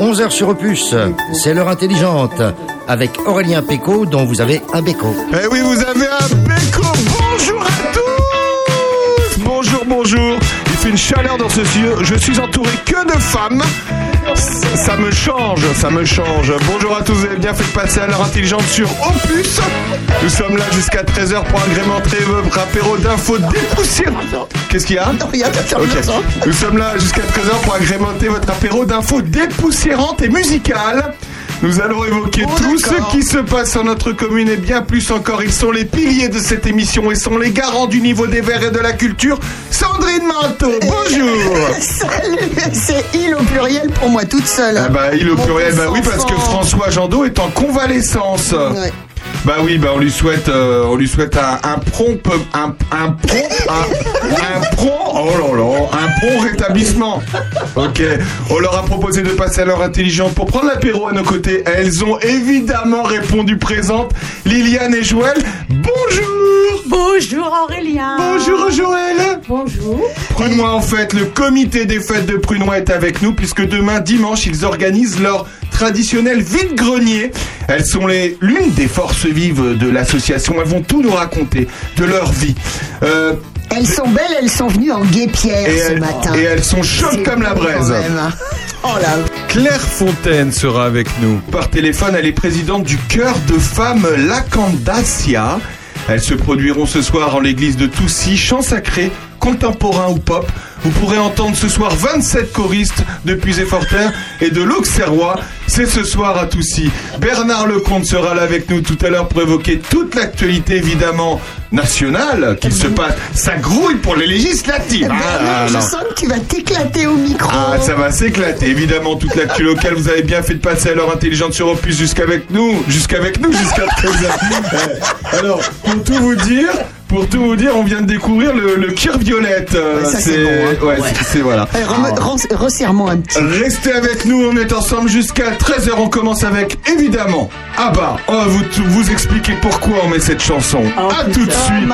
11h sur Opus. C'est l'heure intelligente avec Aurélien Péco dont vous avez un béco. Eh oui, vous avez un béco. Bonjour à tous. Bonjour, bonjour. Il fait une chaleur dans ce studio. Je suis entouré que de femmes. Ça, me change, ça me change. Bonjour à tous, vous avez bien fait de passer à l'heure intelligente sur Opus. Nous sommes là jusqu'à 13h pour agrémenter votre apéro d'infos dépoussiérantes. Qu'est-ce qu'il y a Non, rien. Nous sommes là jusqu'à 13h pour agrémenter votre apéro d'infos dépoussiérantes et musicales. Nous allons évoquer Oh, tout ce qui se passe sur notre commune et bien plus encore. Ils sont les piliers de cette émission et sont les garants du niveau des verts et de la culture. Sandrine Manteau, bonjour Salut, c'est il au pluriel pour moi toute seule. Ah bah il au Mon pluriel, bah oui parce que. François Jandot est en convalescence. Ouais. Bah oui, bah on lui souhaite, euh, on lui souhaite un, un prompt, un, un prompt, un, un prompt, oh là là, un prompt rétablissement. Ok, on leur a proposé de passer à l'heure intelligente pour prendre l'apéro à nos côtés. Elles ont évidemment répondu présentes. Liliane et Joël, bonjour. Bonjour Aurélien. Bonjour Joël. Bonjour. Prunois en fait, le comité des fêtes de Prunois est avec nous puisque demain dimanche ils organisent leur traditionnel vide-grenier. Elles sont les l'une des forces vives de l'association. Elles vont tout nous raconter de leur vie. Euh, Elles sont belles, elles sont venues en guépière ce elles, matin. et elles sont chaudes comme la braise. même. Oh là. Claire Fontaine sera avec nous. Par téléphone, elle est présidente du chœur de femmes Lacandacia. Elles se produiront ce soir en l'église de Toussy, chant sacré, contemporain ou pop. Vous pourrez entendre ce soir 27 choristes de Puisé-Forterre et de l'Auxerrois. C'est ce soir à Toussy. Bernard Lecomte sera là avec nous tout à l'heure pour évoquer toute l'actualité évidemment nationale qu'il se passe. Ça grouille pour les législatives. Ah, je sens que tu vas t'éclater au micro. Ah, ça va s'éclater. Évidemment, toute l'actu locale, vous avez bien fait de passer à l'heure intelligente sur Opus jusqu'avec nous. Jusqu'avec nous, jusqu'à 13h. Alors, pour tout vous dire, pour tout vous dire, on vient de découvrir le, le Kir Violette. Euh, Ouais, ça, c'est bon, hein. ouais, c'est- c'est voilà. Allez, rem- ren- Resserre-moi un petit. Restez avec nous, on est ensemble jusqu'à 13h. On commence avec, évidemment, ah bah, on va vous, vous expliquer pourquoi on met cette chanson. Oh, à tout de Oh, suite.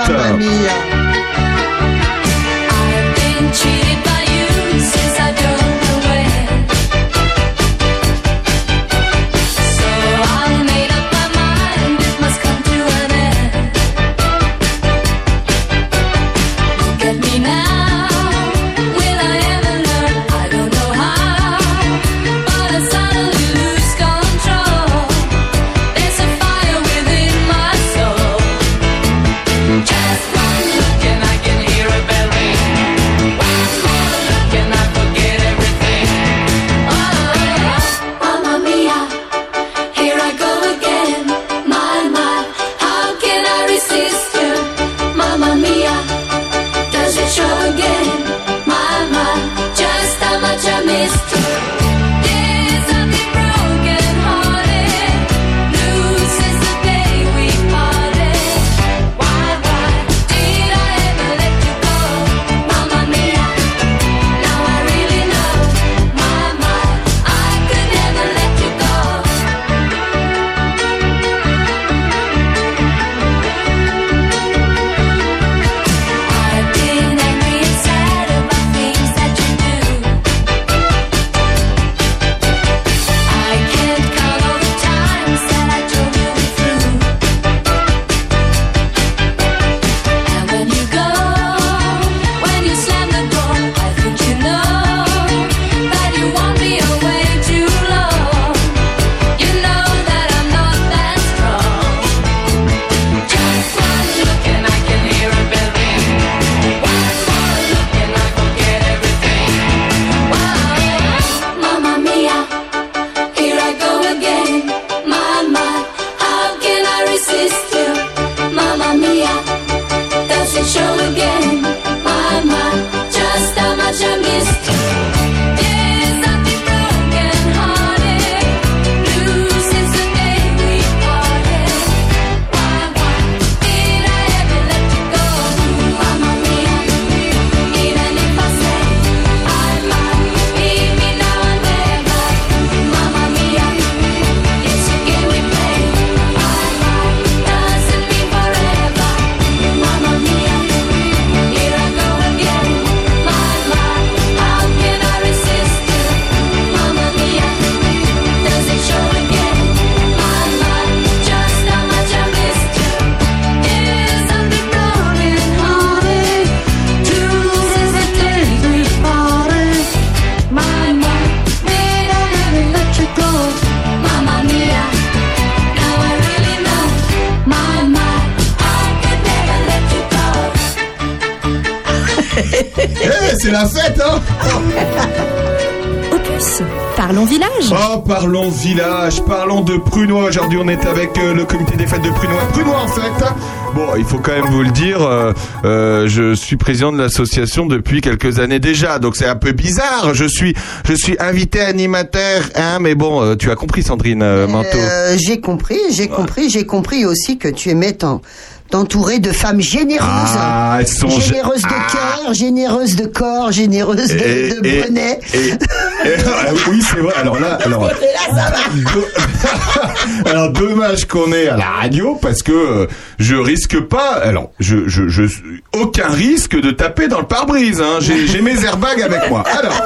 Aujourd'hui, on est avec euh, le comité des fêtes de Prunois. Prunois, en fait. Bon, il faut quand même vous le dire, euh, euh, je suis président de l'association depuis quelques années déjà, donc c'est un peu bizarre. Je suis, je suis invité animateur, hein, mais bon, euh, tu as compris, Sandrine euh, Manteau. Euh, j'ai compris, j'ai compris, j'ai compris aussi que tu aimais t'en- t'entourer de femmes généreuses. Ah, elles sont gé- généreuses de Ah. cœur, généreuses de corps, généreuses de, Et- de et- bonnet. et- oui, c'est vrai. Alors là, alors. alors dommage qu'on est à la radio parce que euh, je risque pas. Alors, je, je, je, aucun risque de taper dans le pare-brise. Hein. J'ai, j'ai mes airbags avec moi. Alors,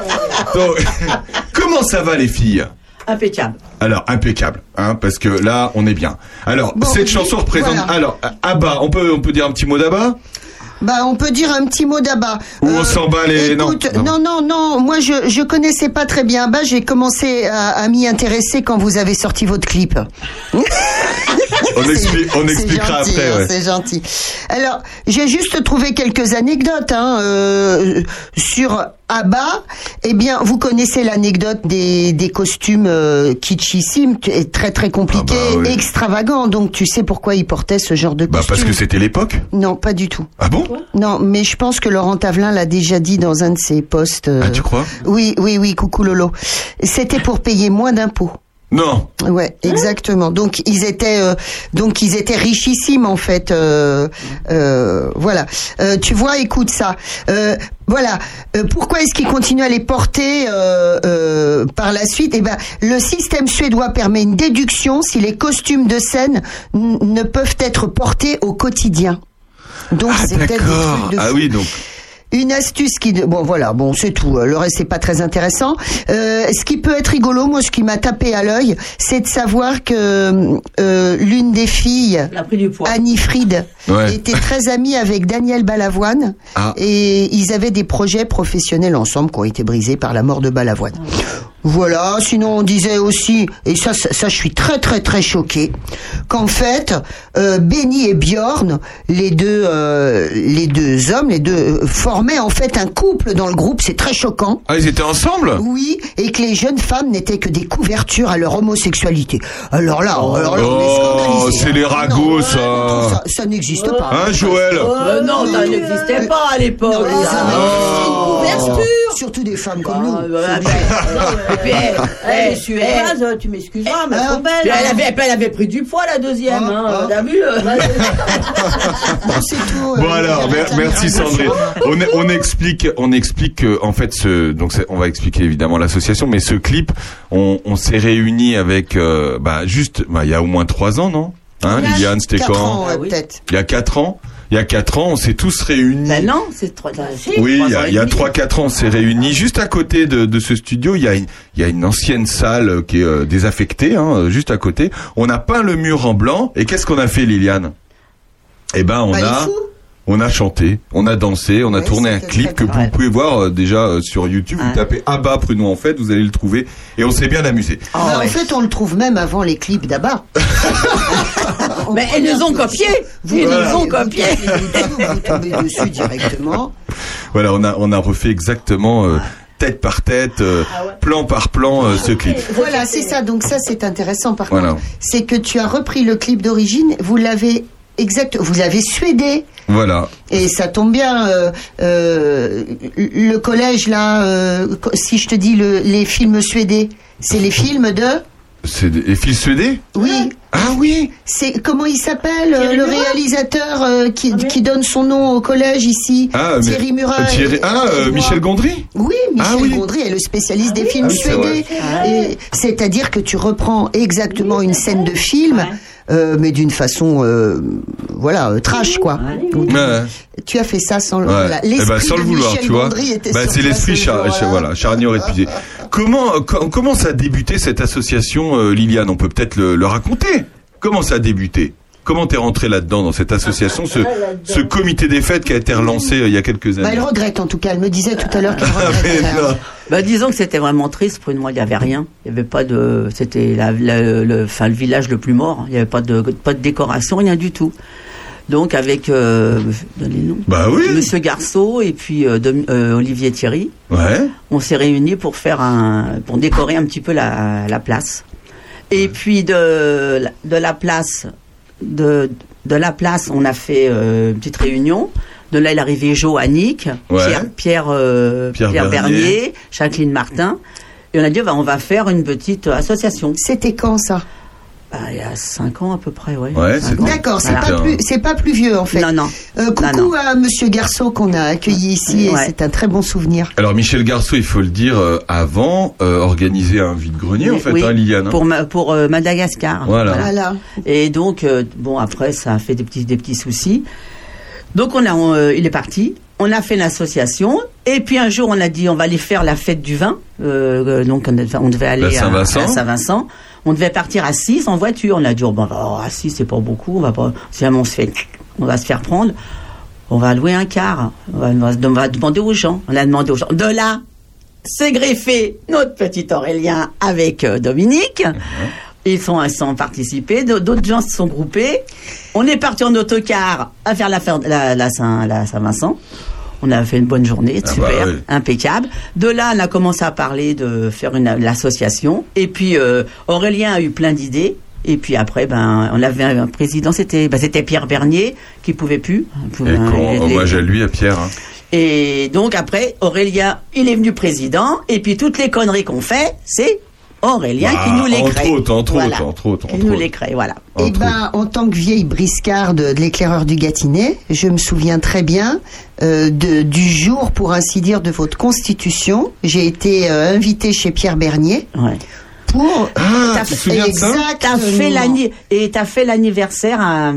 donc, comment ça va les filles? Impeccable. alors impeccable, hein, parce que là on est bien. Alors Bon, cette chanson représente. voilà. Alors Abba, on peut on peut dire un petit mot d'Abba? Bah, on peut dire un petit mot d'Abba. Ou on s'en bat les- Écoute, non. non, non, non, Moi, je je connaissais pas très bien Abba. J'ai commencé à, à m'y intéresser quand vous avez sorti votre clip. On, C'est- expli- on expliquera gentil, après. hein, ouais. C'est gentil. Alors, j'ai juste trouvé quelques anecdotes hein, euh, sur Abba. Eh bien, vous connaissez l'anecdote des, des costumes euh, kitschissimes, très très compliqués, Ah bah oui. extravagants. Donc, tu sais pourquoi ils portaient ce genre de Bah costume parce que c'était l'époque. Non, pas du tout. Ah bon Non, mais je pense que Laurent Tavelin l'a déjà dit dans un de ses posts. euh, Ah tu crois Oui, oui, oui, coucou Lolo. C'était pour payer moins d'impôts. Non. Ouais, exactement. Donc ils étaient, euh, donc ils étaient richissimes en fait. euh, euh, voilà. Euh, tu vois, écoute ça. Euh, voilà. Euh, pourquoi est-ce qu'ils continuent à les porter euh, euh, par la suite? Eh ben, le système suédois permet une déduction si les costumes de scène ne peuvent être portés au quotidien. Donc Ah c'est peut-être des d'accord. trucs de Ah fou. oui donc. Une astuce qui, bon voilà, bon c'est tout. Le reste c'est pas très intéressant. Euh, ce qui peut être rigolo, moi ce qui m'a tapé à l'œil, c'est de savoir que euh, l'une des filles. Annie Fried, Ouais. était très amie avec Daniel Balavoine Ah. et ils avaient des projets professionnels ensemble qui ont été brisés par la mort de Balavoine. Voilà, sinon on disait aussi, et ça, ça, ça, je suis très très très choqué, qu'en fait, euh, Benny et Bjorn, les deux, euh, les deux hommes, les deux euh, formaient en fait un couple dans le groupe, c'est très choquant. Ah ils étaient ensemble? Oui, et que les jeunes femmes n'étaient que des couvertures à leur homosexualité. Alors là, alors là, Oh, c'est les ragots, Non, ça. ça. Ça n'existe pas. Hein Joël Euh, non, ça n'existait pas à l'époque. Non, ça. Oh. une couverture. Oh. Surtout des femmes comme nous. Ah, bah, bah, Et puis, elle, elle, suédoise, tu m'excuseras, mais Hein trop belle. Puis elle avait, elle avait pris du poids, la deuxième, Hein, hein, hein. t'as vu euh, Bon, c'est tout. Bon euh, alors, merci Sandrine. On, explique, on explique que en fait, ce, donc on va expliquer évidemment l'association, mais ce clip, on, on s'est réunis avec, euh, bah juste, bah, il y a au moins trois ans, non? Hein, Liliane, c'était quand ans, Ah. Il y a quatre ans. Il y a quatre ans, on s'est tous réunis. Ben non, c'est trop. si, Oui, il y ans a, et il y a demi. 3-4 ans, on s'est réunis juste à côté de, de ce studio. Il y a une, il y a une ancienne salle qui est euh, désaffectée, hein, juste à côté. On a peint le mur en blanc. Et qu'est-ce qu'on a fait, Liliane? Eh ben, on les a. on a chanté, on a dansé, on a tourné un clip que vous pouvez voir euh, déjà euh, sur YouTube. Vous Ouais. tapez Abba Pruno en fait, vous allez le trouver. Et on s'est bien amusé. Ah, Bah, ouais. En fait, on le trouve même avant les clips d'Abba. Mais ils nous ont copiés. Ils Voilà. nous ont Vous YouTube, Vous tombez dessus directement. Voilà, on a, on a refait exactement euh, tête par tête, euh, plan par plan euh, ce clip. Voilà, c'est ça. Donc ça, c'est intéressant. Par Voilà. contre, c'est que tu as repris le clip d'origine. Vous l'avez exact. Vous l'avez suédé. Voilà. Et ça tombe bien. euh, euh, le collège là. euh, si je te dis le, les films suédés, c'est les films de. C'est des les fils suédés Oui. Ah oui C'est comment il s'appelle euh, Thierry le Murat réalisateur euh, qui, Ah, mais- qui donne son nom au collège ici Ah, mais- Thierry Murat. Thierry- Ah, euh, Michel. Gondry Oui, Michel Ah oui. Gondry est le spécialiste des films Ah oui, c'est suédés. Et C'est-à-dire que tu reprends exactement une scène de film, Ouais. Euh, mais d'une façon, euh, voilà, euh, trash quoi. Donc, Ouais. Tu as fait ça sans le, Ouais. voilà. Eh ben, sans le vouloir, Michel tu vois. Bah, sur c'est l'esprit ce char voilà, charnière épuisé. Comment, co- comment ça a débuté cette association, euh, Liliane? On peut peut-être le, le raconter. Comment ça a débuté? Comment t'es rentré là-dedans dans cette association, ce, ce comité des fêtes qui a été relancé euh, il y a quelques Bah, années elle regrette en tout cas. Elle me disait tout à l'heure qu'elle Ah. Bah, disons que c'était vraiment triste pour moi. Il n'y avait rien. Il n'y avait pas de. C'était la, la- le, enfin, le village le plus mort. Il n'y avait pas de, pas de décoration, rien du tout. Donc avec euh, donnez le nom. Bah oui. Monsieur Garceau et puis euh, euh, Olivier Thierry. Ouais. On s'est réunis pour faire un, pour décorer un petit peu la, la place. Et puis de, de la place, de, de la place, on a fait euh, une petite réunion. De là, il est arrivé Jo, Annick, Ouais. Pierre, Pierre, euh, Pierre Pierre, Bernier. Bernier, Jacqueline Martin. Et on a dit, bah, on va faire une petite association. C'était quand ça? Bah, il y a cinq ans à peu près, ouais. Ouais, ans. D'accord, c'est Voilà. pas plus, c'est pas plus vieux en fait. Non, non. Euh, coucou Non, non. à Monsieur Garceau qu'on a accueilli ici et c'est un très bon souvenir. Alors Michel Garceau, il faut le dire, euh, avant, euh, organisait un vide-grenier en fait, Oui, hein, Liliane. hein. Pour, ma- pour euh, Madagascar. Voilà. Voilà. Et donc, euh, bon, après, ça a fait des petits, des petits soucis. Donc, on a, on, euh, il est parti. On a fait l'association. Et puis, un jour, on a dit, on va aller faire la fête du vin. Donc, on, devait- on devait aller à, Saint-Vincent. à Saint-Vincent. On devait partir à 6 en voiture. On a dit, oh, bon, oh, à 6, c'est pas beaucoup. On va pas, si jamais on se fait, on va se faire prendre. On va louer un car. On va, on demander aux gens. On a demandé aux gens. De là, s'est greffé notre petit Aurélien avec euh, Dominique. Ils sont, ils sont participés, d'autres gens se sont groupés. On est parti en autocar à faire la, la, la Saint, la Saint-Vincent. On a fait une bonne journée, Ah super, bah oui. impeccable. De là, on a commencé à parler de faire une l'association. Et puis euh, Aurélien a eu plein d'idées. Et puis après, ben, on avait un président, c'était, ben, c'était Pierre Bernier qui pouvait plus. Et qu'on- hommage à lui, à Pierre. hein. Et donc après, Aurélien, il est venu président. Et puis toutes les conneries qu'on fait, c'est Aurélien Bah, qui nous les entre crée. autres, entre Voilà. autres, entre autres, Qui entre nous autres. les crée, voilà. Eh Entre ben, en tant que vieille briscarde de l'éclaireur du Gâtinais, je me souviens très bien euh, de, du jour, pour ainsi dire, de votre constitution. J'ai été euh, invitée chez Pierre Bernier Ouais. pour. Ah, T'as tu te fait- souviens de ça? T'as fait Exactement. l'anni- et t'as fait l'anniversaire à,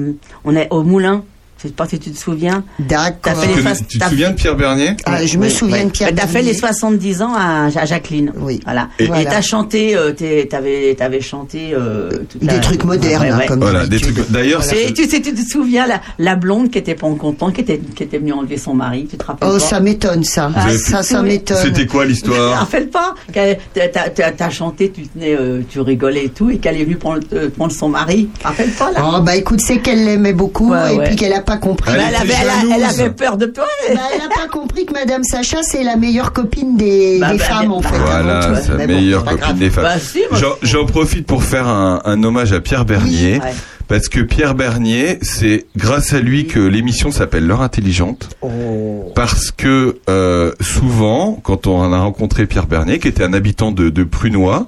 on est au Moulin. Je sais pas si tu te souviens. D'accord. T'as fait Tu, tu te souviens de Pierre Bernier Ah, je me Oui, souviens oui. de Pierre T'as fait Bernier. les 70 ans à, à Jacqueline. Oui. Voilà. Et- Voilà. t'as chanté, euh, t'es- t'avais, t'avais chanté euh, toute Des la- trucs modernes, Ouais, hein, ouais. comme Voilà, des trucs. D'ailleurs, c'est- tu sais, tu te souviens la, la blonde qui était pas contente, qui était, qui était venue enlever son mari, tu te rappelles Oh, pas ça m'étonne, ça. Ah, ça, ça m'étonne. c'était quoi l'histoire rappelles pas T'as t'as- chanté, tu tenais, euh, tu rigolais et tout, et qu'elle est venue prendre, euh, prendre son mari. Rappelles pas là Oh, bah écoute, c'est qu'elle l'aimait beaucoup et puis qu'elle a pas compris. Elle Bah, elle, avait, elle, a- jalouse. elle avait peur de toi. Bah, elle a pas compris que Madame Sacha, c'est la meilleure copine des, Bah, des bah, femmes, en fait. Voilà, Mais bon, meilleure c'est copine grave. des femmes. Bah, si, J'en- je- J'en profite pour faire un, un hommage à Pierre Bernier, Ouais. parce que Pierre Bernier, c'est grâce à lui que l'émission s'appelle L'heure intelligente, Oh. parce que euh, souvent, quand on a rencontré Pierre Bernier, qui était un habitant de, de Prunois,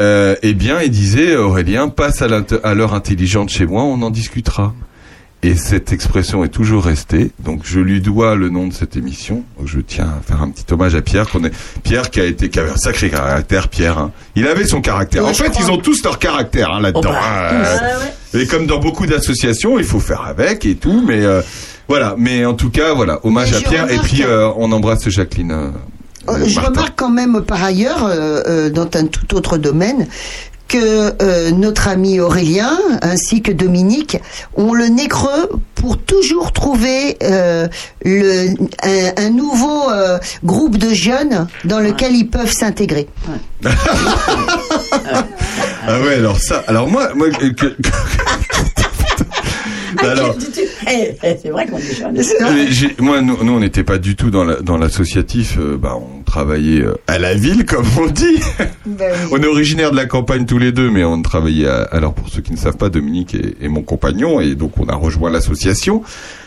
euh, eh bien, il disait Aurélien, passe à l'heure intelligente chez moi, on en discutera. Et cette expression est toujours restée. Donc je lui dois le nom de cette émission. Donc, je tiens à faire un petit hommage à Pierre. Qu'on est... Pierre qui a été qui avait un sacré caractère. Pierre, hein. il avait son caractère. Ouais, en fait, crois. ils ont tous leur caractère hein, là-dedans. Oh, bah, hein. Et comme dans beaucoup d'associations, il faut faire avec et tout. Mais euh, voilà. Mais en tout cas, voilà, hommage Mais à Pierre. Et puis euh, on embrasse Jacqueline. euh, Euh, euh, Je Martin. remarque quand même par ailleurs, euh, euh, dans un tout autre domaine, que euh, notre ami Aurélien ainsi que Dominique ont le nez creux pour toujours trouver euh, le, un, un nouveau euh, groupe de jeunes dans lequel ils peuvent s'intégrer. Ah ouais, alors ça. Alors moi, moi. que- alors. Eh, eh, c'est vrai qu'on est j'ai- moi, nous, nous, on n'était pas du tout dans la- dans l'associatif. euh, bah, on travaillait euh, à la ville, comme on dit. On est originaire de la campagne tous les deux, mais on travaillait. À, alors, pour ceux qui ne savent pas, Dominique est, est mon compagnon, et donc on a rejoint l'association.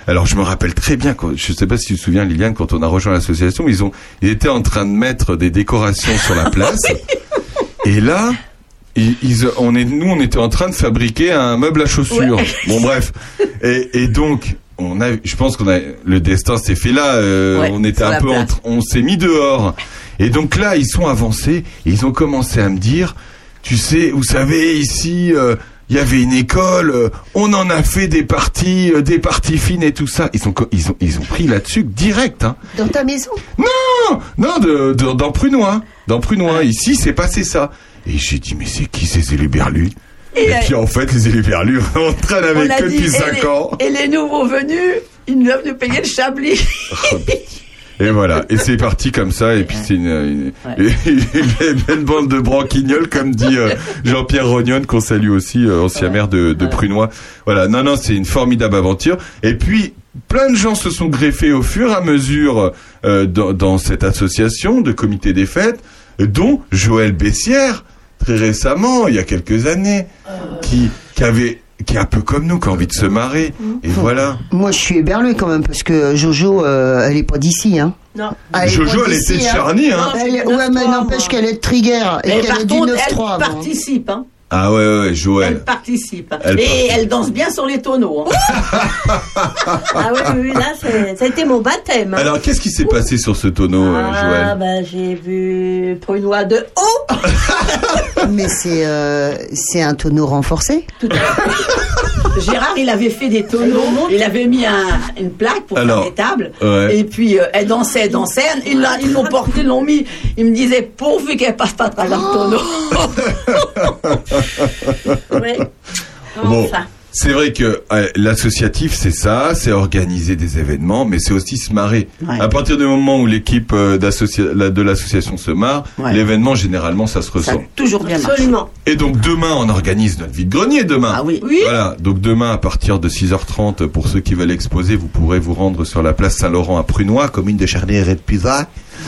Alors, je me rappelle très bien. Quand, je sais pas si tu te souviens, Liliane, quand on a rejoint l'association, ils ont, ils étaient en train de mettre des décorations sur la place. Et là, ils, ils- on est, nous, on était en train de fabriquer un meuble à chaussures. Ouais. Bon, bref. Et, et donc, on a, je pense qu'on a, le destin s'est fait là. euh, Ouais, on était un peu, entre, on s'est mis dehors. Et donc là, ils sont avancés. Et ils ont commencé à me dire, tu sais, vous savez, ici. euh, il y avait une école, euh, on en a fait des parties, euh, des parties fines et tout ça. Ils ont, ils ont, ils ont pris là-dessus direct. Hein. Dans ta maison? Non, non, de, de- dans Prunois. Dans Prunois. Ici, c'est passé ça. Et j'ai dit, mais c'est qui ces éléberlus Et, euh, puis en fait, les éléberlus, on traîne avec eux depuis et 5 les, ans. et les nouveaux venus, ils doivent nous payer le chablis. Et voilà, et c'est parti comme ça, et puis c'est une, une, une belle bande de branquignoles, comme dit euh, Jean-Pierre Rognon, qu'on salue aussi, euh, ancien maire de, de Prunois. Voilà, non, non, c'est une formidable aventure. Et puis, plein de gens se sont greffés au fur et à mesure euh, dans, dans cette association de comité des fêtes, dont Joël Bessière, très récemment, il y a quelques années, qui, qui avait qui est un peu comme nous, qui a envie de se marrer. Et voilà. Moi, je suis héberlé quand même parce que Jojo, euh, elle est pas d'ici, hein. Non. Jojo, elle était de Charny, hein. Non, Elle- j'ai du ouais, mais 9-3, n'empêche qu'elle est de Trigger et Mais qu'elle par est du contre, 9-3. elle moi. participe. Hein. Ah ouais, ouais, ouais, Elle Joël. participe. Elle Et participe. elle danse bien sur les tonneaux. hein. Ah oui, oui, là, ça a été mon baptême. hein. Alors, qu'est-ce qui s'est passé sur ce tonneau, euh, ah, Joël bah, j'ai vu Prunois de haut. Mais c'est euh, c'est un tonneau renforcé. Gérard, il avait fait des tonneaux. Il avait mis un- une plaque pour Alors, faire des tables. ouais. Et puis, euh, elle dansait, elle dansait. Ils l'ont porté, ils l'ont mis. Il me disait, pourvu qu'elle passe pas à travers le tonneau. Oui. Bon, Enfin. c'est vrai que euh, l'associatif, c'est ça, c'est organiser des événements, mais c'est aussi se marrer. Ouais. À partir du moment où l'équipe euh, la- de l'association se marre, Ouais. l'événement, généralement, ça se Ça a ressent. toujours bien marché. Absolument. Et donc, demain, on organise notre vide-grenier demain. Ah oui. Oui. Voilà, donc demain à partir de 6h30, pour ceux qui veulent exposer, vous pourrez vous rendre sur la place Saint-Laurent à Prunois, commune de Charnier et de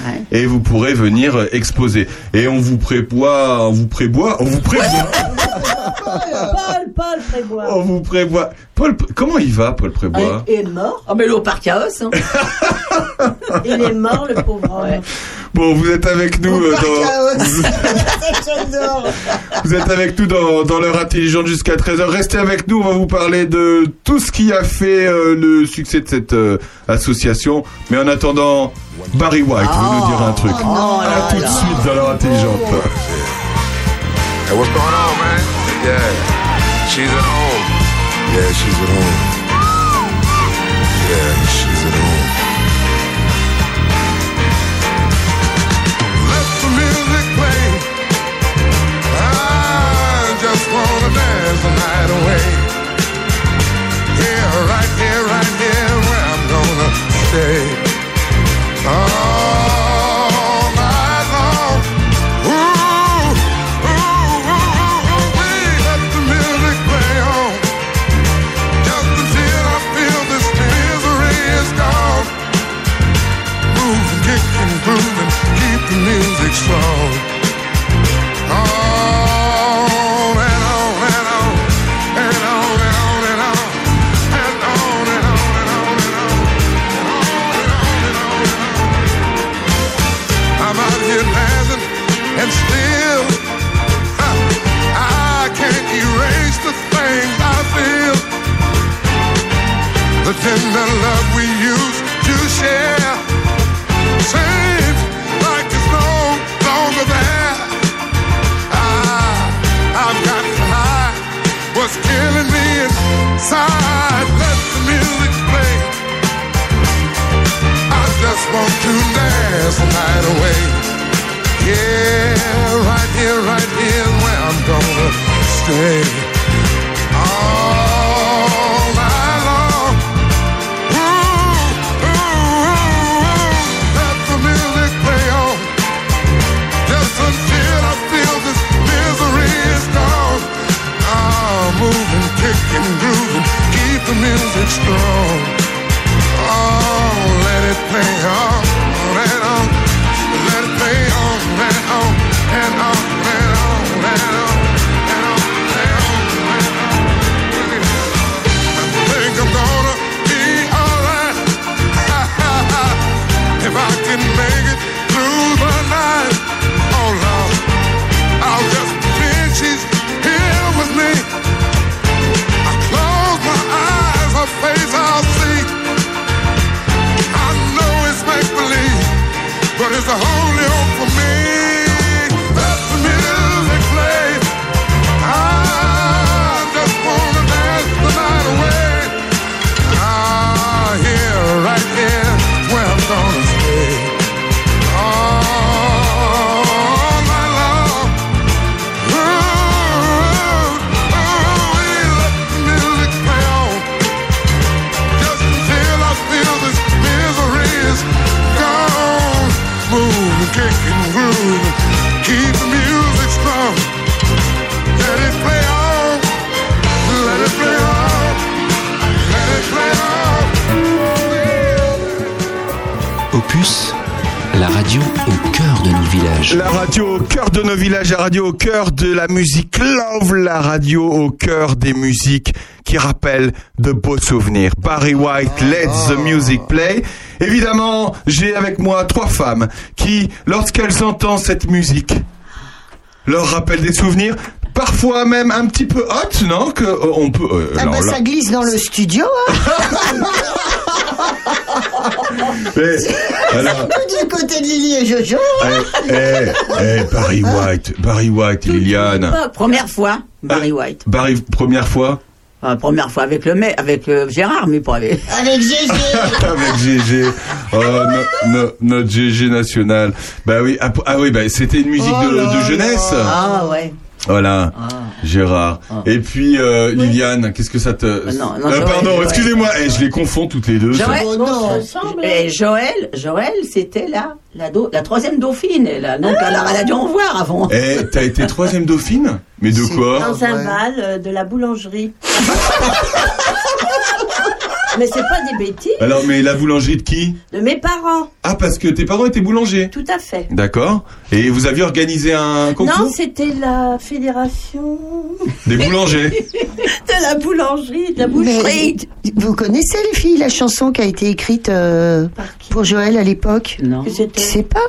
Ouais. et vous pourrez venir euh, exposer. Et on vous prévoit, on vous prévoit, on vous prévoit, Paul, Paul Prébois. on vous prévoit. Paul, comment il va, Paul Prébois? Il est mort. Ah, mais l'eau par chaos. Hein. Il est mort, le pauvre homme. Ouais. Bon, vous êtes avec nous euh, dans, J'adore. vous êtes avec nous dans, dans l'heure intelligente jusqu'à 13h. Restez avec nous, on va vous parler de tout ce qui a fait euh, le succès de cette euh, association. Mais en attendant, Barry White, vous nous direz un truc. Oh à là tout de suite dans l'heure intelligente. Hey, what's going on, man? Yeah, she's at home. Yeah, she's at home. Away. Yeah, right here, right here, where I'm gonna stay. All The love we used to share seems like it's no longer there. I, I've got to hide ah, what's killing me inside. Let the music play. I just want to dance the night away. Yeah, right here, right here where I'm gonna stay. music strong. Oh, let it play on and on. Let it play on on and on and on and on. And on, and on, and on. I think I'm gonna be alright if I can make it. place I'll see. I know it's make believe, but it's a whole. Radio au cœur de nos villages, la radio au cœur de la musique love, la radio au cœur des musiques qui rappellent de beaux souvenirs. Barry White, Let the Music Play. Évidemment, j'ai avec moi trois femmes qui, lorsqu'elles entendent cette musique, leur rappellent des souvenirs, parfois même un petit peu hot, non? Que euh, on peut. euh, Ah bah, là- ça glisse dans le studio. Hein. Mais, alors, du côté de Lily et Jojo. eh, eh, eh, Barry White, Barry White, Liliane. Première fois, Barry White. Barry, première fois Ah, première fois avec le mec, avec euh, Gérard, mais pas avec. Avec Gégé. avec GG. Oh, no- no- notre GG national. Bah oui, ah, ah oui, bah c'était une musique Oh de, de jeunesse. Ah ouais. Voilà, Gérard. Et puis euh, Liliane, qu'est-ce que ça te Ah, non, non, Euh, Pardon, excusez-moi, eh, je les confonds toutes les deux. Joël, Oh non. Et Joël, Joël, c'était la, la, do- la troisième dauphine. elle a- donc alors elle a dû en voir avant. Eh, t'as été troisième dauphine? Mais de quoi? Dans un ouais. bal euh, de la boulangerie. Mais c'est pas des bêtises. Alors, mais la boulangerie de qui De mes parents, Ah, parce que tes parents étaient boulangers. tout à fait. D'accord. Et vous aviez organisé un concours Non, c'était la fédération Des boulangers. de la boulangerie, de la Mais boucherie. vous connaissez les filles la chanson qui a été écrite euh, Par qui pour Joël à l'époque Non. C'était sais pas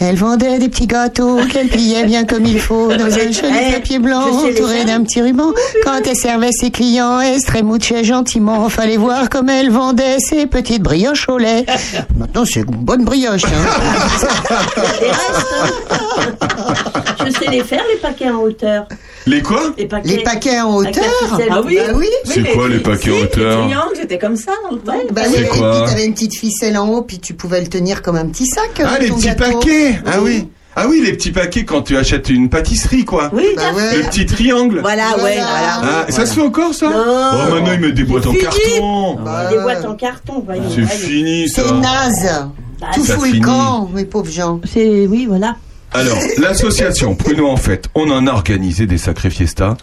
Elle vendait des petits gâteaux qu'elle pliait bien comme il faut dans un joli Eh, papier blanc je entouré d'un petit ruban. Quand elle servait ses clients, elle se gentiment. Fallait voir comme elle vendait ses petites brioches au lait. Maintenant, c'est une bonne brioche. Hein. restes. hein. Je sais les faire, les paquets en hauteur. Les quoi Les paquets, Les paquets en hauteur. Ah oui Bah oui. C'est quoi les paquets en hauteur Les triangles, c'était comme ça dans le temps. Bah oui, et quoi puis t'avais une petite ficelle en haut, puis tu pouvais le tenir comme un petit sac. Ah, euh, les petits gâteau. paquets Ah oui Ah oui, les petits paquets quand tu achètes une pâtisserie, quoi. Oui, Bah ouais. Le petit triangle. voilà, ouais, Voilà. voilà. Ah, ça se fait encore, ça? Non. Oh, maintenant, ils mettent des boîtes en carton. Bah, Des boîtes en carton, voyons. C'est fini, ça. C'est naze. Bah, Tout fout finit. le camp, mes pauvres gens. C'est, oui, voilà. Alors, l'association Pruno, en fait, on en a organisé des sacrés fiestas.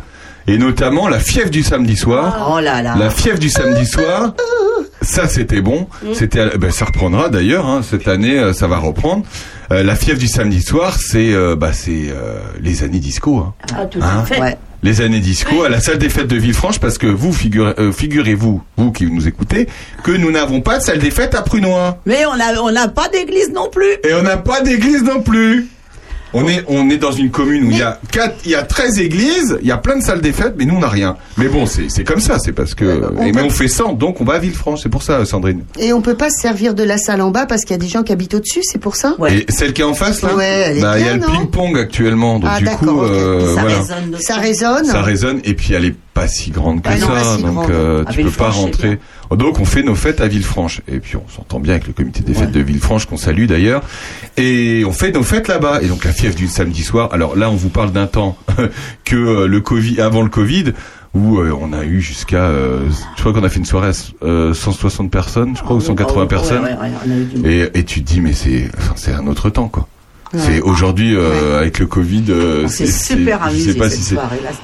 Et notamment la fièvre du samedi soir. Oh là là. La fièvre du samedi soir, ça c'était bon. C'était, à- ben, ça reprendra d'ailleurs. hein, cette année, euh, ça va reprendre. Euh, la fièvre du samedi soir, c'est, euh, bah, c'est euh, les années disco. Hein. Ah, tout Hein à fait. Ouais. Les années disco à la salle des fêtes de Villefranche, parce que vous figurez, euh, figurez-vous, vous qui nous écoutez, que nous n'avons pas de salle des fêtes à Prunois. Mais on a, on n'a pas d'église non plus. Et on n'a pas d'église non plus. On est, on est dans une commune où il y a quatre, il y a 13 églises, il y a plein de salles des fêtes, mais nous on n'a rien. Mais bon, c'est, c'est comme ça, c'est parce que, on et peut- mais on fait 100, donc on va à Villefranche, c'est pour ça, Sandrine. Et on peut pas se servir de la salle en bas parce qu'il y a des gens qui habitent au-dessus, c'est pour ça? Ouais. Et celle qui est en face là, Ouais, elle est bah, il y a le non? ping-pong actuellement, donc Ah, du d'accord, coup, euh, ça voilà. résonne. Ça résonne? Ça résonne et puis elle est pas si grande que Ah non, ça, si donc euh, À tu peux pas rentrer. Donc on fait nos fêtes à Villefranche et puis on s'entend bien avec le comité des fêtes de Villefranche qu'on salue d'ailleurs et on fait nos fêtes là-bas et donc la fièvre du samedi soir. Alors là on vous parle d'un temps que euh, le Covid avant le Covid où euh, on a eu jusqu'à euh, je crois qu'on a fait une soirée à euh, 160 personnes, je crois ou 180 Ouais, personnes. ouais, ouais. Et, et tu te dis mais c'est enfin, c'est un autre temps quoi. C'est aujourd'hui euh, avec le Covid euh, On s'est c'est- super c'est- je amusé sais pas cette si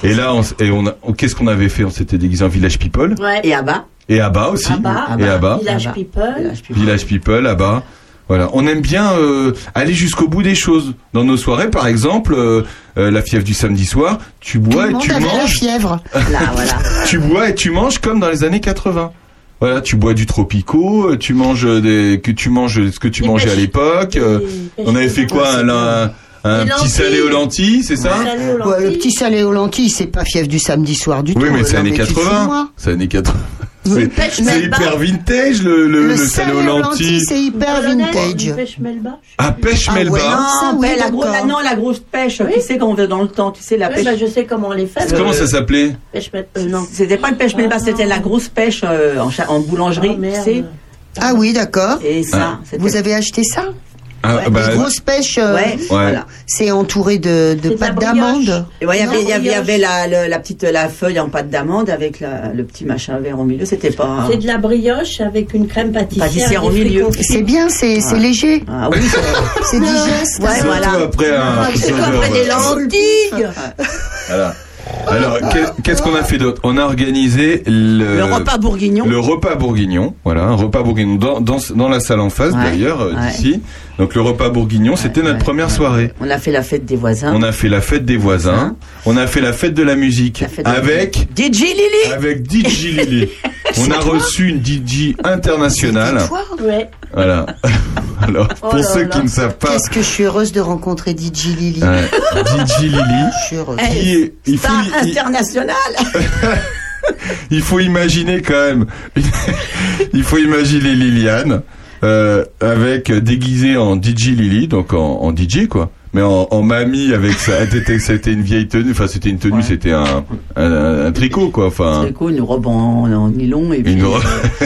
c'est et là, on, et on, qu'est-ce qu'on avait fait? On s'était déguisé en Village People. Ouais. Et à bas. Et à bas aussi. À bas. Et à bas. Village Là-bas. People. Village People. Village People, à bas. Voilà. On aime bien euh, aller jusqu'au bout des choses. Dans nos soirées, par exemple, euh, euh, la fièvre du samedi soir, tu Tout bois le et monde tu avait la manges. fièvre. Là, voilà. Tu bois et tu manges comme dans les années 80. Voilà, tu bois du tropico, tu manges des, que tu manges ce que tu mangeais à l'époque. euh, on avait fait quoi Un, un, petit salé aux lentilles, c'est ça aux Ouais, le petit salé aux lentilles, c'est pas fièvre du samedi soir du Oui, tout. mais c'est Non, années tu te fous de 80. moi. C'est années 80. Une C'est hyper vintage le, le, Le, le salé aux lentilles. c'est hyper vintage. pêche melba. Ah, pêche Ah melba. ouais. Ça, Non, oui, ben, la gros- d'accord. la- non, la grosse pêche. Tu sais quand on va dans le temps, tu sais la Oui, pêche. bah, je sais comment on les fait. Comment ça s'appelait? Pêche melba. Euh, non. C'était pas une pêche melba, Ah. c'était la grosse pêche euh, en, boulangerie, Oh, merde. tu sais. Ah oui, d'accord. Et ça. Vous avez acheté ça? Ah, Ouais, bah, Les grosses pêches, euh, Ouais, voilà. c'est entouré de, de pâte d'amande. Ouais, il y avait, il y avait, il y brioche. avait la, la petite la feuille en pâte d'amande avec la, le petit machin vert au milieu. C'était pas. C'est de la brioche avec une crème pâtissière. Pâtissière des au milieu. C'est bien, c'est c'est léger, Ah oui, c'est- digeste. Ouais, voilà. après un après des lentilles Voilà. Alors, qu'est- qu'est-ce qu'on a fait d'autre? On a organisé le, Le repas bourguignon. Le repas bourguignon, voilà, un repas bourguignon dans, dans, dans la salle en face Ouais, d'ailleurs, euh, ouais. d'ici. Donc le repas bourguignon, c'était notre première soirée. On a fait la fête des voisins. On a fait la fête des voisins, on a fait la fête de la musique de la avec DJ Lily avec DJ Lily. On a reçu une DJ internationale. Ouais. Voilà. Alors, pour Oh là ceux là. qui ne savent pas, Qu'est-ce que je suis heureuse de rencontrer DJ Lily. DJ Lily, Je suis heureuse. Est- il faut, il faut imaginer quand même. il faut imaginer Liliane euh, avec déguisée en DJ Lily, donc en, en DJ quoi. Mais en, en mamie avec était- c'était une vieille tenue, enfin c'était une tenue, Ouais. c'était un, un, un tricot quoi, enfin. C'est cool, une robe en, en nylon et puis Une euh,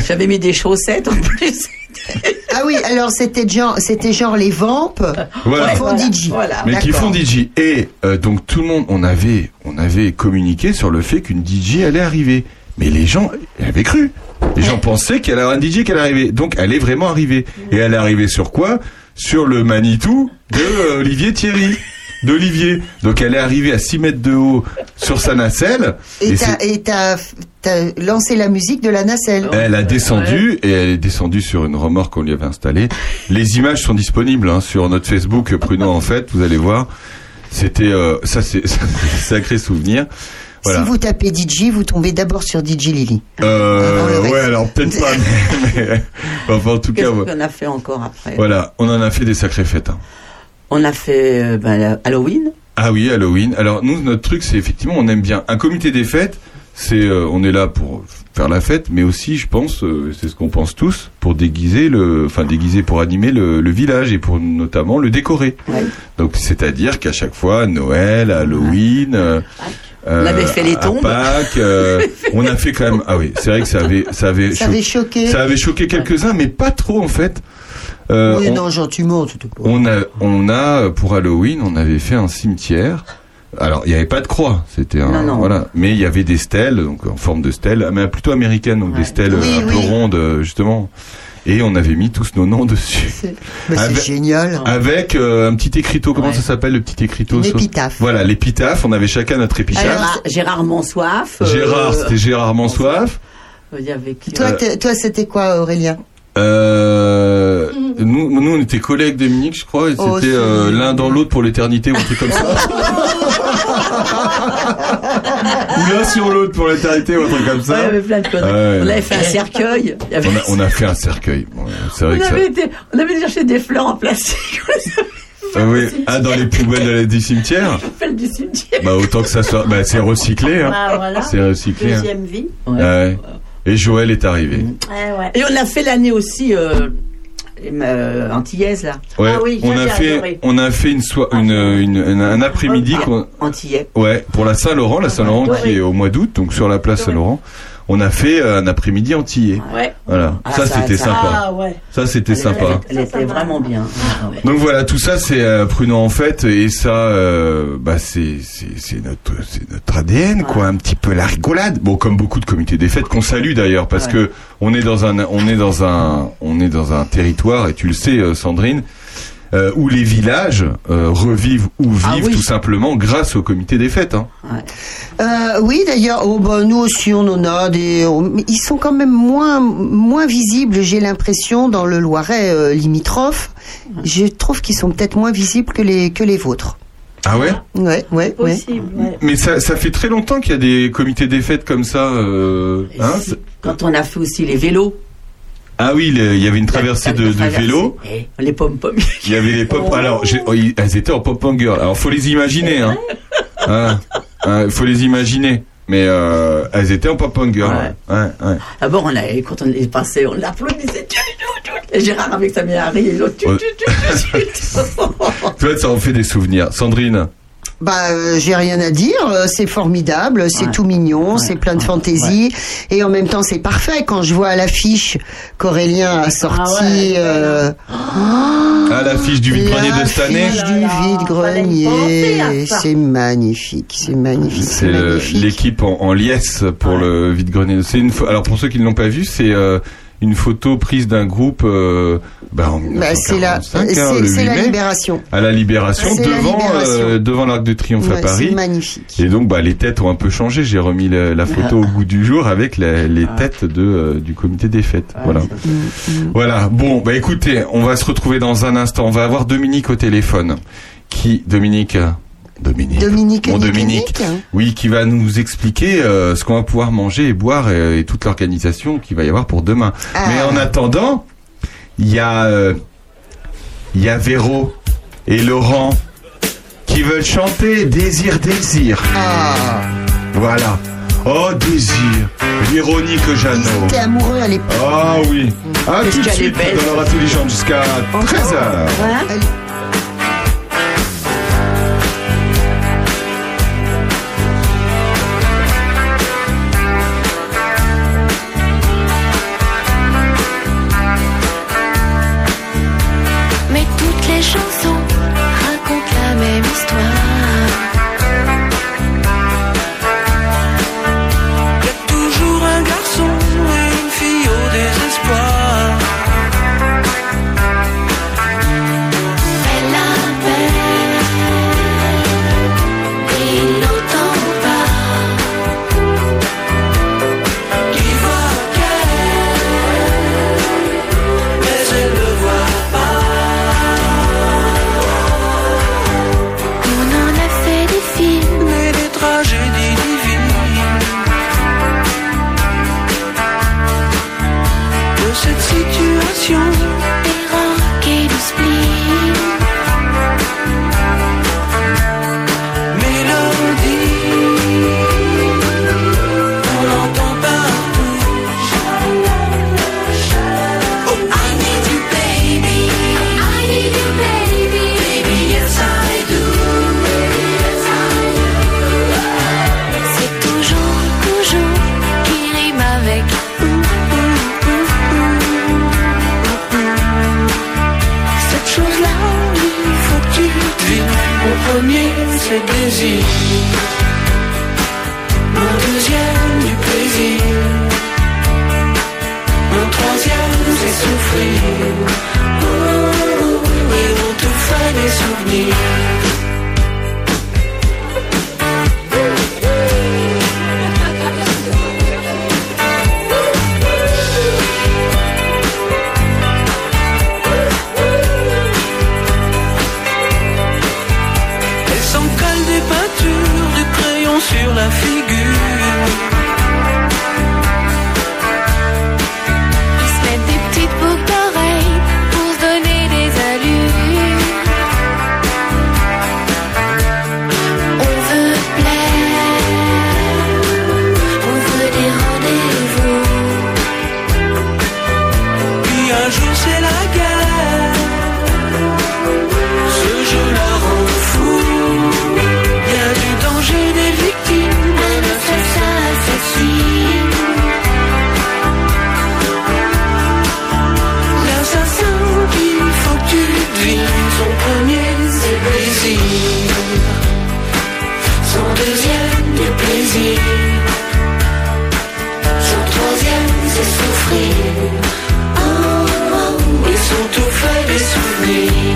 j'avais mis des chaussettes en plus. Ah oui, alors c'était genre, c'était genre les vampes Voilà. qui font DJ. voilà. Mais qui font DJ et euh, donc tout le monde, on avait, on avait communiqué sur le fait qu'une DJ allait arriver. Mais les gens avaient cru. Les gens pensaient qu'elle avait un DJ qui allait arriver. Donc elle est vraiment arrivée. Et elle est arrivée sur quoi? Sur le Manitou de euh, Olivier Thierry. D'Olivier. Donc elle est arrivée à 6 mètres de haut sur sa nacelle. Et Et t'as, c'est- et t'as, t'as lancé la musique de la nacelle. elle a descendu et elle est descendue sur une remorque qu'on lui avait installée. Les images sont disponibles hein, sur notre Facebook Pruno en fait, vous allez voir. C'était euh, ça c'est ça, c'est un sacré souvenir. Voilà. Si vous tapez DJ, vous tombez d'abord sur DJ Lily. Euh, ouais, alors peut-être pas, mais, mais- enfin, en tout cas, qu'on a fait encore après? Voilà, on en a fait des sacrées fêtes. hein. On a fait euh, ben, Halloween. Ah oui, Halloween. Alors nous, notre truc, c'est effectivement, on aime bien un comité des fêtes. C'est, euh, on est là pour faire la fête, mais aussi, je pense, euh, c'est ce qu'on pense tous, pour déguiser le, enfin déguiser pour animer le, le village et pour notamment le décorer. Ouais. Donc c'est-à-dire qu'à chaque fois, Noël, Halloween. euh, On avait fait les à tombes. Pâques, euh, on a fait quand même. Ah oui, c'est vrai que ça avait, ça avait, Ça cho- avait choqué. ça avait choqué quelques-uns, mais pas trop en fait. Euh, oui, on- non, gentiment, c'était pas. on a, on a pour Halloween, on avait fait un cimetière. Alors, il n'y avait pas de croix, c'était un, Non, non. voilà. Mais il y avait des stèles, donc en forme de stèles, mais plutôt américaines, donc des stèles Oui, euh, un peu rondes, euh, justement. Et on avait mis tous nos noms dessus. Mais c'est Avec- génial. Avec euh, un petit écriteau, comment Ouais. ça s'appelle le petit écriteau Une ça épitaphe. Voilà, l'épitaphe, on avait chacun notre épitaphe. Gérard, Gérard Monsoif. euh, Gérard, c'était Gérard Mansoif. Il y avait qui, Toi, euh, toi, c'était quoi, Aurélien Euh, nous, nous, on était collègues Dominique, je crois, et Oh, c'était euh, l'un dans l'autre pour l'éternité ou un truc comme ça. ou l'un sur l'autre pour l'éternité ou un truc comme ouais, il y ça. avait plein de conneries. On avait fait un cercueil. Il y avait- On a, on a fait un cercueil. Bon, C'est vrai on que ça. avait été, on avait cherché des fleurs en plastique. Ah, oui. ah, dans les poubelles de la- du cimetière. du cimetière. Bah autant que ça soit. Bah c'est recyclé. Hein. Ah, voilà. C'est recyclé. hein. Deuxième vie. Ouais. Ouais. Et Joël est arrivé. Ouais, ouais. Et on a fait l'année aussi euh, euh, antillaise là. Ouais. Ah oui, on a fait, adoré. on a fait une soie, une, une- une- un après-midi Ah, Antillais. Ouais, pour la Saint-Laurent, la Saint-Laurent qui est au mois d'août, donc sur la place Saint-Laurent, on a fait euh, un après-midi antillais. Ouais. Voilà, Ah, ça, ça, c'était ça. sympa. Ah, ouais. Ça c'était sympa. Elle, elle était vraiment bien. Ah ouais. Donc voilà, tout ça c'est euh, Pruno en fait et ça euh, bah c'est notre c'est notre ADN quoi, un petit peu la rigolade. Bon comme beaucoup de comités des fêtes qu'on salue d'ailleurs parce Ouais. que on est dans un on est dans un on est dans un territoire et tu le sais euh, Sandrine euh, où les villages euh, revivent ou vivent Ah oui. tout simplement grâce au comité des fêtes hein. Euh, oui, d'ailleurs, oh, bah, nous aussi, on en a des. on- mais ils sont quand même moins moins visibles. J'ai l'impression dans le Loiret euh, limitrophe. Je trouve qu'ils sont peut-être moins visibles que les que les vôtres. Ah ouais? Ouais, ouais, ouais. Possible, ouais. Mais ça, ça fait très longtemps qu'il y a des comités des fêtes comme ça. euh, hein, Quand on a fait aussi les vélos. Ah oui, il y avait une traversée de, vélos. Et les pom-pom. Il y avait les. Alors, j'ai- oh, ils- elles étaient en pop girl. Alors, faut les imaginer. Hein. Hein, hein, faut les imaginer. Mais euh, elles étaient en pop girl. Ouais. Ouais, ouais. D'abord, on a, quand on est passé, on l'applaudissait. Et Gérard avec sa meilleure Harry, et l'autre. Toi, ça en fait des souvenirs. Sandrine. Bah, euh, j'ai rien à dire. euh, C'est formidable, c'est Ouais. tout mignon, Ouais, c'est plein de ouais, fantaisie, et en même temps, c'est parfait quand je vois à l'affiche qu'Aurélien a sorti. Ah ouais, euh, À l'affiche du vide-grenier de cette année. l'affiche du vide-grenier. C'est magnifique, c'est magnifique, c'est l'équipe en, en liesse pour Ouais. le vide-grenier. C'est une fois. Alors pour ceux qui ne l'ont pas vu, c'est euh, une photo prise d'un groupe. euh, bah, en Bah, c'est la, 1945, hein, c'est le c'est 8 la mai, libération. À la Libération, C'est la devant Libération. euh, devant l'Arc de Triomphe à Paris. C'est magnifique. Et donc, bah, les têtes ont un peu changé. J'ai remis la, la photo au goût du jour avec la- les têtes de, euh, du comité des fêtes. voilà. Voilà. Bon, bah, écoutez, on va se retrouver dans un instant. On va avoir Dominique au téléphone. Qui, Dominique? Dominique. Dominique, Mon Dominique. Nick. Oui, qui va nous expliquer euh, ce qu'on va pouvoir manger et boire et, toute l'organisation qu'il va y avoir pour demain. Ah. Mais en attendant, il y a euh, il y a Véro et Laurent qui veulent chanter Désir Désir. Ah, Voilà. Oh Désir, Véronique Jeannot. t'es amoureux à l'époque. Ah oui. À Qu'est-ce tout de suite dans leur intelligente jusqu'à 13h. Elle- Son troisième c'est souffrir. Oh, oh, ils sont tout faits des souvenirs.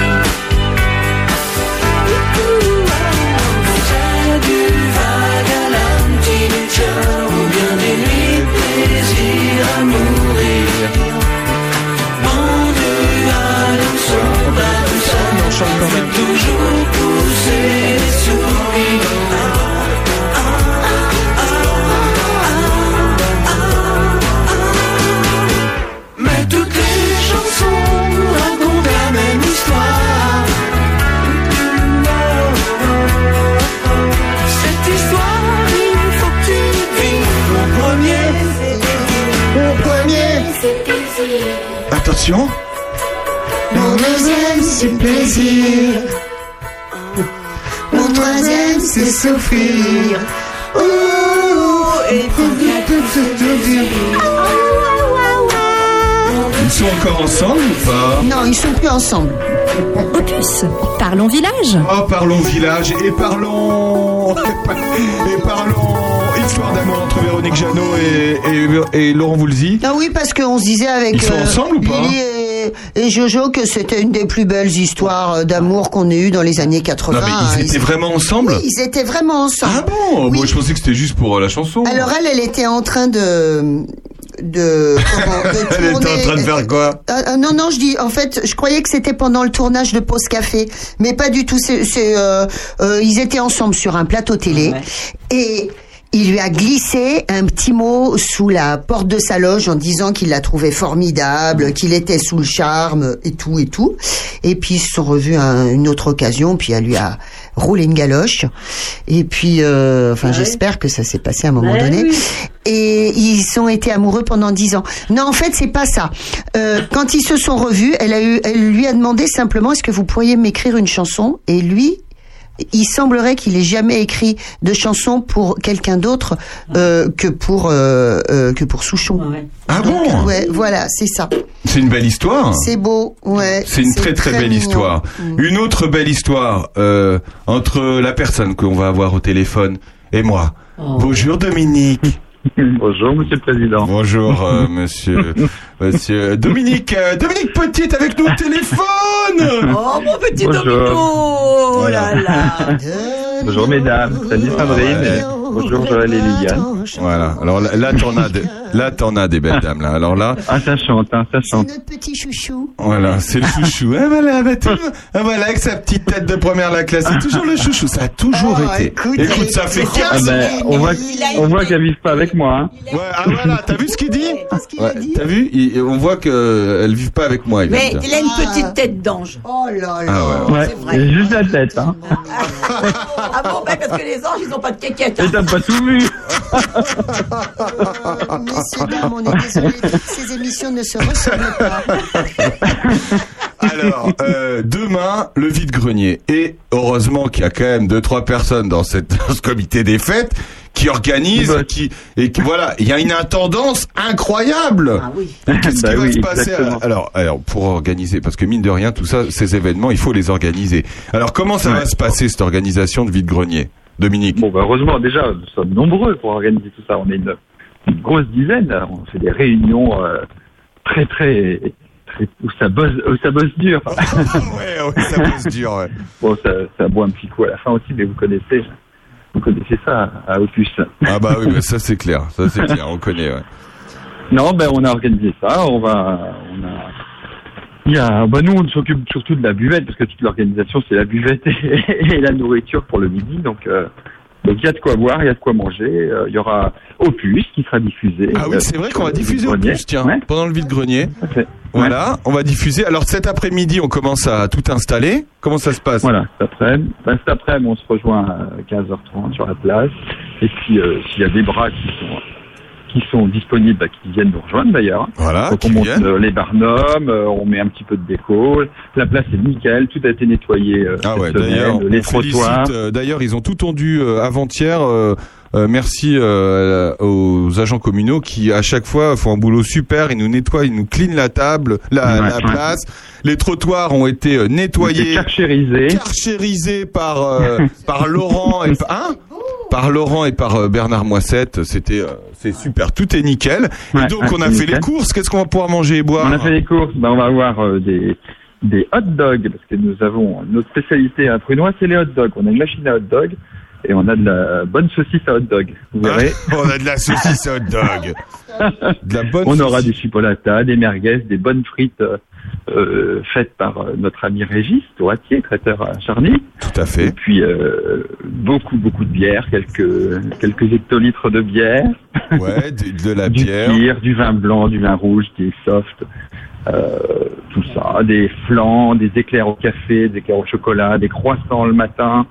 Attention. mon deuxième, c'est plaisir. Mon troisième, c'est souffrir. Ouh, et Ils sont encore ensemble ou pas Non, ils sont plus ensemble. Opus, parlons village. Oh, parlons village et parlons. Et parlons. Histoire d'amour entre Véronique Jeannot et, et, et Laurent Voulzy. Ah oui, parce qu'on se disait avec Ils sont ensemble ou pas Lily et, et Jojo que c'était une des plus belles histoires euh, d'amour qu'on ait eues dans les années 80. Non, mais ils étaient vraiment ensemble? Oui, ils étaient vraiment ensemble. Ah bon? Moi, je pensais que c'était juste pour euh, la chanson. Alors elle, elle était en train de de, comment, de Elle était en train de faire quoi? Non, non, je dis, en fait, je croyais que c'était pendant le tournage de Pause Café, mais pas du tout. C'est, c'est, euh, euh, ils étaient ensemble sur un plateau télé et il lui a glissé un petit mot sous la porte de sa loge en disant qu'il la trouvait formidable, qu'il était sous le charme et tout et tout. Et puis ils se sont revus à une autre occasion, puis elle lui a roulé une galoche. Et puis, euh, enfin, Ouais. j'espère que ça s'est passé à un moment Ouais, donné. oui. Et ils ont été amoureux pendant dix ans. Non, en fait, c'est pas ça. Euh, quand ils se sont revus, elle a eu, elle lui a demandé simplement est-ce que vous pourriez m'écrire une chanson? Et lui, il semblerait qu'il ait jamais écrit de chanson pour quelqu'un d'autre euh, que pour euh, euh, que pour Souchon. Ah bon? Ouais, voilà, c'est ça. C'est une belle histoire. C'est beau, ouais. C'est une très très, belle mignon. histoire. Une autre belle histoire euh, entre la personne qu'on va avoir au téléphone et moi. Oh. Bonjour Dominique. Bonjour Monsieur le Président. Bonjour euh, Monsieur Monsieur Dominique. euh, Dominique Petit est avec nous au téléphone. Oh mon petit Bonjour. Domino Oh là là Bonjour mesdames. Salut Sandrine. Ouais. Bonjour Joël et Liliane. Voilà. Alors là, là t'en as, des- là t'en as des belles dames là. Alors là, Ah ça chante, hein, ça chante. Notre petit chouchou. voilà, c'est le chouchou. Ah voilà, bah, tout- ah, voilà, avec sa petite tête de première la classe, c'est toujours le chouchou. Ça a toujours Oh, été. écoute, Écoute, ça fait c'est 15 Ah ben, on voit, Il a on voit qu'elles vivent pas avec moi. Hein. Ouais, ah voilà, t'as vu ce qu'il dit Ouais, T'as vu Il- On voit qu'elles vivent pas avec moi. il Mais il a une petite tête d'ange. Oh là là. Ah ouais, Ouais, c'est vrai. c'est juste la tête. Hein. Ah bon, ben parce que les anges, ils ont pas de quéquette. Et hein. T'as pas tout vu. Messieurs, dames, on est désolé, ces émissions ne se ressemblent pas. Alors, euh, demain, le vide-grenier. Et heureusement qu'il y a quand même deux, trois personnes dans, cette, dans ce comité des fêtes qui organisent, Bah. qui, et qui, voilà, il y a une intendance incroyable. Ah oui. Qu'est-ce Bah qui va oui, se passer alors, alors, pour organiser, parce que mine de rien, tout ça, ces événements, il faut les organiser. Alors, comment ça va se passer, cette organisation de vide-grenier? Dominique Bon bah heureusement déjà nous sommes nombreux pour organiser tout ça. On est une, une grosse dizaine. On fait des réunions euh, très très très où ça bosse où ça bosse dur. ouais, ouais, ça va se dire, ouais. Bon ça ça boit un petit coup à la fin aussi, mais vous connaissez vous connaissez ça à Opus. Ah bah oui, bah ça c'est clair, ça c'est clair, on connaît, ouais. Non, ben on a organisé ça. On va, on a. Il y a, bah nous on s'occupe surtout de la buvette parce que toute l'organisation c'est la buvette et, et la nourriture pour le midi. Donc euh, donc il y a de quoi boire, il y a de quoi manger. Euh, Il y aura Opus qui sera diffusé. Ah oui, euh, c'est vrai qu'on va le diffuser plus, tiens, Ouais, pendant le vide-grenier. Voilà, on va diffuser. Alors cet après-midi, on commence à tout installer. Comment ça se passe? Voilà, cet après-midi, ben, après-midi, on se rejoint à 15h30 sur la place. Et puis, euh, s'il y a des bras qui sont qui sont disponibles, bah, qui viennent nous rejoindre d'ailleurs. Voilà, Donc on monte euh, les barnums, euh, on met un petit peu de déco. La place est nickel, tout a été nettoyé euh, Ah cette ouais, d'ailleurs, les trottoirs. euh, D'ailleurs, ils ont tout tondu euh, avant-hier. euh, euh, merci euh, aux agents communaux qui à chaque fois font un boulot super. Ils nous nettoient, ils nous cleanent la table, la, Ouais, la ouais. place. Les trottoirs ont été nettoyés, carchérisé. carchérisés par euh, par Laurent et hein? Par Laurent et par euh, Bernard Moissette. C'était euh, c'est super, tout est nickel. Ouais, et donc on a fait nickel. les courses. Qu'est-ce qu'on va pouvoir manger et boire On a fait les courses, ben, on va avoir euh, des des hot dogs parce que nous avons notre spécialité à Prunois, c'est les hot dogs. On a une machine à hot dog et on a de la bonne saucisse à hot dog. Vous verrez. on a de la saucisse hot dog. De la bonne On aura du chipolata, des merguez, des bonnes frites euh, euh, faites par euh, notre ami Régis Touratier, traiteur à Charny. Tout à Et fait. puis euh, beaucoup beaucoup de bière, quelques quelques hectolitres de bière, Ouais, de, de la du bière. du vin blanc, du vin rouge qui est soft, euh, tout ça, des flancs, des éclairs au café, des éclairs au chocolat, des croissants le matin.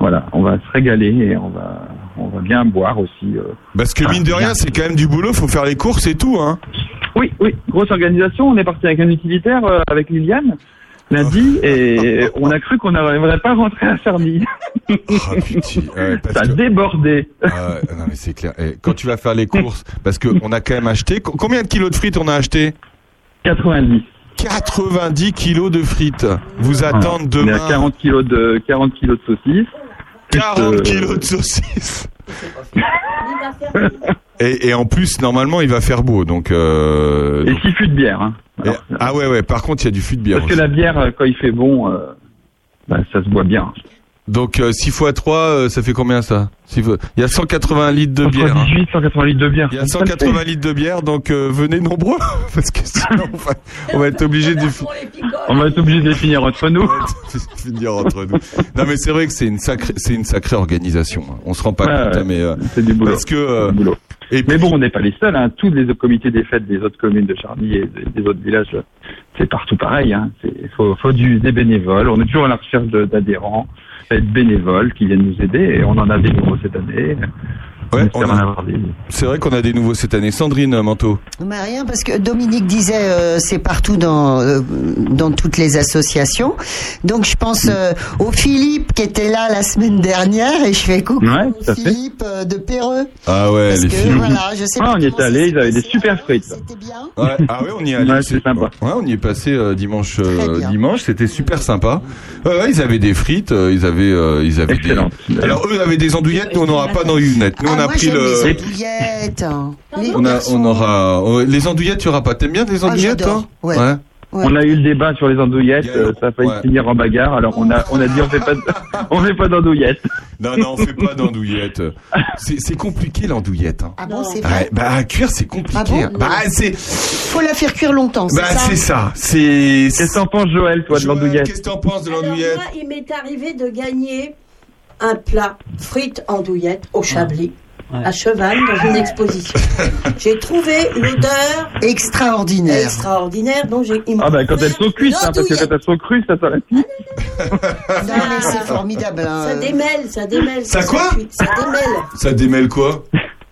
Voilà, on va se régaler et on va on va bien boire aussi. euh. Parce que mine de rien, c'est quand même du boulot, faut faire les courses et tout, hein. Oui, oui, grosse organisation. On est parti avec un utilitaire euh, avec Liliane lundi et on a cru qu'on n'arriverait pas à rentrer à putain, ouais, parce Ça a que- débordé. Ah ouais, non mais c'est clair. Eh, quand tu vas faire les courses, parce que on a quand même acheté. co- Combien de kilos de frites on a acheté? 90. 90 kilos de frites. Vous attendent On est demain à 40 kilos de 40 kilos de saucisses. 40 euh, kilos de saucisses. Et, et en plus, normalement, il va faire beau, donc. Euh, Et six fûts de bière. Hein. et- ah ouais, ouais. Par contre, il y a du fût de bière. Parce que la bière, euh, quand il fait bon, euh, bah, ça se boit bien. Donc euh, 6 x 3, ça fait combien ça fois- Il y a 180 litres de bière. hein. 18, 180 litres de bière. Il y a 180 litres de bière, donc euh, venez nombreux, parce que sinon on va, on va être obligé de On va être obligé de les finir entre nous. finir entre nous. Non mais c'est vrai que c'est une sacrée, c'est une sacrée organisation. hein. On se rend pas Ouais, compte, ouais. hein, mais euh, C'est du boulot. parce que euh, et Mais bon, on n'est pas les seuls. Hein. Tous les comités des fêtes des autres communes de Charny et des, autres villages, euh, c'est partout pareil. Hein. Il faut, faut du, des bénévoles. On est toujours à la recherche d'adhérents, de bénévoles qui viennent nous aider. Et on en a des nouveaux cette année. Ouais, a- c'est vrai qu'on a des nouveaux cette année. Sandrine euh, Manteau. Mais rien, parce que Dominique disait euh, c'est partout dans euh, dans toutes les associations. Donc je pense euh, au Philippe qui était là la semaine dernière et je fais coucou Ouais, au. Philippe euh, de Perreux. Ah ouais, Parce les que, filles. voilà, je sais Ah, pas on y est allé, ils avaient des super frites. C'était bien. Ouais, ah ouais, on y est allé. C'est sympa. Ouais, on y est passé euh, dimanche. euh, dimanche, c'était super sympa. Ils avaient des frites, euh, ils avaient, euh, ils avaient Excellent. des. Alors eux avaient des andouillettes, nous on n'aura pas d'andouillettes. Nous on a moi, pris le. les andouillettes. Les On a, on aura oh, les andouillettes, tu auras pas. T'aimes bien les Ah, andouillettes, j'adore. toi Ouais. Ouais. On a eu le débat sur les andouillettes, euh, ça a failli ouais. finir en bagarre. Alors on a, on a dit on fait pas, de- on fait pas d'andouillettes. Non, non, on fait pas d'andouillettes. C'est, c'est compliqué l'andouillette. Hein. Ah bon, c'est Ouais, vrai. bah à cuire c'est compliqué. Ah bon hein. Bah c'est, Faut la faire cuire longtemps, c'est bah ça c'est ça. C'est. Qu'est-ce que t'en penses, Joël, toi, de l'andouillette Qu'est-ce que t'en penses de Alors l'andouillette moi, il m'est arrivé de gagner un plat frites andouillettes au Chablis. À cheval dans une exposition. J'ai trouvé l'odeur Extraordinaire. extraordinaire dont j'ai. il m'a Ah bah quand elles sont cuites, hein, parce que quand elles sont crues, ça s'arrête. Non, mais c'est formidable. hein. Ça démêle, ça démêle. Ça quoi. Ça démêle. Ça démêle quoi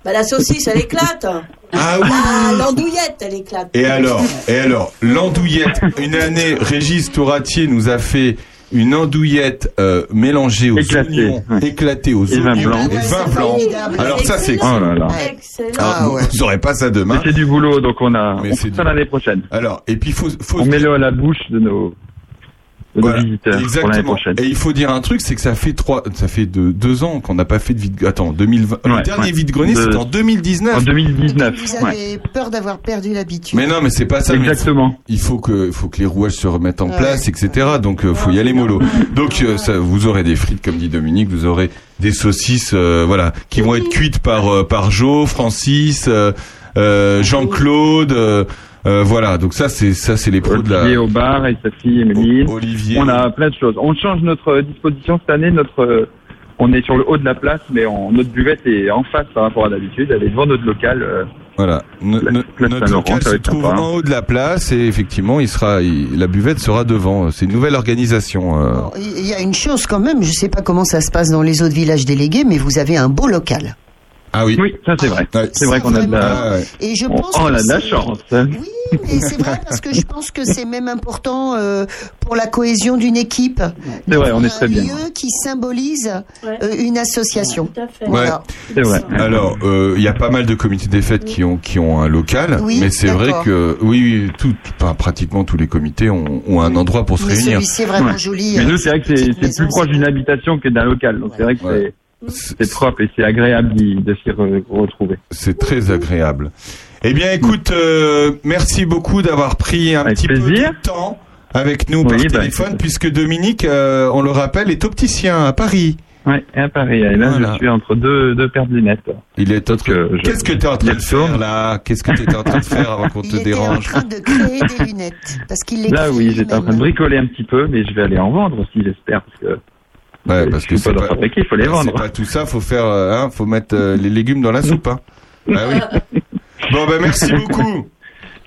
Bah la saucisse, elle éclate. Ah oui. Ah, l'andouillette, elle éclate. Et alors, et alors, l'andouillette. Une année, Régis Touratier nous a fait une andouillette euh, mélangée aux Éclatée, oignons, ouais. éclatée aux Et vin oignons blanc. et vin blanc. Alors ça, c'est Oh là là. Excellent. Alors, Ah ouais. vous aurez pas ça demain. Mais c'est du boulot, donc on a, Mais on c'est fait du- ça l'année prochaine. Alors, et puis faut, faut On met le à la bouche de nos Voilà, visiteurs pour l'année exactement. prochaine. Et il faut dire un truc, c'est que ça fait trois, ça fait de, deux ans qu'on n'a pas fait de vide. Attends, 2020. le dernier ouais. vide-grenier, De- c'était en 2019. En 2019. Vous ouais. avez peur d'avoir perdu l'habitude. Mais non, mais c'est pas ça. Exactement. Il faut que, il faut que les rouages se remettent en Ouais. place, etc. Donc, euh, faut y aller mollo. Donc, euh, ça, vous aurez des frites, comme dit Dominique. Vous aurez des saucisses, euh, voilà, qui vont être cuites par euh, par Jo, Francis, euh, euh, Jean-Claude. Euh, euh, voilà. Donc ça, c'est ça, c'est les pros de la. Olivier au bar et sa fille Emeline. Olivier. On a plein de choses. On change notre disposition cette année. Notre, euh, on est sur le haut de la place, mais on- notre buvette est en face par rapport à d'habitude. Elle est devant notre local. euh, Voilà. No- no- notre local se trouve sympa. en haut de la place et effectivement, il sera, il- la buvette sera devant. C'est une nouvelle organisation. euh. Il y a une chose quand même, je sais pas comment ça se passe dans les autres villages délégués, mais vous avez un beau local. Ah oui. Oui, ça c'est vrai. Ouais. C'est vrai qu'on a de la. Ah. Et je pense on que a de la c'est- chance. Oui, mais c'est vrai parce que je pense que c'est même important euh, pour la cohésion d'une équipe. C'est vrai, on est Un très bien. lieu qui symbolise Ouais. euh, une association. Tout à fait. Ouais. Voilà. C'est vrai. Alors, euh, il y a pas mal de comités des fêtes qui ont qui ont un local, Oui, mais c'est vrai que oui, tout, enfin, pratiquement tous les comités ont, ont un endroit pour se Mais réunir. celui-ci est vraiment Ouais. joli. Mais euh, nous, c'est vrai que c'est c'est plus proche c'est d'une habitation que d'un local. Donc c'est vrai que Ouais. c'est- c'est propre et c'est agréable d'y- de s'y re- retrouver. C'est très agréable. Eh bien, écoute, euh, merci beaucoup d'avoir pris un Avec petit peu de temps avec nous par Oui, bah, téléphone, puisque Dominique, euh, on le rappelle, est opticien à Paris. Et à Paris. Et là, Voilà. je suis entre deux, deux paires de lunettes. Il est en je- Qu'est-ce que tu es en train de faire là? Qu'est-ce que tu es en train de faire avant qu'on te Il était en dérange? train de créer des lunettes parce qu'il les Là, oui, j'étais en train de bricoler un petit peu, mais je vais aller en vendre aussi, j'espère, parce que Ouais, parce que c'est pas pas, il faut les c'est vendre. pas tout ça. Faut faire, euh, hein, faut mettre euh, les légumes dans la soupe. Hein. Ah oui. Bon, ben merci beaucoup.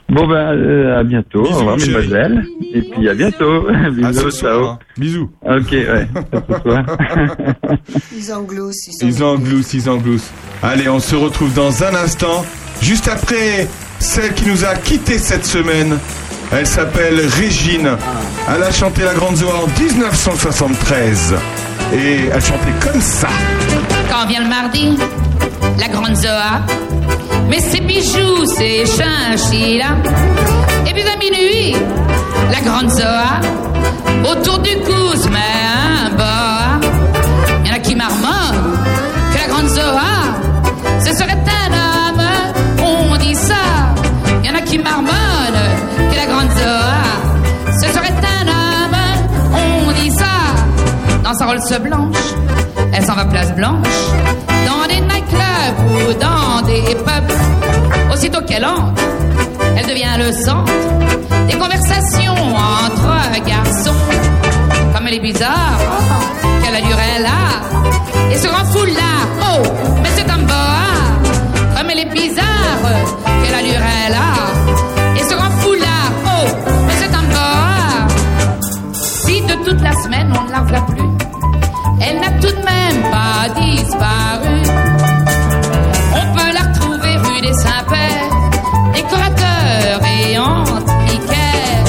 Bon, ben, euh, à bientôt. Bisous, Au revoir, mademoiselle. Et puis, à bientôt. À Bisous, ciao. soir. hein. Bisous. Ok, ouais. Ils engloussent. Ils, Ils engloussent, ils engloussent. Allez, on se retrouve dans un instant, juste après celle qui nous a quittés cette semaine. Elle s'appelle Régine. Elle a chanté La Grande Zoa en 1973. Et elle chantait comme ça. Quand vient le mardi, la grande Zoa met ses bijoux, ses chinchillas. Et puis à minuit, la grande Zoa, autour du cou se met un. Il y en a qui marmonnent Rolls Blanche. Elle s'en va place Blanche, dans des nightclubs ou dans des pubs. Aussitôt qu'elle entre, elle devient le centre des conversations entre garçons. Comme elle est bizarre, quelle allure elle a, et ce grand foulard, oh, mais c'est un boa. Comme elle est bizarre, quelle allure elle a, et ce grand foulard, oh, mais c'est un boa. Si de toute la semaine on ne la voit plus, On peut la retrouver rue des Saints-Pères, décorateur et antiquaire,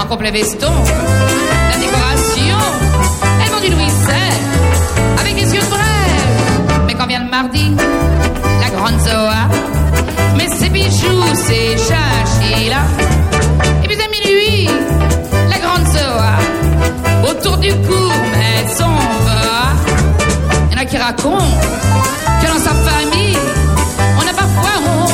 en complet veston, la décoration, elle vend du Louis XVI, avec des yeux de. Mais quand vient le mardi, la grande Zoa, mais ses bijoux, ses chinchillas, et puis à minuit, la grande Zoa, autour du cou, met son qui racontent que dans sa famille, on a parfois honte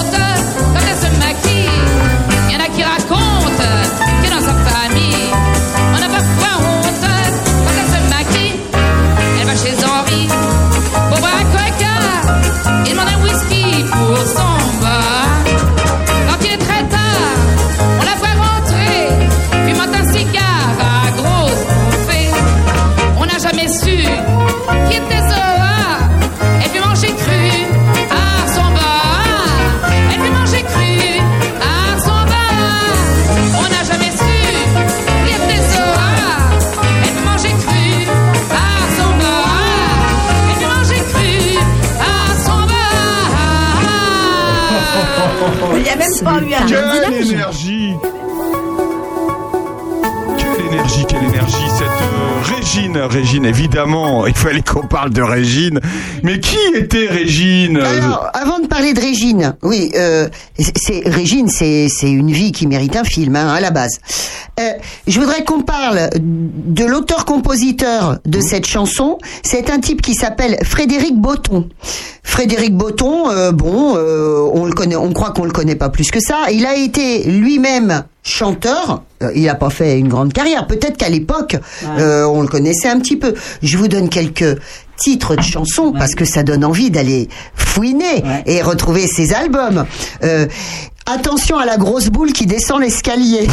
Quelle énergie Quelle énergie, quelle énergie cette euh, Régine, Régine, évidemment, il fallait qu'on parle de Régine. Mais qui était Régine? Alors, avant de parler de Régine, oui, euh, c'est Régine, c'est c'est une vie qui mérite un film hein, à la base. Euh, je voudrais qu'on parle de l'auteur-compositeur de cette chanson. C'est un type qui s'appelle Frédéric Botton. Frédéric Botton, euh, bon, euh, on le connaît, on croit qu'on le connaît pas plus que ça. Il a été lui-même chanteur. Euh, Il n'a pas fait une grande carrière. Peut-être qu'à l'époque, euh, on le connaissait un petit peu. Je vous donne quelques titres de chansons parce que ça donne envie d'aller fouiner et retrouver ses albums. Euh, Attention à la grosse boule qui descend l'escalier.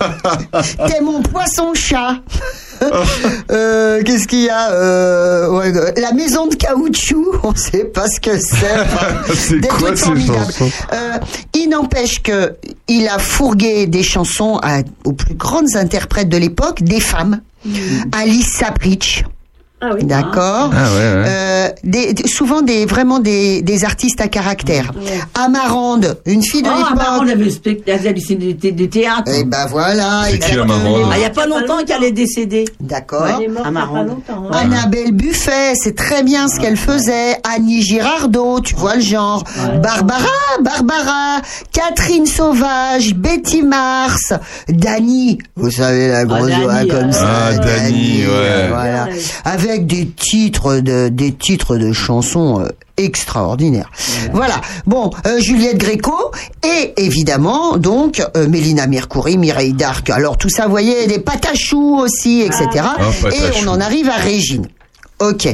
T'es mon poisson chat. Euh, Qu'est-ce qu'il y a Euh, ouais, euh, La maison de caoutchouc, on sait pas ce que c'est. C'est Des quoi trucs ces chansons? Euh, il n'empêche que il a fourgué des chansons à- aux plus grandes interprètes de l'époque, des femmes. Alice Sapritch. Ah oui. D'accord. Ah ouais, ouais. Euh, souvent des vraiment des, des artistes à caractère. Amarande, une fille de Oh, l'époque. Amarande, elle avait le spectacle, du, thé- du théâtre. Et ben voilà. C'est qui, Amarande Ah, Il n'y a pas longtemps qu'elle est décédée. D'accord. Elle est morte il y a pas Amarande. longtemps. hein. Annabelle Buffet, c'est très bien ce qu'elle faisait. Annie Girardot, tu vois le genre. Barbara, Barbara, Catherine Sauvage, Betty Mars, Dani, vous savez la grosse Dani, voix comme ça. Ah, Dani, ouais. voilà. Ouais. Avec des titres de des titres de chansons euh, extraordinaires. Voilà. Bon, euh, Juliette Gréco et évidemment donc euh, Mélina Mercouri, Mireille Darc. Alors tout ça, vous voyez, des patachous aussi, etc. Ah, et patachou. on en arrive à Régine. Ok.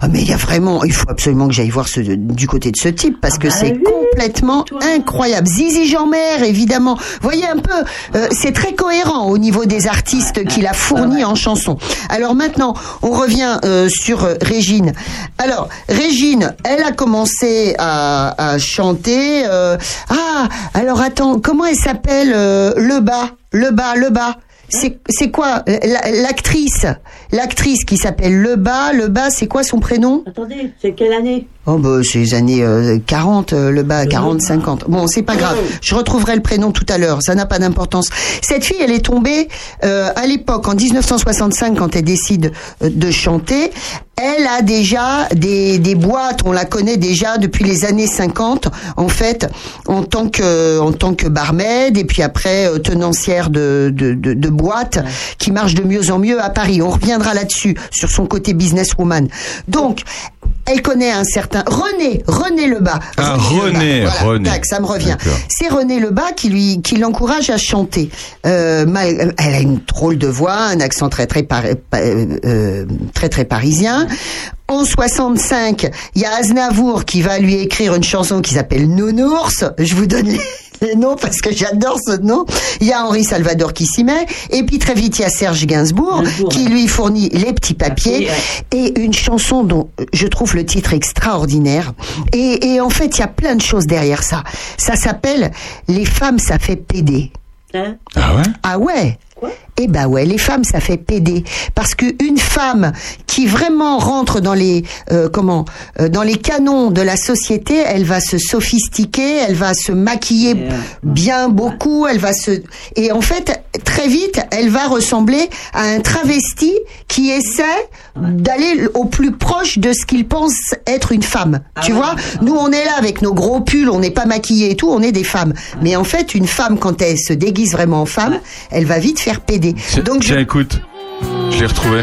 Ah, mais il y a vraiment, il faut absolument que j'aille voir ce, du côté de ce type parce que bah c'est oui, complètement incroyable. Zizi Jeanmer, évidemment. Voyez un peu, euh, c'est très cohérent au niveau des artistes qu'il a fournis en chanson. Alors maintenant, on revient euh, sur euh, Régine. Alors, Régine, elle a commencé à, à chanter. euh, ah, alors attends, comment elle s'appelle euh, Le bas, le bas, le bas? C'est quoi la- l'actrice L'actrice qui s'appelle Le Bas, Le Bas, c'est quoi son prénom? Attendez, c'est quelle année? Oh bah c'est les années euh, 40, euh, Le Bas, 40, 50. Bon, c'est pas grave. Je retrouverai le prénom tout à l'heure, ça n'a pas d'importance. Cette fille, elle est tombée euh, à l'époque, en 1965, quand elle décide euh, de chanter. Elle a déjà des, des boîtes, on la connaît déjà depuis les années 50, en fait, en tant que, en tant que barmaid, et puis après euh, tenancière de, de, de, de boîte, qui marche de mieux en mieux à Paris. On reviendra là-dessus, sur son côté businesswoman. Donc, elle connaît un certain René, René Lebas. Ah, Lebas, René, voilà, René. tac, ça me revient. C'est René Lebas qui lui, qui l'encourage à chanter. Euh, mal- elle a une drôle de voix, un accent très très pa- euh, très très parisien. En 65, il y a Aznavour qui va lui écrire une chanson qui s'appelle Nounours. Je vous donne les, les noms parce que j'adore ce nom. Il y a Henri Salvador qui s'y met. Et puis très vite, il y a Serge Gainsbourg qui lui fournit les petits papiers et une chanson dont je trouve le titre extraordinaire. Et, et en fait, il y a plein de choses derrière ça. Ça s'appelle Les femmes, ça fait péder. Hein? Ah ouais? Ah ouais Eh ben ouais, les femmes, ça fait péder. Parce qu'une femme qui vraiment rentre dans les euh, comment euh, dans les canons de la société, elle va se sophistiquer, elle va se maquiller bien beaucoup, elle va se et en fait très vite, elle va ressembler à un travesti qui essaie d'aller au plus proche de ce qu'il pense être une femme. tu vois? Nous, on est là avec nos gros pulls, on n'est pas maquillés et tout, on est des femmes. Mais en fait, une femme, quand elle se déguise vraiment en femme, elle va vite faire péder. Donc, Tiens, écoute, je l'ai retrouvé.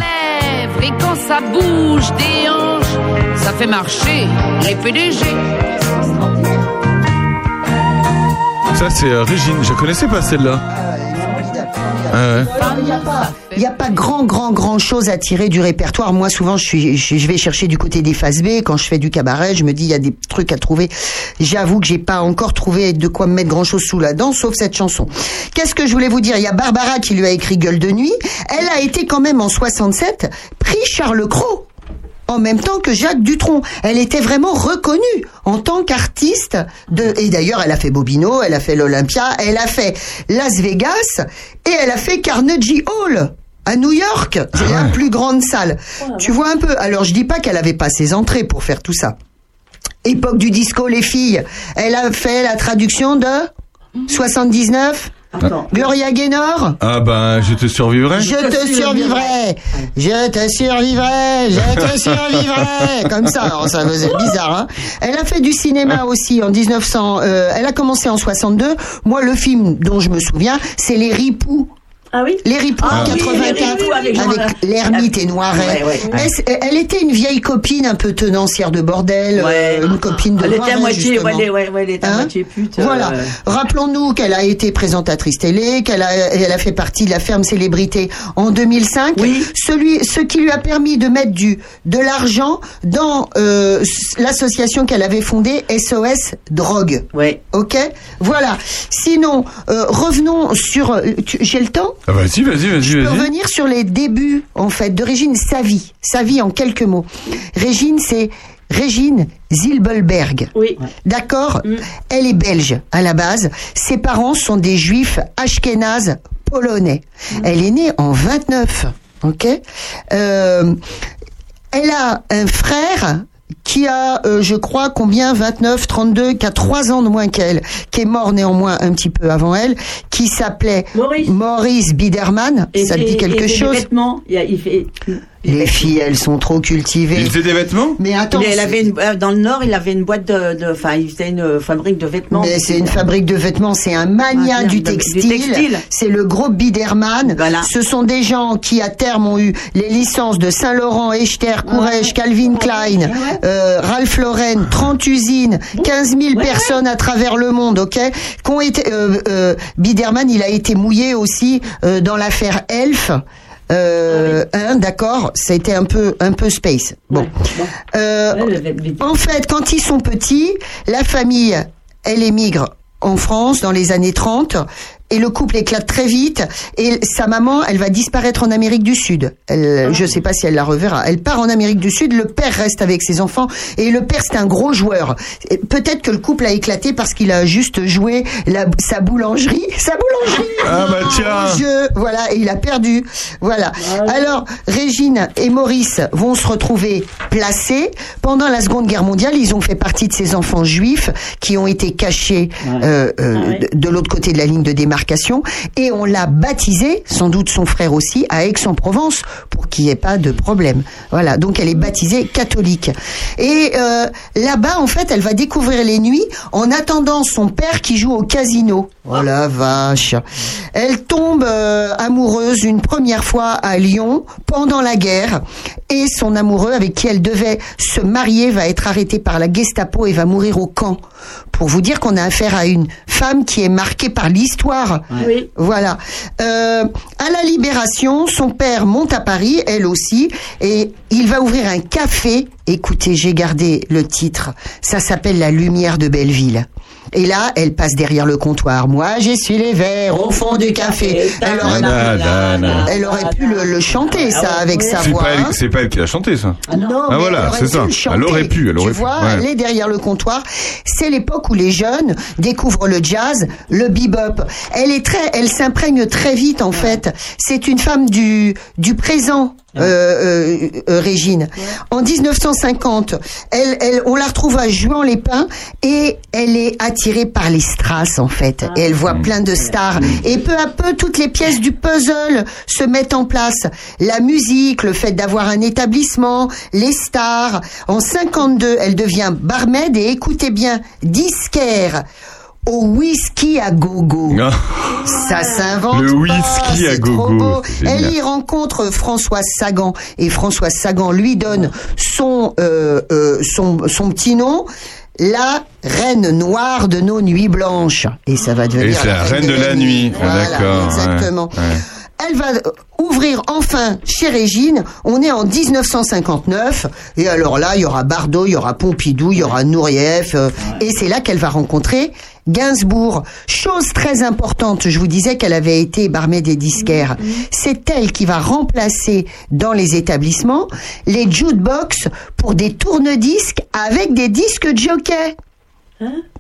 et quand ça bouge des hanches, ça fait marcher les PDG. Ça, c'est euh, Régine. Je connaissais pas celle-là. Il n'y a pas, grand, grand, grand chose à tirer du répertoire. Moi, souvent, je vais chercher du côté des phases B. Quand je fais du cabaret, je me dis, il y a des trucs à trouver. J'avoue que j'ai pas encore trouvé de quoi me mettre grand chose sous la dent, sauf cette chanson. Qu'est-ce que je voulais vous dire? Il y a Barbara qui lui a écrit Gueule de nuit. Elle a été quand même en 67 prix Charles Cros. En même temps que Jacques Dutronc. Elle était vraiment reconnue en tant qu'artiste de, et d'ailleurs, elle a fait Bobino, elle a fait l'Olympia, elle a fait Las Vegas, et elle a fait Carnegie Hall. À New York, c'est la plus grande salle. Tu vois un peu. Alors, je dis pas qu'elle avait pas ses entrées pour faire tout ça. Époque du disco, les filles. Elle a fait la traduction de 79. Gloria Gaynor. Ah ben, je te survivrai. Je te survivrai, je te survivrai, je te survivrai. Comme ça, alors ça c'est bizarre. Hein elle a fait du cinéma aussi en 1900. euh, elle a commencé en 62. Moi, le film dont je me souviens, c'est Les Ripoux. Ah oui Les Ripoux Ah en oui, 84 Les Ripoux avec avec, l'ermite et Noiret. Ouais, ouais. Elle, elle était une vieille copine un peu tenancière de bordel, euh, une copine de Elle était à Noiret, moitié, ouais, elle ouais, ouais, était à Hein moitié pute. Voilà. euh, Rappelons-nous qu'elle a été présentatrice télé, qu'elle a, elle a fait partie de la ferme célébrité en 2005. Celui, ce qui lui a permis de mettre du, de l'argent dans euh, l'association qu'elle avait fondée, SOS Drogue. Ouais. Ok? Voilà. Sinon, euh, revenons sur. euh, J'ai le temps? Ah, vas-y, vas-y, vas-y, Je peux vas-y. revenir sur les débuts, en fait, de Régine, sa vie. Sa vie en quelques mots. Régine, c'est Régine Zilbelberg. Oui. D'accord Elle est belge, à la base. Ses parents sont des juifs ashkénazes polonais. Elle est née en 29. Ok Euh, Elle a un frère qui a, euh, je crois, combien 29, 32, qui a trois ans de moins qu'elle, qui est mort néanmoins un petit peu avant elle, qui s'appelait Maurice, Biderman. et- Ça te et- dit quelque et chose? il fait. Les filles, elles sont trop cultivées. Il faisait des vêtements? Mais attends, Il, avait une- euh, dans le Nord, il avait une boîte de, de- enfin, il faisait une euh, fabrique de vêtements. Mais c'est une fabrique de vêtements, c'est un mania Ah, du textile. C'est le groupe Biderman. Voilà. Ce sont des gens qui à terme ont eu les licences de Saint Laurent, Echter, Courrèges, Calvin Klein, euh, Ralph Lauren, 30 usines, 15 000 personnes à travers le monde, ok? Qui ont été, euh, euh, Biderman, il a été mouillé aussi euh, dans l'affaire Elf. Euh, hein, d'accord, c'était un peu un peu space. Bon. Euh, en fait, quand ils sont petits, la famille, elle émigre en France dans les années 30 et le couple éclate très vite et sa maman, elle va disparaître en Amérique du Sud. Elle, je sais pas si elle la reverra. Elle part en Amérique du Sud, le père reste avec ses enfants et le père c'est un gros joueur. Peut-être que le couple a éclaté parce qu'il a juste joué la, sa boulangerie, sa boulangerie. Ah bah tiens. jeu. voilà, et il a perdu. Voilà. Alors, Régine et Maurice vont se retrouver placés. Pendant la Seconde Guerre mondiale, ils ont fait partie de ces enfants juifs qui ont été cachés euh, euh, de, de l'autre côté de la ligne de démarcation. Et on l'a baptisé, sans doute son frère aussi, à Aix-en-Provence, pour qu'il n'y ait pas de problème. Voilà, donc elle est baptisée catholique. Et euh, là-bas, en fait, elle va découvrir les nuits en attendant son père qui joue au casino. Oh la vache. Elle tombe euh, amoureuse une première fois à Lyon pendant la guerre et son amoureux avec qui elle devait se marier va être arrêté par la Gestapo et va mourir au camp. Pour vous dire qu'on a affaire à une femme qui est marquée par l'histoire. Oui. Voilà. Euh, à la Libération, son père monte à Paris, elle aussi, et il va ouvrir un café. Écoutez, j'ai gardé le titre. Ça s'appelle La Lumière de Belleville. Et là, elle passe derrière le comptoir. Moi, j'essuie les verres au fond du café. Elle aurait, elle pu le, le chanter, ça, avec sa C'est voix. pas, elle, hein. c'est pas elle qui a chanté ça. Non, Ah, mais voilà, elle aurait c'est pu ça. le chanter. Elle aurait pu, elle aurait tu pu, vois, ouais. elle est derrière le comptoir. C'est l'époque où les jeunes découvrent le jazz, le bebop. Elle est très, elle s'imprègne très vite en fait. C'est une femme du du présent. Euh, euh, euh, Régine. En 1950, elle, elle, on la retrouve à Juan-les-Pins et elle est attirée par les strass en fait. Et elle voit plein de stars. Et peu à peu, toutes les pièces du puzzle se mettent en place. La musique, le fait d'avoir un établissement, les stars. En 52, elle devient barmaid et écoutez bien, disquaire au whisky à gogo. Ça s'invente. Le pas, whisky à gogo. Elle y rencontre Françoise Sagan et Françoise Sagan lui donne son euh, euh, son son petit nom. La reine noire de nos nuits blanches. Et ça va devenir Et c'est la reine de la nuit. Ah, Voilà, D'accord. ouais, exactement. ouais. Elle va ouvrir enfin chez Régine. On est en 1959. Et alors là, il y aura Bardot, il y aura Pompidou, il y aura Nourieff. euh, Et c'est là qu'elle va rencontrer Gainsbourg. Chose très importante, je vous disais qu'elle avait été barmaid des disquaires. C'est elle qui va remplacer dans les établissements les jukebox pour des tourne-disques avec des disques de jockey.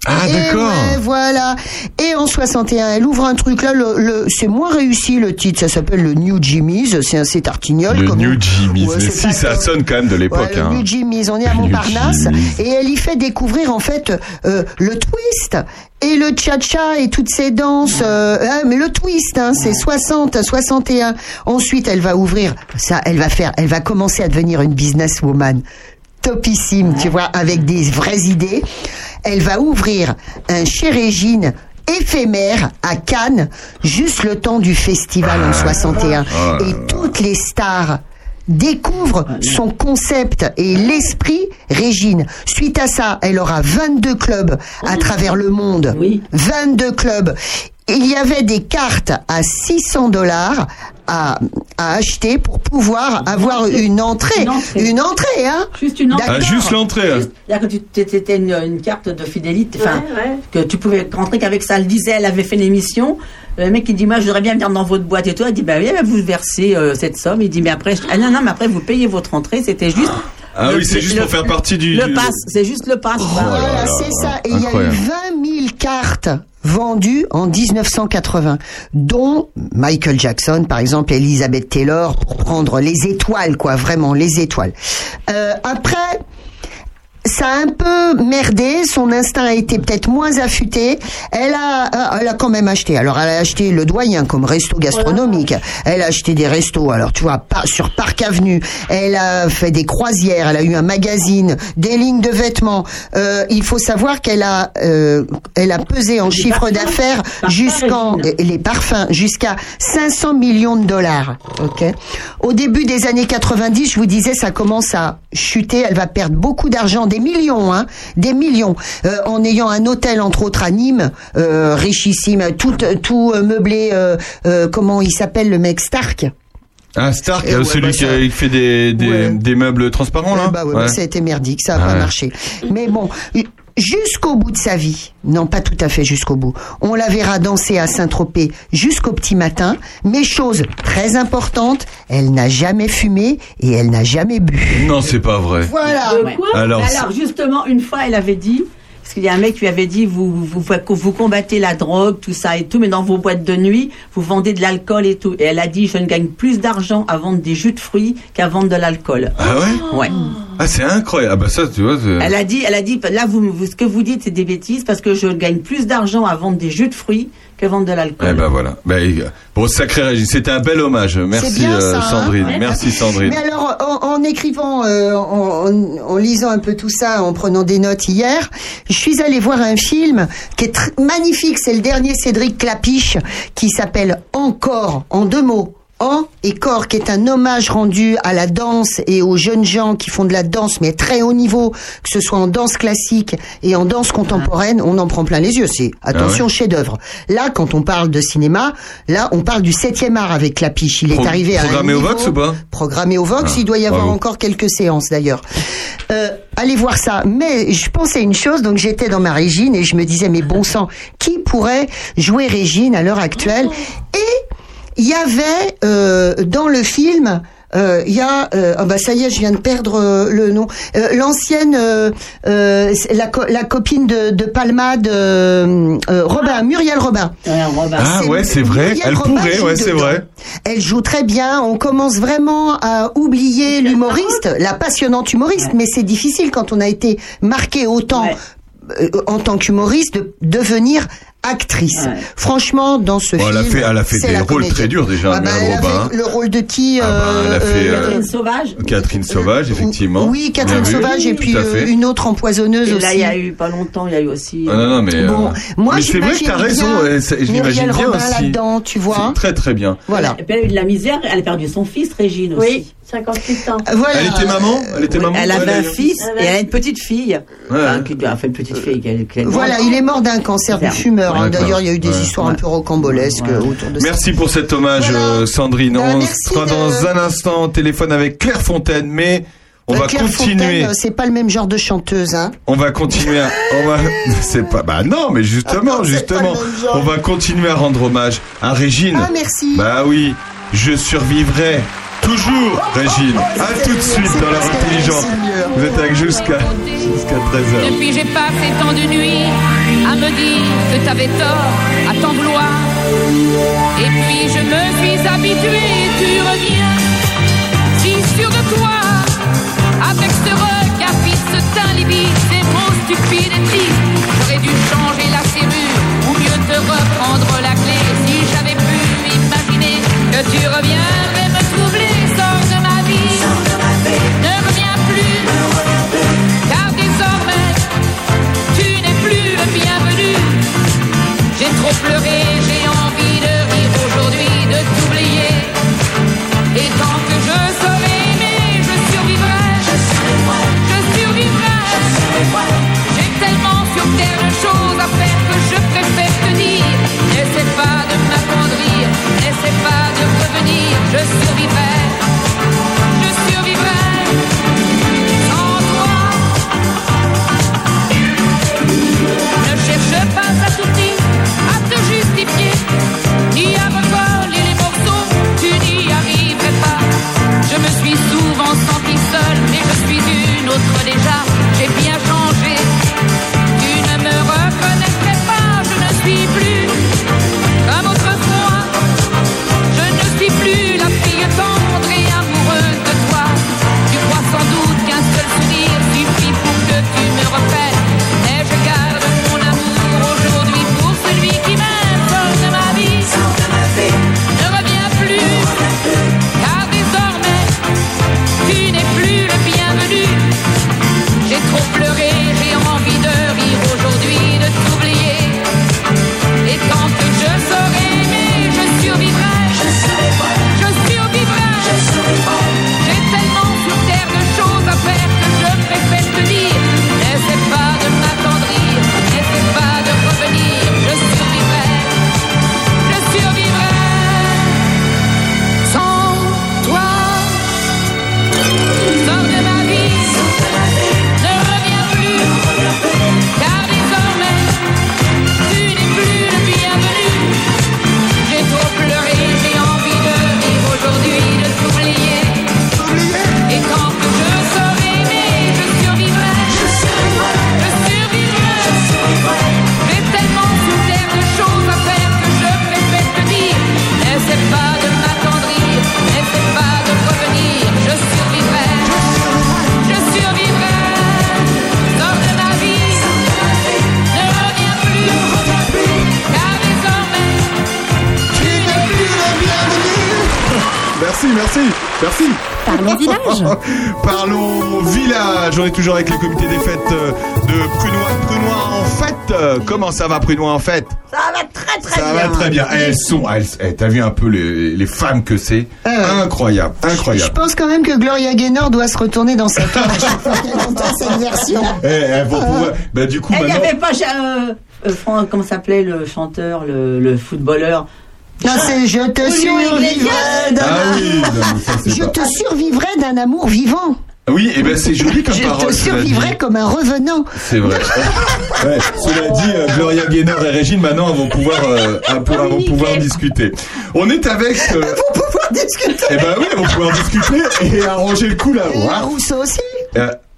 Ah, Et d'accord. ouais, voilà. Et en 61, elle ouvre un truc là, le, le- c'est moins réussi le titre, ça s'appelle le New Jimmy's, c'est un c'est tartignol. Le comme New Jimmy's. Ouais, Mais si, ça sonne quand même de l'époque. Ouais, le hein. New Jimmy's, on est à Le Montparnasse et elle y fait découvrir en fait euh, le twist et le cha-cha et toutes ces danses. euh, ah, mais le twist, hein, c'est 60, 61. Ensuite, elle va ouvrir ça, elle va faire, elle va commencer à devenir une businesswoman topissime, tu vois, avec des vraies idées. Elle va ouvrir un chez Régine éphémère à Cannes, juste le temps du festival en 61. Oh là Et toutes les stars découvrent son concept et l'esprit Régine. Suite à ça, elle aura 22 clubs à travers le monde. 22 clubs. Il y avait des cartes à 600 dollars à, à acheter pour pouvoir avoir une entrée. Une entrée, hein Juste une entrée. Ah, juste l'entrée. hein. C'est-à-dire que tu c'était une, une carte de fidélité, enfin, Ouais, ouais. que tu pouvais rentrer qu'avec ça. Elle disait, elle avait fait une émission. Le mec, il dit, moi, je voudrais bien venir dans votre boîte et tout. Elle dit, bah oui, vous versez euh, cette somme. Il dit, mais après, je- ah non, non, mais après, vous payez votre entrée. C'était juste. Ah le- oui, c'est juste le- pour faire partie du. Le pass, c'est juste le pass. Voilà, c'est ça. Et il y a eu incroyable. 20 000 cartes vendues en 1980, dont Michael Jackson, par exemple, Elizabeth Taylor, pour prendre les étoiles, quoi, vraiment, les étoiles. Euh, après, ça a un peu merdé, son instinct a été peut-être moins affûté. Elle a, euh, elle a quand même acheté. Alors, elle a acheté le doyen comme resto gastronomique. Elle a acheté des restos. Alors, tu vois, sur Parc Avenue. Elle a fait des croisières. Elle a eu un magazine, des lignes de vêtements. Euh, il faut savoir qu'elle a, euh, elle a pesé en chiffre d'affaires jusqu'en les parfums jusqu'à 500 millions de dollars. Ok. Au début des années 90, je vous disais, ça commence à chuter. Elle va perdre beaucoup d'argent, des millions, hein, des millions, euh, en ayant un hôtel entre autres à Nîmes, euh, richissime, tout, tout euh, meublé. comment il s'appelle le mec Stark Ah, Stark, ouais, celui bah, qui, ça- fait des, des, des meubles transparents, là bah ouais, Ouais. bah, ça a été merdique, ça a pas Ouais. marché. Mais bon, jusqu'au bout de sa vie, non pas tout à fait jusqu'au bout, on la verra danser à Saint-Tropez jusqu'au petit matin, mais chose très importante, elle n'a jamais fumé et elle n'a jamais bu. Non, c'est pas vrai. Voilà. Alors, Mais alors, justement, une fois, elle avait dit, parce qu'il y a un mec qui lui avait dit, vous, vous, vous, vous combattez la drogue, tout ça et tout, mais dans vos boîtes de nuit, vous vendez de l'alcool et tout. Et elle a dit, je ne gagne plus d'argent à vendre des jus de fruits qu'à vendre de l'alcool. Ah ouais Ouais. Ah, c'est incroyable. Ah, bah ça, tu vois. c'est- Elle a dit, elle a dit, là, vous, vous- ce que vous dites, c'est des bêtises parce que je gagne plus d'argent à vendre des jus de fruits que vendre de l'alcool. Eh ben voilà. Ben, bon, sacré Régine, c'était un bel hommage. Merci bien, euh, hein Sandrine. Merci Sandrine. Mais alors, en, en écrivant, euh, en, en- en lisant un peu tout ça, en prenant des notes hier, je suis allée voir un film qui est magnifique. C'est le dernier Cédric Clapiche qui s'appelle Encore, en deux mots. En et corps, qui est un hommage rendu à la danse et aux jeunes gens qui font de la danse, mais très haut niveau, que ce soit en danse classique et en danse contemporaine, on en prend plein les yeux. C'est attention Ah ouais chef-d'œuvre. Là, quand on parle de cinéma, là, on parle du septième art avec Clapiche. Il est arrivé à un programmé au niveau- Vox ou pas? Programmé au Vox, Ah, il doit y avoir bravo. encore quelques séances d'ailleurs. Euh, allez voir ça. Mais je pensais à une chose, donc j'étais dans ma Régine et je me disais, mais bon sang, qui pourrait jouer Régine à l'heure actuelle? Et il y avait euh, dans le film. euh, Il y a, euh, ah bah ça y est, je viens de perdre euh, le nom. Euh, L'ancienne, euh, euh, la, co- la copine de, de Palmade, euh, euh, Robin, Muriel Robin. Ah ouais, c'est vrai. Muriel Elle Robin pourrait, joue ouais, c'est vrai. Elle joue très bien. On commence vraiment à oublier l'humoriste, la passionnante humoriste, mais c'est difficile quand on a été marqué autant euh, en tant qu'humoriste de devenir actrice. Franchement, dans ce Bon, film, elle a fait, elle a fait des rôles comédie. très durs déjà, Ah bah, a Robin. fait le rôle de qui Ah bah, elle a euh, fait, euh, euh, Catherine Sauvage. Catherine Sauvage, effectivement. Oui, Catherine Bien vu. Sauvage et puis euh, une autre empoisonneuse Et aussi. là, il y a eu pas longtemps, il y a eu aussi. Ah non, non, mais. Bon, euh, moi, mais c'est vrai que j'imagine t'as raison. je l'imagine bien Robin aussi. là-dedans, tu vois. Très, très bien. Voilà. Et puis elle a eu de la misère, elle a perdu son fils, Régine aussi. Oui, 58 ans. Voilà. Elle était maman Elle était Oui, maman elle ouais, avait un fils Ah et elle a une petite fille. Ouais. Enfin, qui a fait une petite fille. Voilà, il est mort d'un cancer du fumeur. Hein. D'ailleurs, il y a eu des Ouais. histoires un peu rocambolesques euh, autour de ça. Merci pour cet hommage, Voilà. euh, Sandrine. Bah, on sera de- dans un instant au téléphone avec Claire Fontaine, mais on Euh, va Claire continuer. Fontaine, c'est pas le même genre de chanteuse, hein. On va continuer à, on va, c'est pas, bah non, mais justement, Ah non, justement, on va continuer à rendre hommage à Régine. Ah, merci. Bah oui, je survivrai toujours, Régine. À tout de suite dans l'heure intelligente. Vous êtes avec jusqu'à, jusqu'à 13h. Depuis j'ai passé tant de nuits me dire que t'avais tort, à t'en vouloir. Et puis je me suis habituée, tu reviens, si sûr de toi, avec ce regard fixe, ce teint livide, c'est trop stupide et triste. J'aurais dû changer la serrure, ou mieux te reprendre la clé, si j'avais pu imaginer que tu reviendrais j'ai envie de rire aujourd'hui, de t'oublier. Et tant que je serai aimer, je survivrai. Je survivrai. J'ai tellement sur terre de choses à faire que je préfère te dire. N'essaie pas de m'attendrir, n'essaie pas de revenir, je survivrai. On est toujours avec le comité des fêtes euh, de Prunois. Prunois en fête. Comment ça va, Prunois en fête? Ça va très très Ça bien. va très bien. Elles sont, elles, eh, t'as vu un peu les, les femmes que c'est? Incroyable, Je incroyable. pense quand même que Gloria Gaynor doit se retourner dans sa tombe à chaque fois qu'elle entend cette version. Eh, elles vont pouvoir. Bah, du coup, Il n'y avait pas. Euh, euh, Fran- comment s'appelait le chanteur, le, le footballeur? Non, c'est je te survivrai d'un Ah oui, ça, Je te survivrai d'un amour vivant. Oui, et ben c'est joli comme Je parole. dit. survivrai comme un revenant. C'est vrai. Ouais, cela dit, euh, Gloria Gaynor et Régine maintenant vont pouvoir, euh, peu- vont pouvoir discuter. On est avec. euh, Pour pouvoir discuter. eh ben oui, vont pouvoir discuter et arranger le coup là. Et. Rousseau aussi.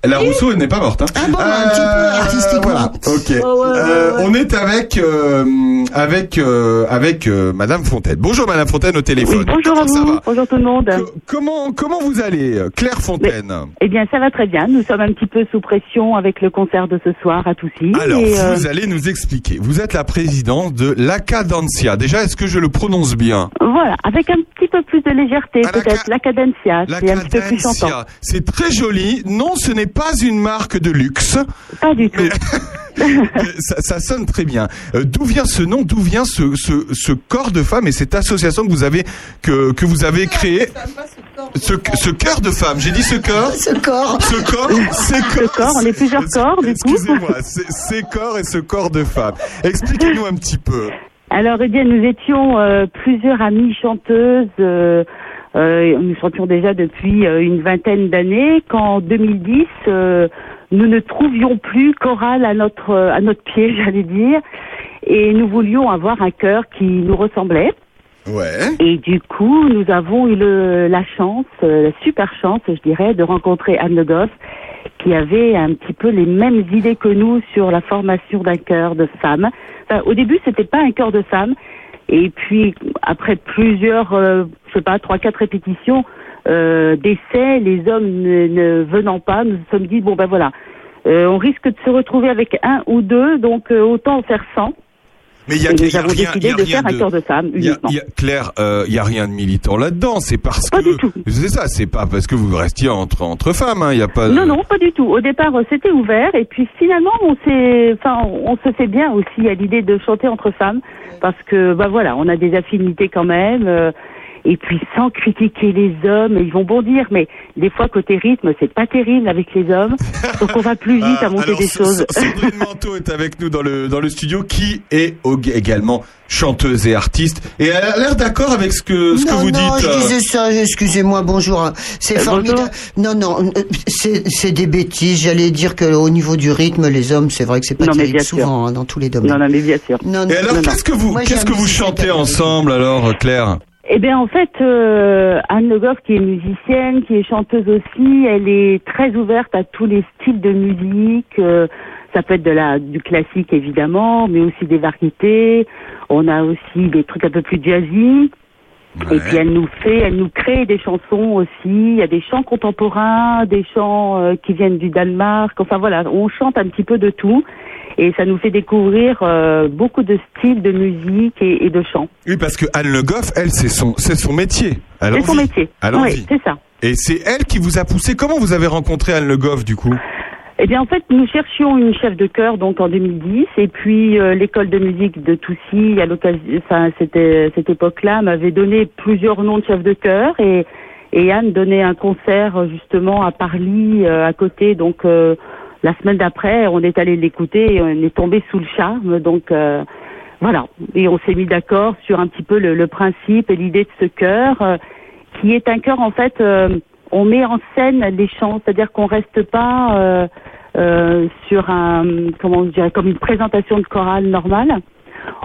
Euh, la Rousseau, elle n'est pas morte. Hein. Ah bon, un petit peu artistiquement. Voilà. Ok. Euh, on est avec euh, avec euh, avec euh, Madame Fontaine. Bonjour Madame Fontaine au téléphone. Bonjour à vous, bonjour tout le monde. Co- Comment comment vous allez, euh, Claire Fontaine Eh bien, ça va très bien. Nous sommes un petit peu sous pression avec le concert de ce soir à Toussy. Alors, et, euh, vous allez nous expliquer. Vous êtes la présidente de l'Acadencia. Déjà, est-ce que je le prononce bien Voilà, avec un petit peu plus de légèreté, peut-être. La cadencia, c'est un petit peu plus chantant. L'Acadencia. C'est très joli. Non, ce n'est pas une marque de luxe. Pas du tout. ça, ça sonne très bien. Euh, d'où vient ce nom D'où vient ce, ce, ce corps de femme et cette association que vous avez que, que vous avez créé ce, ce cœur de femme. J'ai dit ce corps? Ce corps. Ce corps. Ce corps, on est plusieurs corps, du coup. Excusez-moi. Ces corps et ce corps de femme. Expliquez-nous un petit peu. Alors, eh bien, nous étions euh, plusieurs amies chanteuses. euh, euh, nous chantions déjà depuis euh, une vingtaine d'années. Qu'en 2010, euh, nous ne trouvions plus chorale à notre euh, à notre pied, j'allais dire, et nous voulions avoir un chœur qui nous ressemblait. Ouais. Et du coup, nous avons eu le- la chance, la super chance, je dirais, de rencontrer Anne Le Goff, qui avait un petit peu les mêmes idées que nous sur la formation d'un chœur de femmes. Enfin, au début, c'était pas un chœur de femmes. Et puis, après plusieurs, euh, je sais pas, trois, quatre répétitions euh, d'essais, les hommes ne, ne venant pas, nous nous sommes dit, bon ben voilà, euh, on risque de se retrouver avec un ou deux, donc euh, autant en faire 100. Mais il y a, y a rien, y a de rien faire un chœur de y a- y a- Claire, euh, il y a rien de militant là-dedans. C'est parce Pas que c'est ça. C'est pas parce que vous restiez entre entre femmes. hein, Il y a pas. de- Non, non, pas du tout. Au départ, euh, c'était ouvert, et puis finalement, on s'est, enfin, on se fait bien aussi à l'idée de chanter entre femmes, parce que, bah voilà, on a des affinités quand même, euh, et puis sans critiquer les hommes, ils vont bondir, mais des fois côté rythme, c'est pas terrible avec les hommes, donc on va plus vite Ah, à monter alors, des choses. Sandrine Manteau est avec nous dans le dans le studio, qui est au- également chanteuse et artiste, et elle a l'air d'accord avec ce que ce que vous non, dites. je euh. disais ça, excusez-moi, bonjour. C'est Euh, formidable. Non, non, euh, c'est c'est des bêtises. J'allais dire qu'au niveau du rythme, les hommes, c'est vrai que c'est pas Non, mais terrible bien souvent hein, dans tous les domaines. Non, non, mais bien sûr. Non, non, Et alors, qu'est-ce que vous qu'est-ce que vous chantez ensemble alors, Claire? Eh bien, en fait, euh, Anne Le Goff, qui est musicienne, qui est chanteuse aussi, elle est très ouverte à tous les styles de musique. euh, ça peut être de la du classique évidemment, mais aussi des variétés. On a aussi des trucs un peu plus jazzy. Et puis elle nous fait, elle nous crée des chansons aussi. Il y a des chants contemporains, des chants euh, qui viennent du Danemark. Enfin voilà, on chante un petit peu de tout. Et ça nous fait découvrir euh, beaucoup de styles de musique et, et de chants. Oui, parce que Anne Le Goff, elle, c'est son c'est son métier. C'est son métier. Oui, c'est ça. Et c'est elle qui vous a poussé. Comment vous avez rencontré Anne Le Goff du coup? Eh bien, en fait, nous cherchions une chef de chœur donc en 2010, et puis euh, l'école de musique de Toussy, à l'occasion, enfin, c'était cette époque-là, m'avait donné plusieurs noms de chefs de chœur, et et Anne donnait un concert justement à Parly, euh, à côté, donc euh, la semaine d'après, on est allé l'écouter, et on est tombé sous le charme, donc. euh, voilà, et on s'est mis d'accord sur un petit peu le, le principe et l'idée de ce chœur, euh, qui est un chœur en fait, euh, on met en scène les chants, c'est-à-dire qu'on reste pas euh, euh, sur un, comment je dirais, comme une présentation de chorale normale.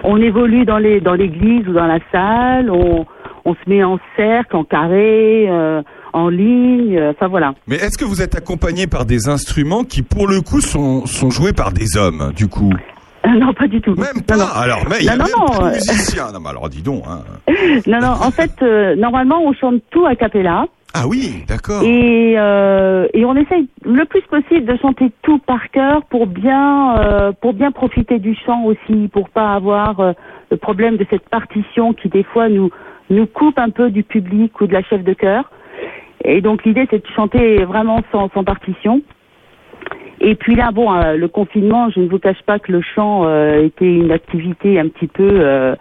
On évolue dans les dans l'église ou dans la salle, on, on se met en cercle, en carré, euh, en ligne, euh, enfin voilà. Mais est-ce que vous êtes accompagné par des instruments qui, pour le coup, sont, sont joués par des hommes, du coup? Non, pas du tout. Même pas. Alors, mais il y a Non, même non, pas non, de euh, musiciens. Non, mais alors, dis donc. Hein. non, non, en fait, euh, normalement, on chante tout à cappella. Ah oui, d'accord. Et, euh, et on essaye le plus possible de chanter tout par cœur pour bien euh, pour bien profiter du chant aussi, pour pas avoir euh, le problème de cette partition qui des fois nous nous coupe un peu du public ou de la chef de chœur. Et donc l'idée c'est de chanter vraiment sans, sans partition. Et puis là, bon, euh, le confinement, je ne vous cache pas que le chant euh, était une activité un petit peu, euh,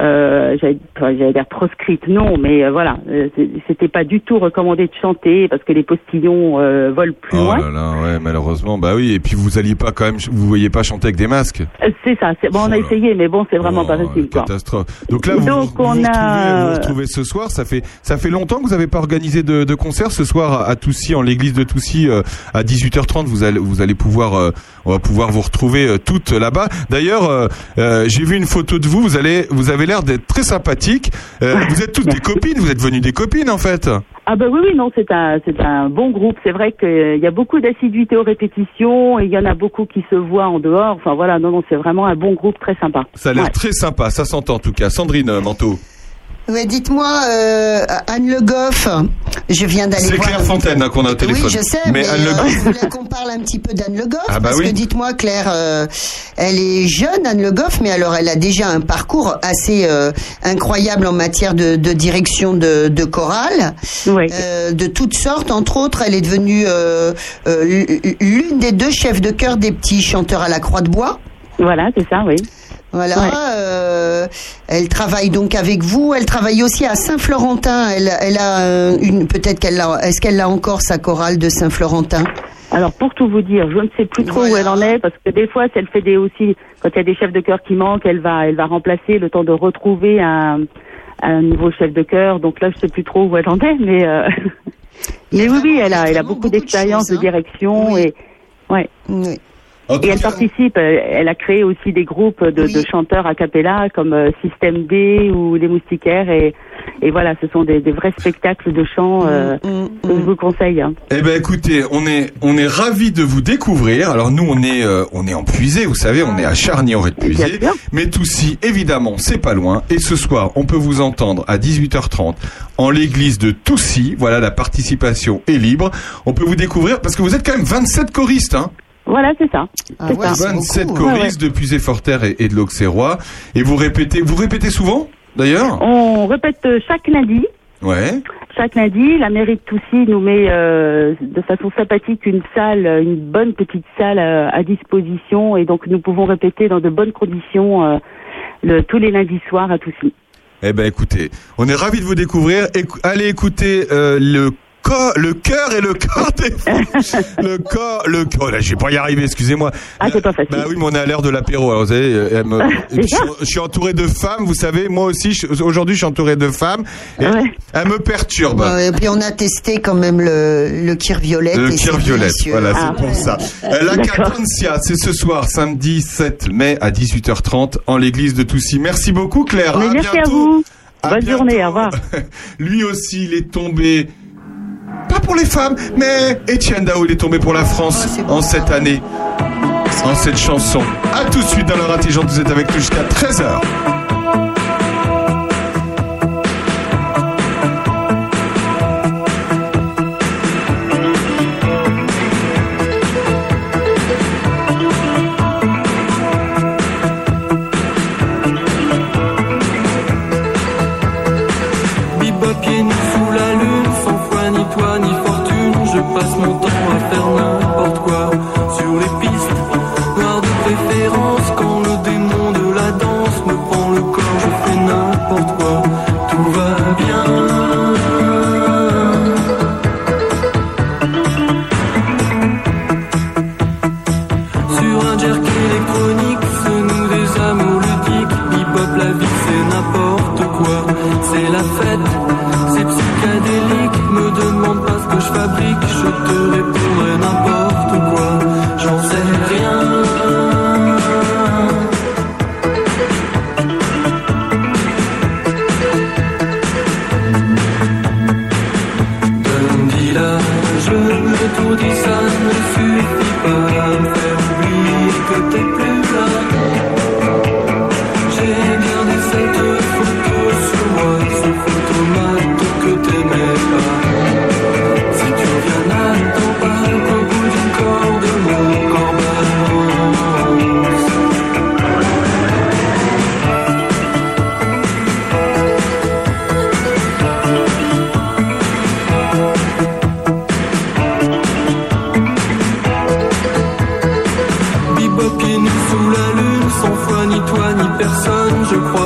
euh, j'allais dire proscrite, non, mais euh, voilà, euh, c'était pas du tout recommandé de chanter parce que les postillons euh, volent plus Oh loin. là là, ouais, malheureusement, bah oui. Et puis vous alliez pas quand même, vous voyez pas chanter avec des masques. Euh, C'est ça, bon, on a essayé, mais bon, c'est vraiment pas facile. Quoi. Catastrophe. Donc là, vous, Donc, vous, on vous a- retrouvez, vous vous retrouvez ce soir. Ça fait, ça fait longtemps que vous n'avez pas organisé de, de concert ce soir à, Toussy, en l'église de Toussy, à 18h30. Vous allez, vous allez pouvoir, on va pouvoir vous retrouver toutes là-bas. D'ailleurs, j'ai vu une photo de vous. Vous allez, vous avez l'air d'être très sympathique. Euh, vous êtes toutes des copines. Vous êtes venues des copines en fait. Ah bah oui, oui, non, c'est un, c'est un bon groupe. C'est vrai qu'il y a beaucoup d'assiduité aux répétitions et il y en a beaucoup qui se voient en dehors. Enfin voilà, non, non, c'est vraiment un bon groupe très sympa. Ça a l'air Ouais. très sympa. Ça s'entend en tout cas. Sandrine euh, Manteau. Ouais, dites-moi, euh, Anne Le Goff, je viens d'aller C'est voir. Claire Fontaine hein, qu'on a au téléphone. Oui, je sais, mais mais, Anne Le euh, Goff- je voulais qu'on parle un petit peu d'Anne Le Goff. Ah bah parce oui. que dites-moi, Claire, euh, elle est jeune, Anne Le Goff, mais alors elle a déjà un parcours assez euh, incroyable en matière de, de direction de, de chorale, euh, de toutes sortes. Entre autres, elle est devenue euh, euh, l'une des deux chefs de chœur des petits chanteurs à la Croix de Bois. Voilà, c'est ça, oui. Voilà, Ouais. euh, elle travaille donc avec vous. Elle travaille aussi à Saint-Florentin. Elle, elle a euh, une, peut-être qu'elle l'a. Est-ce qu'elle a encore sa chorale de Saint-Florentin? Alors pour tout vous dire, je ne sais plus trop où elle en est parce que des fois, si elle fait des aussi quand il y a des chefs de chœur qui manquent, elle va, elle va remplacer le temps de retrouver un, un nouveau chef de chœur. Donc là, je sais plus trop où elle en est, mais euh, mais oui, oui, elle a, elle a beaucoup d'expérience de, direction et ouais. Et elle participe, elle, elle a créé aussi des groupes de, de chanteurs a cappella comme euh, Système D ou Les Moustiquaires et, et voilà, ce sont des, des vrais spectacles de chant euh, que je vous conseille. hein. Eh ben écoutez, on est on est ravis de vous découvrir. Alors nous on est euh, on est en Puisé, vous savez, on est à Charny en Puisé. Mais Toussy, évidemment, c'est pas loin. Et ce soir, on peut vous entendre à 18h30 en l'église de Toussy. Voilà, la participation est libre. On peut vous découvrir parce que vous êtes quand même 27 choristes, hein. Voilà, c'est ça. C'est ça. 27 Ouais, choristes de Puisé-Forterre et, et de l'Auxerrois. Et vous répétez, vous répétez souvent, d'ailleurs On répète euh, chaque lundi. Ouais. Chaque lundi, la mairie de Toussy nous met euh, de façon sympathique une salle, une bonne petite salle euh, à disposition et donc nous pouvons répéter dans de bonnes conditions euh, le, tous les lundis soirs à Toussy. Eh ben écoutez, on est ravis de vous découvrir. Écou- allez écouter euh, le corps, le cœur et le corps des fous. le corps, le corps. Là, je vais pas y arriver, excusez-moi. Ah, c'est pas facile. Bah oui, mais on est à l'heure de l'apéro. Alors, vous savez, euh, elle me- je, suis- je suis entouré de femmes, vous savez. Moi aussi, je- aujourd'hui, je suis entouré de femmes. Et Elle me perturbe. Ouais, Et puis on a testé quand même le, le kir violette. Le et Kir c'est Violette, délicieux. voilà, Ah. c'est pour ça. Euh, La Cadencia, c'est ce soir, samedi 7 mai à 18h30 en l'église de Toussy. Merci beaucoup, Claire. Mais À merci à bientôt. vous. À Bonne bientôt. journée, au revoir. Lui aussi, il est tombé. Pour les femmes, mais Etienne Dao, il est tombé pour la France en cette année, en cette chanson. À tout de suite dans l'heure intelligente, vous êtes avec nous jusqu'à 13h. Ce que je fabrique, je te répondrai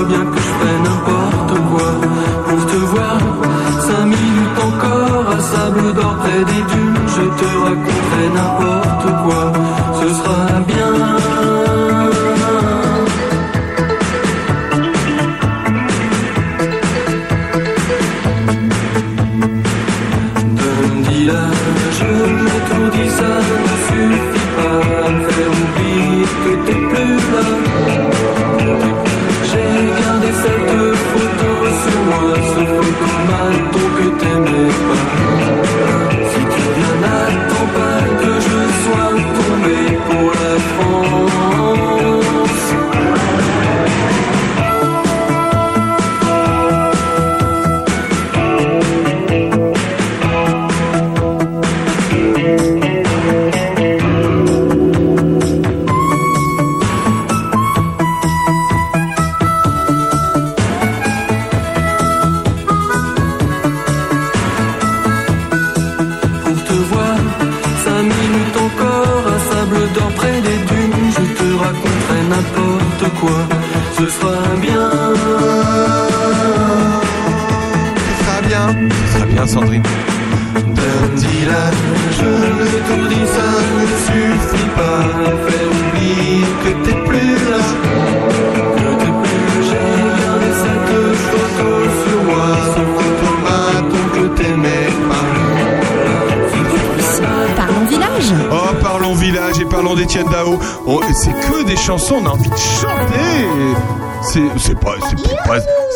bien que je ferai n'importe quoi pour te voir. Cinq minutes encore à sable d'or près des dunes. Je te raconterai n'importe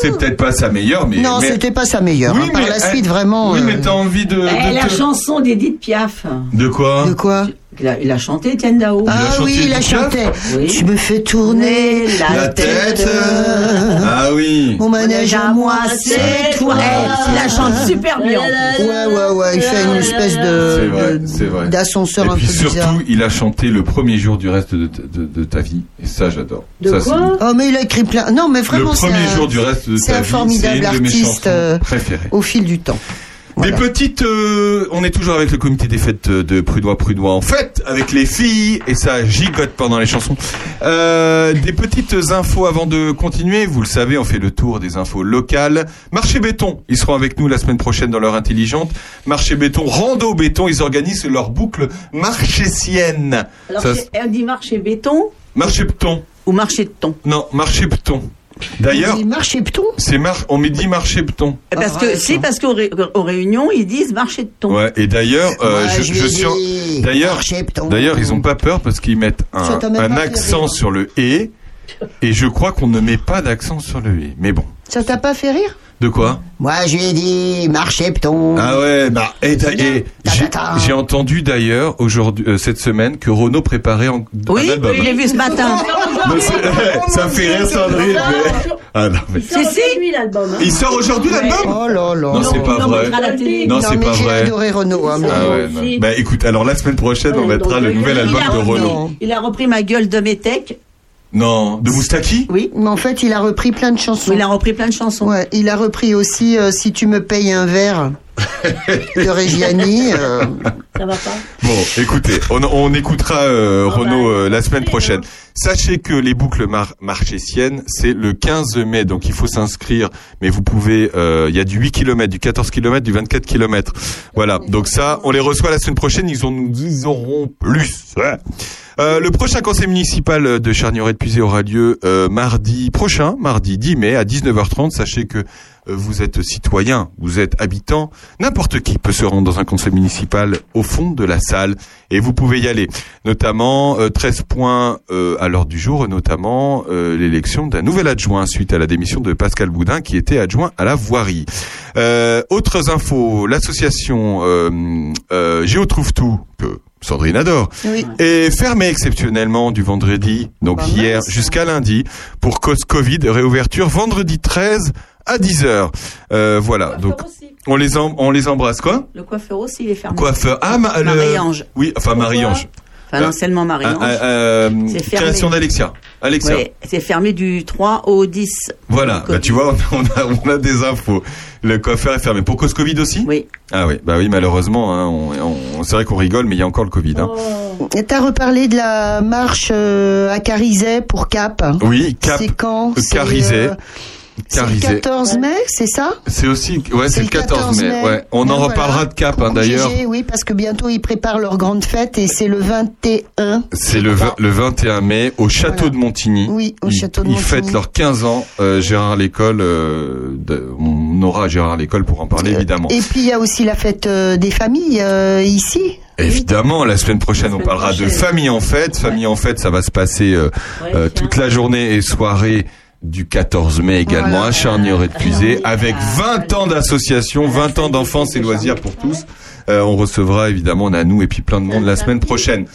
c'est peut-être pas sa meilleure, mais. Non, mais- c'était pas sa meilleure. Oui, hein. Par mais la elle- suite, vraiment. Oui, euh, mais t'as envie de. Eh, de la te- chanson d'Edith Piaf. De quoi De quoi Il a, il a chanté Étienne Dao. Ah oui, il a chanté. Tu me fais tourner la, La tête. Ah oui. Mon manège à moi, c'est toi. Eh, il la chante super bien. Ouais, ouais, ouais. Il fait une espèce C'est de vrai, de- c'est vrai. d'ascenseur Et un puis peu bizarre. surtout, il a chanté le premier jour du reste de- de ta vie. Ça, j'adore. De Ça, quoi Oh, mais il a écrit plein. Non, mais vraiment, Le c'est premier un- jour du reste de c'est ta un vie, formidable c'est une de mes artiste euh, préférées. au fil du temps. Des petites, euh, on est toujours avec le comité des fêtes de Prudois Prudois en fête avec les filles et ça gigote pendant les chansons. Euh, des petites infos avant de continuer. Vous le savez, on fait le tour des infos locales. Marché béton, ils seront avec nous la semaine prochaine dans leur intelligente. Marché béton, rando béton, ils organisent leur boucle marchésienne. Alors, Ça- c'est- elle dit marché béton marché béton. ou marché de thon Non, marché béton. D'ailleurs, Il marche et pton c'est mar on me dit marché béton. Parce que si, parce qu'aux ré- aux réunions, ils disent marché de thon. Ouais, et d'ailleurs, euh, Moi, je, je je lui suis en- dis, d'ailleurs, marché d'ailleurs, ils ont pas peur parce qu'ils mettent un, Ça t'a même un pas fait accent rire. sur le et, et je crois qu'on ne met pas d'accent sur le et. Mais bon, Ça t'a pas fait rire? De quoi Moi, je lui ai dit, marche et pton. Ah ouais, bah et, j'ai- j'ai entendu d'ailleurs aujourd'hui euh, cette semaine que Renault préparait en, Oui, un album. je l'ai vu ce matin. Mais ça me fait rire Sandrine. mais- Ah non, mais- Il sort aujourd'hui l'album. hein. Il sort aujourd'hui l'album Oh là là. Non, c'est pas vrai. Non, c'est mais pas j'ai vrai. adoré Renault. hein, Ah ouais. Bah écoute, alors la semaine prochaine, on mettra le nouvel album de Renault. Il a repris ma gueule de Métèque. Non, de Moustaki Oui. Mais en fait, il a repris plein de chansons. Il a repris plein de chansons. Ouais, il a repris aussi euh, Si tu me payes un verre de Reggiani. euh, Ça va pas Bon, écoutez, on, on écoutera euh, Renault euh, la semaine prochaine. Sachez que les boucles mar marchésiennes, c'est le 15 mai, donc il faut s'inscrire. Mais vous pouvez, euh, il y a du 8 km, du 14 km, du 24 km. Voilà, donc ça, on les reçoit la semaine prochaine, ils en nous auront plus. Ouais. Euh, le prochain conseil municipal de Charnieret de Puisé aura lieu euh, mardi prochain, mardi 10 mai à 19h30. Sachez que vous êtes citoyen, vous êtes habitant, n'importe qui peut se rendre dans un conseil municipal au fond de la salle et vous pouvez y aller. Notamment euh, 13 points euh, à l'ordre du jour, notamment euh, l'élection d'un nouvel adjoint suite à la démission de Pascal Boudin qui était adjoint à la voirie. Euh, autres infos, l'association euh, euh, Géo trouve tout que Sandrine adore oui. est fermée exceptionnellement du vendredi, donc Bah, hier jusqu'à lundi, pour cause Covid, réouverture vendredi 13 à 10h. Euh, voilà, donc aussi. on les, em- on les embrasse quoi? Le coiffeur aussi, il est fermé. Coiffeur. Ah, ma- le- Marie-Ange. Oui, enfin Marie-Ange. Enfin, l'enseignement Marie-Ange. Euh, euh, C'est fermé. création d'Alexia. Alexa. Oui, c'est fermé du 3 au 10. Voilà, bah, tu vois, on a, on a des infos. Le coiffeur est fermé. Pour cause Covid aussi? Oui. Ah oui, bah oui, malheureusement, hein, on, on- c'est vrai qu'on rigole, mais il y a encore le Covid. hein. Et T'as reparlé de la marche euh, à Carizet pour Cap. Oui, Cap, C'est quand? euh, C'est, Carizet. euh, C'est le Carizet. 14 mai, c'est ça? C'est aussi, ouais, c'est le 14 mai. Ouais. On en reparlera de Cap, hein, d'ailleurs. Oui, parce que bientôt ils préparent leur grande fête et c'est le 21. C'est le, vingt- le 21 mai au château de Montigny. Oui, au Ils- château de Ils Montigny. fêtent leurs 15 ans. Euh, Gérard Lécole, euh, on aura Gérard Lécole pour en parler évidemment. Et puis il y a aussi la fête euh, des familles euh, ici. Évidemment, la semaine prochaine, on parlera de famille en fête. Famille en fête, ça va se passer euh, euh, toute la journée et soirée du 14 mai également. À Charnier-Épuisé avec 20 ans d'association, 20 ans d'enfance et loisirs pour tous. Euh, on recevra évidemment Nanou et puis plein de monde la semaine prochaine.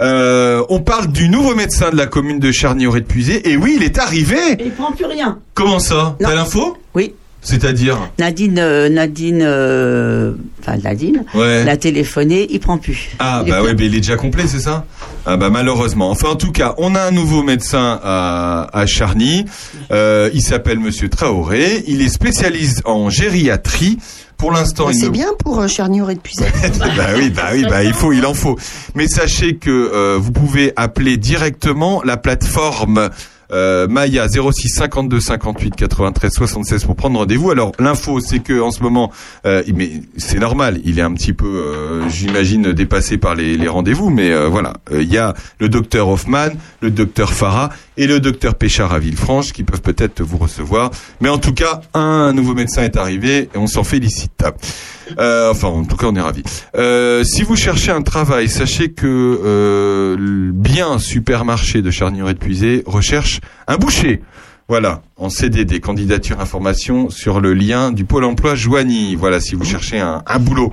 Euh, on parle du nouveau médecin de la commune de Charnier-Épuisé et oui, il est arrivé. Il prend plus rien. Comment ça? T'as l'info? Oui. C'est-à-dire Nadine, euh, Nadine, euh, enfin Nadine, Ouais. l'a téléphoné, il prend plus. Ah Il bah ouais, mais il est déjà complet, c'est ça? Ah bah malheureusement. Enfin en tout cas, on a un nouveau médecin à, à Charny. Euh, il s'appelle Monsieur Traoré. Il est spécialiste en gériatrie. Pour l'instant, il C'est ne- bien pour euh, Charnier et Puisay. bah oui, bah oui, bah il faut, il en faut. Mais sachez que euh, vous pouvez appeler directement la plateforme euh, Maya 06 52 58 93 76 pour prendre rendez-vous. Alors l'info, c'est que en ce moment, euh, mais c'est normal, il est un petit peu, euh, j'imagine, dépassé par les, les rendez-vous. Mais euh, voilà, il y a le docteur Hoffman, le docteur Farah et le docteur Péchard à Villefranche qui peuvent peut-être vous recevoir. Mais en tout cas, un nouveau médecin est arrivé et on s'en félicite. Euh, enfin, en tout cas, on est ravis. Euh, si vous cherchez un travail, sachez que euh, le bien supermarché de Charnier-Épuisé recherche un boucher. Voilà, en CDD, candidature information sur le lien du pôle emploi Joigny. Voilà, si vous cherchez un, un boulot.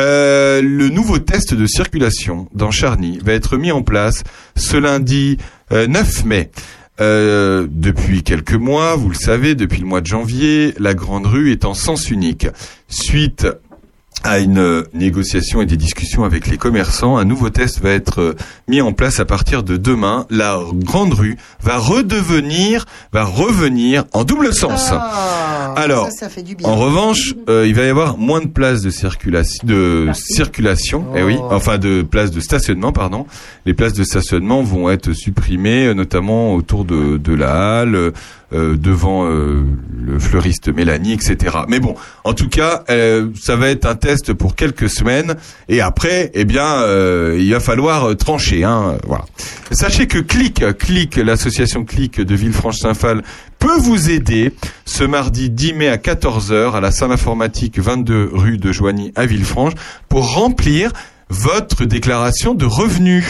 Euh, le nouveau test de circulation dans Charny va être mis en place ce lundi euh, 9 mai. Euh, depuis quelques mois, vous le savez, depuis le mois de janvier, la Grande Rue est en sens unique. Suite à une euh, négociation et des discussions avec les commerçants, un nouveau test va être euh, mis en place à partir de demain. La Grande Rue va redevenir, va revenir en double sens. Alors, Ah, ça, ça fait du bien. en revanche, euh, il va y avoir moins de places de circulation, de circulation, eh oui, enfin de places de stationnement, pardon. Les places de stationnement vont être supprimées, notamment autour de, de la halle, euh, devant euh, le fleuriste Mélanie, etc. Mais bon, en tout cas, euh, ça va être un test pour quelques semaines, et après, eh bien, il va falloir trancher. Hein, voilà. Sachez que Click, Click, l'association Click de Villefranche-Saint-Phal peut vous aider ce mardi 10 mai à 14h à la salle informatique 22 rue de Joigny à Villefranche pour remplir votre déclaration de revenus.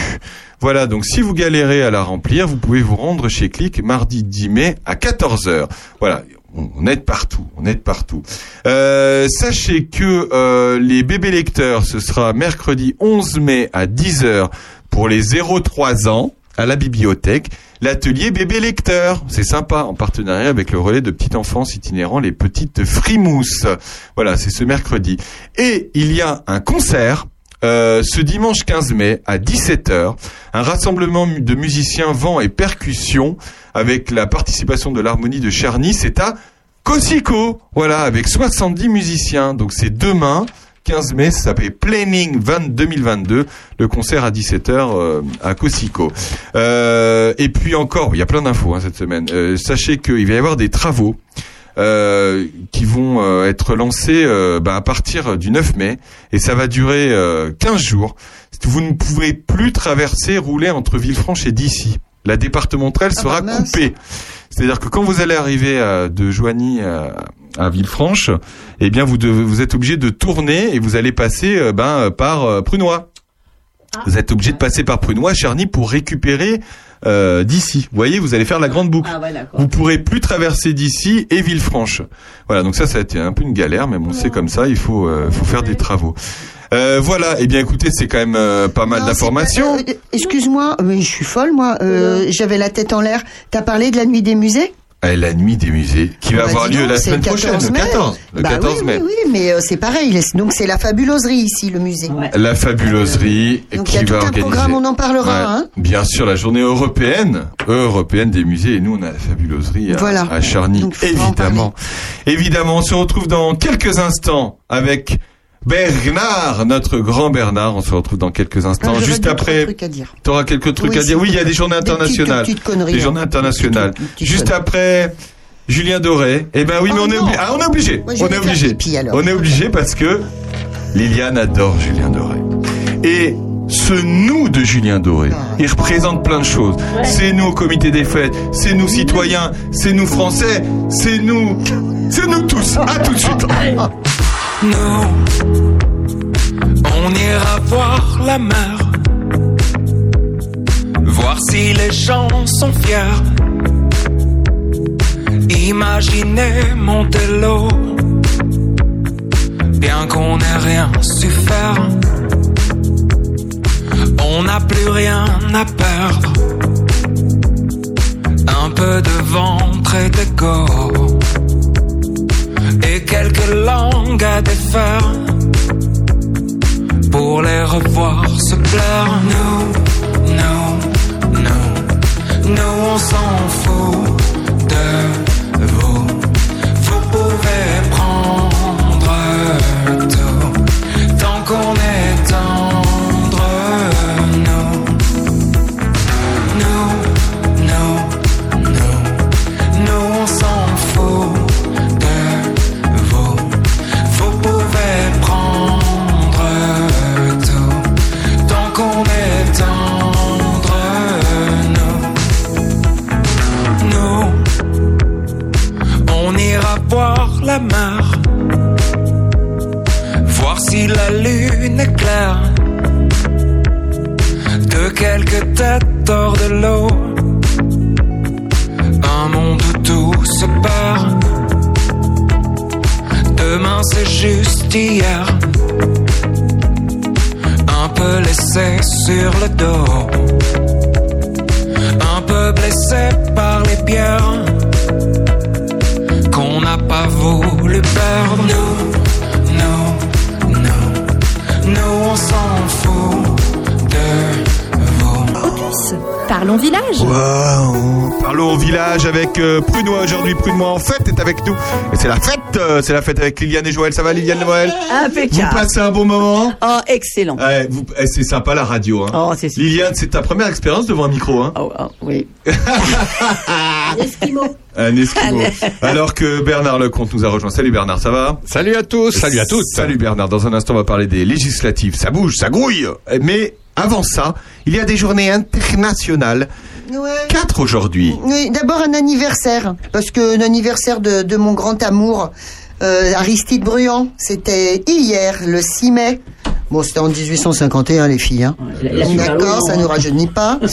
Voilà, donc si vous galérez à la remplir, vous pouvez vous rendre chez Click mardi 10 mai à 14h. Voilà, on aide partout, on aide partout. Euh, sachez que euh, les bébés lecteurs, ce sera mercredi 11 mai à 10h pour les 0-3 ans à la bibliothèque. L'atelier bébé lecteur, c'est sympa, en partenariat avec le relais de petite enfance itinérant, les petites frimousses. Voilà, c'est ce mercredi. Et il y a un concert euh, ce dimanche 15 mai à 17h, un rassemblement de musiciens vent et percussions avec la participation de l'harmonie de Charny, c'est à Cosico, voilà, avec 70 musiciens. Donc c'est demain, 15 mai, ça s'appelle Planning 20 2022, le concert à 17h euh, à Cosico. Euh, et puis encore, il y a plein d'infos hein, cette semaine. Sachez qu'il va y avoir des travaux euh, qui vont euh, être lancés euh, bah, à partir du 9 mai et ça va durer euh, 15 jours. Vous ne pouvez plus traverser, rouler entre Villefranche et d'ici. La départementale Ah sera bah coupée. C'est-à-dire que quand vous allez arriver de Joigny à, à Villefranche, eh bien vous, devez- vous êtes obligé de tourner et vous allez passer euh, ben, euh, par euh, Prunois. Vous êtes obligé de passer par Prunois, Charny, pour récupérer euh, d'ici. Vous voyez, vous allez faire la grande boucle. Ah ouais, d'accord. Vous pourrez plus traverser d'ici et Villefranche. Voilà, donc ça, ça a été un peu une galère, mais bon, c'est comme ça, il faut, euh, faut faire des travaux. Euh, voilà, eh bien écoutez, c'est quand même euh, pas mal d'informations. pas- euh, Excuse-moi, mais je suis folle, moi. Euh, J'avais la tête en l'air. T'as parlé de la nuit des musées? À la nuit des musées qui va Bah, avoir lieu donc, la semaine le prochaine, 14 le mai. 14, le Bah 14 oui, mai. Oui, oui, mais euh, c'est pareil. Donc c'est la fabuloserie ici, le musée. La fabuloserie Donc, qui il y a tout va un organiser. programme, on en parlera, Ouais. hein. Bien sûr, la journée européenne, européenne des musées. Et nous, on a la fabuloserie à, Voilà. à Charny, Donc, évidemment. Évidemment, on se retrouve dans quelques instants avec Bernard, notre grand Bernard. On se retrouve dans quelques instants. Ah, j'aurais Juste après. Tu auras quelques trucs Oui, à dire. Oui, il y a des journées Des petites- internationales. petites Des hein. journées internationales. petites Juste après. Julien Doré. Eh ben oui, mais Oh on est, obli- ah, on est obligé. Moi, on est obligé. pipi. On est obligé parce que Liliane adore Julien Doré. Et ce nous de Julien Doré, Ah. il représente plein de choses. C'est nous au comité des fêtes, c'est nous citoyens, c'est nous français, c'est nous, c'est nous tous. À tout de suite. Nous, on ira voir la mer. Voir si les gens sont fiers. Imaginez Montello. Bien qu'on n'ait rien su faire. On n'a plus rien à perdre. Un peu de ventre et d'ego quelques langues à défaire pour les revoir se plaire. Nous, nous, nous, nous on s'en fout de voir la mer, voir si la lune est claire. De quelques têtes hors de l'eau, un monde où tout se perd. Demain c'est juste hier. Un peu laissé sur le dos. Un peu blessé par les pierres. Pas voulu perdre. Nous, nous, nous, nous on s'en fout de vous. Opus, parlons village. Waouh Parlons au village avec euh, Prunois aujourd'hui. Prunois en fête est avec nous. Et c'est la fête, euh, c'est la fête avec Liliane et Joël. Ça va Liliane et Joël? Vous Impeccable. passez un bon moment Oh, excellent. Ouais, vous- eh, C'est sympa la radio. Hein. Oh, c'est super. Liliane, c'est ta première expérience devant un micro. Hein? Oh, oh, oui. Esquimau. Un esquimau. Alors que Bernard Lecomte nous a rejoint. Salut Bernard, ça va Salut à tous, salut à toutes. Salut Bernard. Dans un instant, on va parler des législatives. Ça bouge, ça grouille. Mais avant ça, il y a des journées internationales. Ouais. Quatre aujourd'hui. Oui, d'abord un anniversaire, parce que l'anniversaire de, de mon grand amour, euh, Aristide Bruand, c'était hier, le 6 mai. Bon, c'était en 1851, les filles. Hein. D'accord, ça nous rajeunit pas.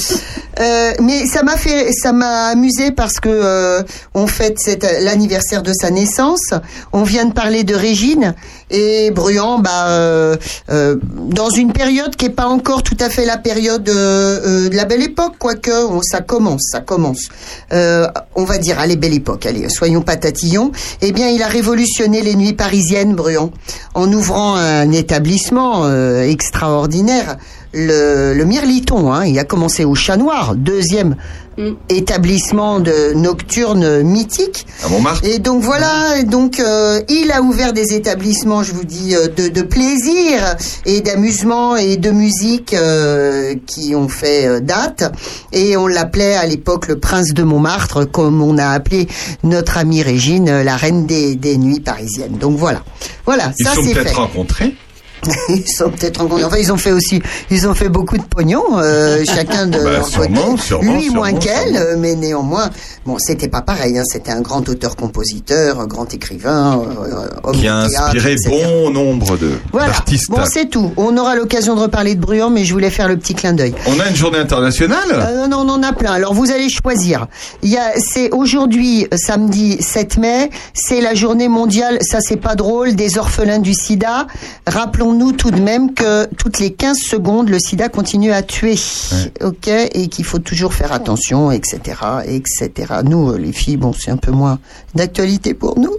Euh, mais ça m'a fait, ça m'a amusé parce que euh, on fête l'anniversaire de sa naissance. On vient de parler de Régine et Bruand, bah, euh, euh, dans une période qui est pas encore tout à fait la période euh, de la belle époque, quoique ça commence, ça commence. On va dire, allez, belle époque, allez, soyons pas tatillons. Eh bien, il a révolutionné les nuits parisiennes, Bruand, en ouvrant un établissement extraordinaire, le, le Mirliton. Hein. Il a commencé au Chat Noir, deuxième établissement de nocturne mythique. À Montmartre. Et donc voilà, donc euh, il a ouvert des établissements, je vous dis, euh, de, de plaisir et d'amusement et de musique euh, qui ont fait euh, date. Et on l'appelait à l'époque le prince de Montmartre, comme on a appelé notre amie Régine, euh, la reine des, des nuits parisiennes. Donc voilà, voilà, Ils ça c'est peut-être fait. rencontrés. Ils sont peut-être rencontrés. Enfin, ils ont fait aussi, ils ont fait beaucoup de pognon, euh, chacun de Bah, leur sûrement, côté. sûrement, Lui moins qu'elle, euh, mais néanmoins, bon, c'était pas pareil. Hein, c'était un grand auteur-compositeur, un grand écrivain, euh, homme Qui a théâtre, inspiré bon nombre de Voilà. d'artistes. Bon, c'est tout. On aura l'occasion de reparler de Bruand, mais je voulais faire le petit clin d'œil. On a une journée internationale? Euh, non, non, on en a plein. Alors vous allez choisir. Il y a, c'est aujourd'hui, euh, samedi 7 mai, c'est la journée mondiale. Ça, c'est pas drôle. Des orphelins du SIDA. Rappelons-nous Rappelons-nous tout de même que toutes les 15 secondes, le sida continue à tuer. Ok Et qu'il faut toujours faire attention, etc. etc. Nous, euh, les filles, bon, c'est un peu moins d'actualité pour nous.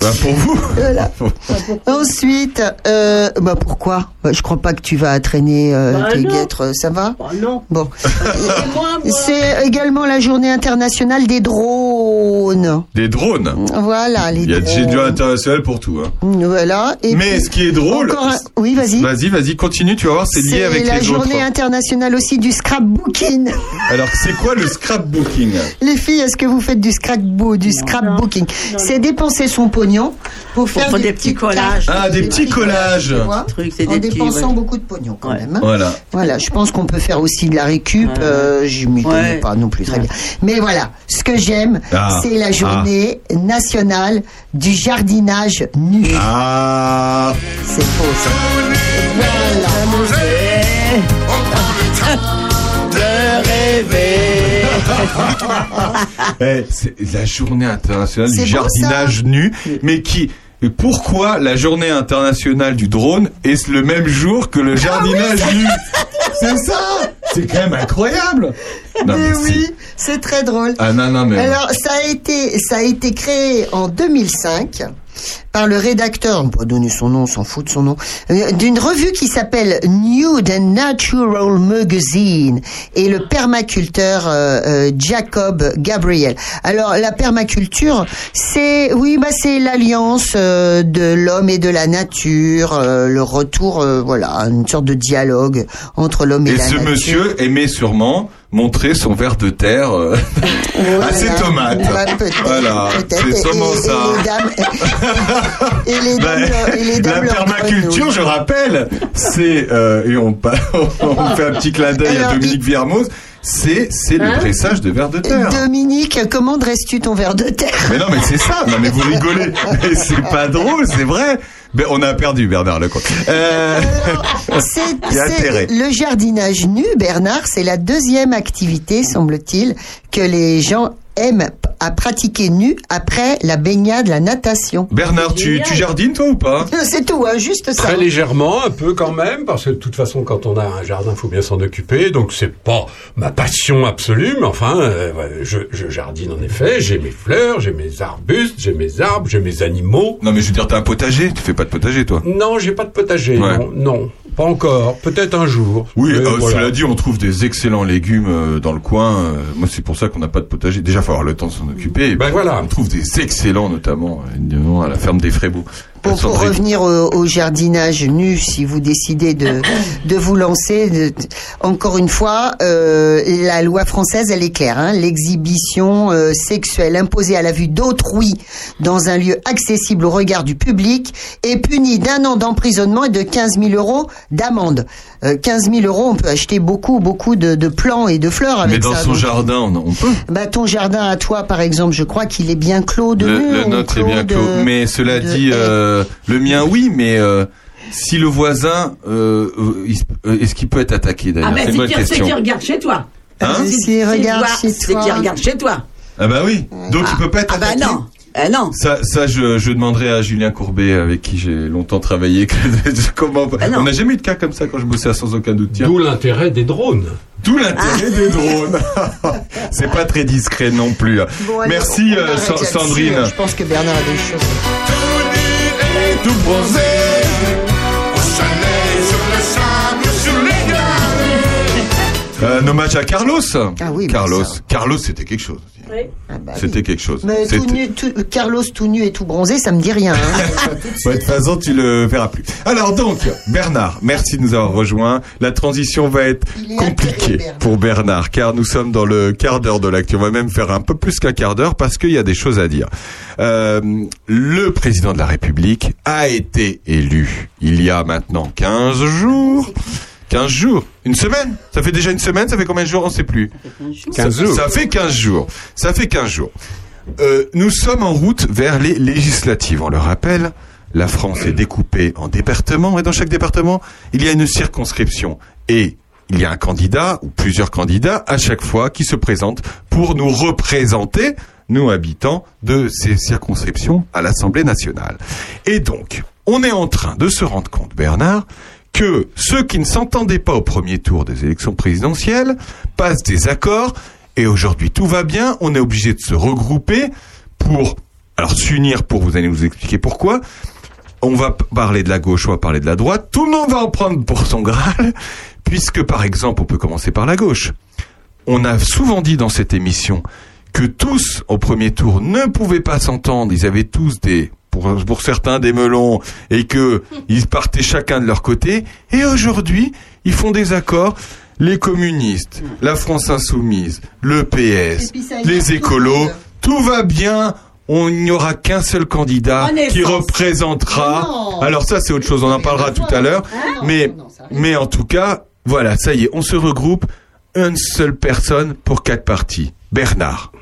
Bah, pour vous. Voilà. Ensuite, euh, bah pourquoi? Bah, Je crois pas que tu vas traîner euh, Bah tes non. guêtres, euh, ça va? Non. Bon. C'est également la journée internationale des drones. Des drones? Voilà, les Il y a des gens internationaux pour tout. Hein. Voilà. Et Mais puis, ce qui est drôle. un- Oui, vas-y. Vas-y, vas-y, continue, tu vas voir, c'est lié C'est avec la les autres. journée internationale aussi du scrapbooking. Alors, c'est quoi le scrapbooking? Les filles, est-ce que vous faites du scrapbook, du scrapbooking? C'est dépenser son pognon pour faire des petits petits collages. Ah, des petits collages. Tu vois, Trucs, c'est en des petits, dépensant ouais. beaucoup de pognon quand même. hein. Voilà. Voilà, je pense qu'on peut faire aussi de la récup. euh, je m'y connais pas non plus très bien. Mais voilà, ce que j'aime, Ah. c'est la journée nationale du jardinage nu. Ah. C'est faux ça. Eh, c'est la journée internationale du beau, jardinage nu, mais qui pourquoi la journée internationale du drone est le même jour que le jardinage nu C'est ça. C'est quand même incroyable. Non, Mais oui, c'est très drôle. Ah non, non, mais... Alors, ça a été, ça a été créé en 2005 par le rédacteur, on peut pas donner son nom, on s'en fout de son nom, euh, d'une revue qui s'appelle Nude and Natural Magazine et le permaculteur euh, euh, Jacob Gabriel. Alors, la permaculture, c'est, oui, bah, c'est l'alliance euh, de l'homme et de la nature, euh, le retour, euh, voilà, une sorte de dialogue entre l'homme et, Et la ce nature. monsieur aimait sûrement montrer son verre de terre euh, à ses tomates. Bah, voilà, c'est sûrement et- ça. Et les dames, et les Bah, dames, et les dames la permaculture, je rappelle, c'est euh, et on, fait un petit clin d'œil à Dominique Viermoz, c'est c'est le Hein pressage de verre de terre. Dominique, comment dresses-tu ton verre de terre? Mais non, mais c'est ça. Non, mais vous rigolez. Mais c'est pas drôle, c'est vrai. Mais on a perdu Bernard Lecomte. Euh... Le jardinage nu, Bernard, c'est la deuxième activité, semble-t-il, que les gens aiment p- à pratiquer nu après la baignade, la natation. Bernard, tu, tu jardines toi ou pas? C'est tout, hein, juste ça. Très légèrement, un peu quand même, parce que de toute façon, quand on a un jardin, faut bien s'en occuper. Donc c'est pas ma passion absolue, mais enfin, euh, je, je jardine en effet. J'ai mes fleurs, j'ai mes arbustes, j'ai mes arbres, j'ai mes animaux. Non, mais je veux dire, t'as un potager. Tu fais pas de potager, toi? Non, j'ai pas de potager. Ouais. Non, non, pas encore. Peut-être un jour. Oui, euh, voilà. cela dit, on trouve des excellents légumes euh, dans le coin. Euh, moi, c'est pour ça qu'on n'a pas de potager. Déjà, faut avoir le temps de s'en occuper. Et Ben puis, voilà. On trouve des excellents, notamment, à la ferme des Frébeaux. Pour, revenir au, au jardinage nu, si vous décidez de, de vous lancer, de- encore une fois, euh, la loi française, elle est claire. Hein, L'exhibition euh, sexuelle imposée à la vue d'autrui dans un lieu accessible au regard du public est punie d'un an d'emprisonnement et de 15 000 euros d'amende. Euh, 15 000 euros, on peut acheter beaucoup, beaucoup de, de plants et de fleurs avec Mais dans ça. son donc. jardin, on, peut. Bah, ton jardin à toi, par exemple, je crois qu'il est bien clos de Le, le nôtre est bien clos. Mais cela dit, haies. Euh, le mien, oui, mais euh, si le voisin, euh, euh, est-ce qu'il peut être attaqué d'ailleurs? Ah, mais C'est une bonne qui, c'est question. qui regarde chez toi. Hein? C'est regarde toi, chez C'est toi. qui regarde chez toi. Ah bah oui. Donc il peut pas être Ah bah attaqué? non. Eh non. Ça, ça je, je demanderai à Julien Courbet, avec qui j'ai longtemps travaillé, que- comment. Ah non. on n'a jamais eu de cas comme ça quand je bossais à sans aucun doute. Tiens. D'où l'intérêt des drones. D'où l'intérêt des drones. C'est pas très discret non plus. Bon, allez, Merci on euh, arrête Sa- là-dessus, Sandrine. Je pense que Bernard a des choses. Tout bronzé. Glaces. Un hommage à Carlos. Ah oui, Carlos. ça. Carlos, c'était quelque chose. Ah bah oui. C'était quelque chose. Mais tout nu, tout- Carlos tout nu et tout bronzé, ça me dit rien. hein. Ouais, de toute façon, tu le verras plus. Alors donc, Bernard, merci de nous avoir rejoints. La transition va être compliquée Bernard. pour Bernard, car nous sommes dans le quart d'heure de l'actu. On va même faire un peu plus qu'un quart d'heure parce qu'il y a des choses à dire. Euh, le président de la République a été élu il y a maintenant 15 jours. 15 jours Une semaine Ça fait déjà une semaine Ça fait combien de jours On ne sait plus. 15 ça, jours. Ça fait 15 jours. Ça fait 15 jours. Euh, nous sommes en route vers les législatives. On le rappelle, la France est découpée en départements et dans chaque département, il y a une circonscription. Et il y a un candidat ou plusieurs candidats à chaque fois qui se présentent pour nous représenter, nous habitants de ces circonscriptions à l'Assemblée nationale. Et donc, on est en train de se rendre compte, Bernard, que ceux qui ne s'entendaient pas au premier tour des élections présidentielles passent des accords et aujourd'hui tout va bien, on est obligé de se regrouper pour alors s'unir pour vous allez nous expliquer pourquoi. On va parler de la gauche, on va parler de la droite, tout le monde va en prendre pour son Graal puisque par exemple, on peut commencer par la gauche. On a souvent dit dans cette émission que tous au premier tour ne pouvaient pas s'entendre, ils avaient tous des pour, pour certains des melons et que ils partaient chacun de leur côté et aujourd'hui, ils font des accords les communistes, la France insoumise, le PS, les écolos, tout va bien. On n'y aura qu'un seul candidat qui représentera. Non. Alors ça, c'est autre chose. On en parlera tout à l'heure. Mais, mais en tout cas, voilà, ça y est, on se regroupe. Une seule personne pour quatre partis. Bernard.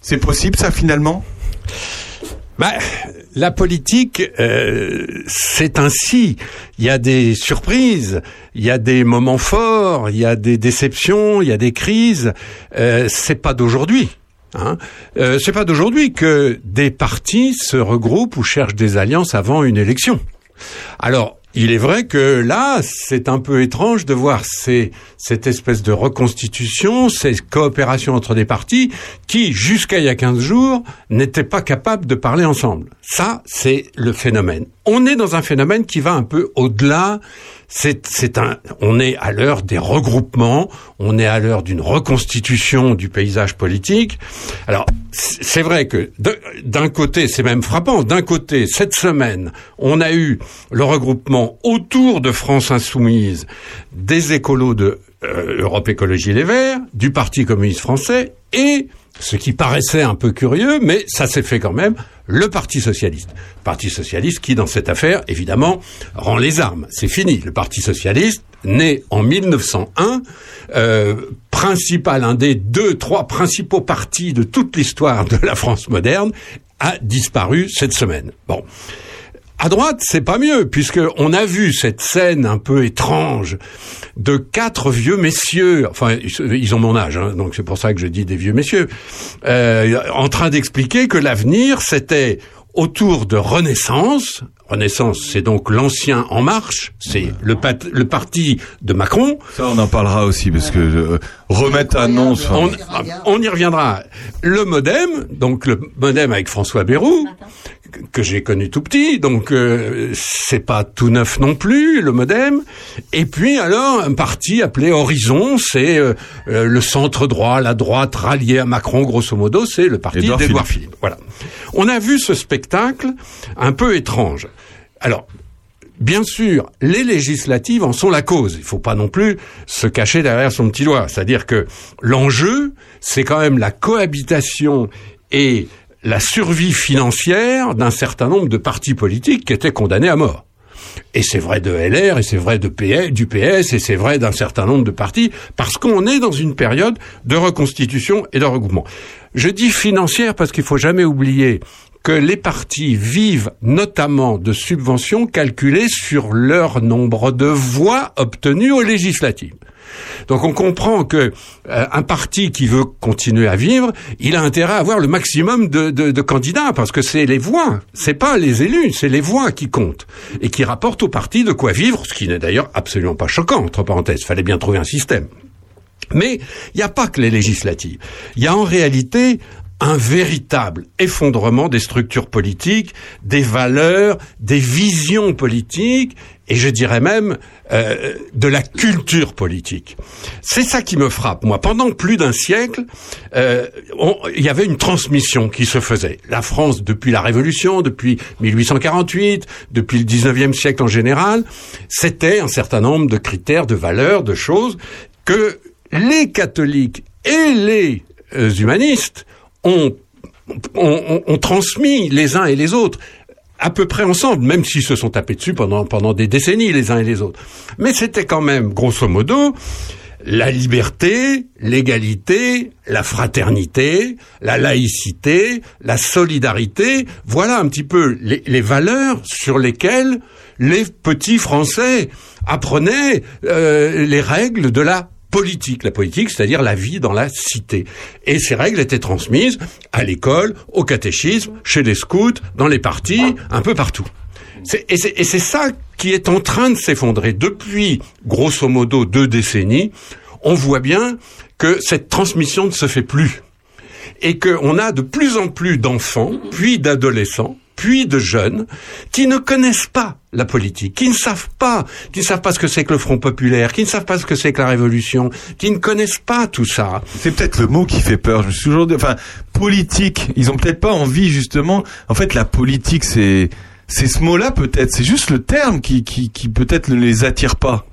C'est possible, ça, finalement? Bah, la politique, euh, c'est ainsi. Il y a des surprises, il y a des moments forts, il y a des déceptions, il y a des crises. Euh, c'est pas d'aujourd'hui. Hein. Euh, c'est pas d'aujourd'hui que des partis se regroupent ou cherchent des alliances avant une élection. Alors, il est vrai que là, c'est un peu étrange de voir ces, cette espèce de reconstitution, ces coopérations entre des partis qui, jusqu'à il y a 15 jours, n'étaient pas capables de parler ensemble. Ça, c'est le phénomène. On est dans un phénomène qui va un peu au-delà. C'est, un, on est à l'heure des regroupements, on est à l'heure d'une reconstitution du paysage politique. Alors, c'est vrai que d'un côté, c'est même frappant. D'un côté, cette semaine, on a eu le regroupement autour de France Insoumise des écolos de euh, Europe Écologie Les Verts, du Parti communiste français et ce qui paraissait un peu curieux, mais ça s'est fait quand même, le Parti socialiste. Parti socialiste qui, dans cette affaire, évidemment, rend les armes. C'est fini. Le Parti socialiste, né en 1901, euh, principal, un des deux, trois principaux partis de toute l'histoire de la France moderne, a disparu cette semaine. Bon. À droite, c'est pas mieux, puisque on a vu cette scène un peu étrange de quatre vieux messieurs, enfin ils- ont mon âge, hein, donc c'est pour ça que je dis des vieux messieurs, euh, en train d'expliquer que l'avenir c'était autour de Renaissance. Renaissance, c'est donc l'ancien En Marche, c'est le, pat- le parti de Macron. Ça, on en parlera aussi, parce que euh, remettre un nom... enfin, On, on y reviendra. Le MoDem, donc le MoDem avec François Bayrou, que- j'ai connu tout petit, donc euh, c'est pas tout neuf non plus, le MoDem. Et puis alors, un parti appelé Horizon, c'est euh, euh, le centre droit, la droite ralliée à Macron, grosso modo, c'est le parti d'Édouard Philippe. Philippe. Voilà. On a vu ce spectacle un peu étrange. Alors, Bien sûr, les législatives en sont la cause. Il faut pas non plus se cacher derrière son petit doigt. C'est-à-dire que l'enjeu, c'est quand même la cohabitation et la survie financière d'un certain nombre de partis politiques qui étaient condamnés à mort. Et c'est vrai de LR, et c'est vrai de PS, du PS, et c'est vrai d'un certain nombre de partis, parce qu'on est dans une période de reconstitution et de regroupement. Je dis financière parce qu'il faut jamais oublier que les partis vivent notamment de subventions calculées sur leur nombre de voix obtenues aux législatives. Donc on comprend que euh, un parti qui veut continuer à vivre, il a intérêt à avoir le maximum de, de- de candidats parce que c'est les voix, c'est pas les élus, c'est les voix qui comptent et qui rapportent au parti de quoi vivre, ce qui n'est d'ailleurs absolument pas choquant entre parenthèses. Fallait bien trouver un système. Mais il n'y a pas que les législatives. Il y a en réalité un véritable effondrement des structures politiques, des valeurs, des visions politiques, et je dirais même euh, de la culture politique. C'est ça qui me frappe. Moi, pendant plus d'un siècle, euh, il y avait une transmission qui se faisait. La France, depuis la Révolution, depuis 1848, depuis le 19e siècle en général, c'était un certain nombre de critères, de valeurs, de choses que les catholiques et les euh, humanistes ont, ont, transmis les uns et les autres à peu près ensemble, même s'ils se sont tapés dessus pendant, pendant des décennies les uns et les autres. Mais c'était quand même, grosso modo, la liberté, l'égalité, la fraternité, la laïcité, la solidarité, voilà un petit peu les, les valeurs sur lesquelles les petits Français apprenaient euh, les règles de la politique. La politique, c'est-à-dire la vie dans la cité. Et ces règles étaient transmises à l'école, au catéchisme, chez les scouts, dans les partis, un peu partout. Et c'est ça qui est en train de s'effondrer. Depuis, grosso modo, deux décennies, on voit bien que cette transmission ne se fait plus. Et qu'on a de plus en plus d'enfants, puis d'adolescents, puis de jeunes, qui ne connaissent pas la politique, qui ne savent pas, qui ne savent pas ce que c'est que le Front Populaire, qui ne savent pas ce que c'est que la Révolution, qui ne connaissent pas tout ça. C'est peut-être le mot qui fait peur. Je me suis toujours dit, enfin, politique. Ils ont peut-être pas envie, justement. En fait, la politique, c'est, c'est ce mot-là, peut-être. C'est juste le terme qui, qui, qui peut-être ne les attire pas.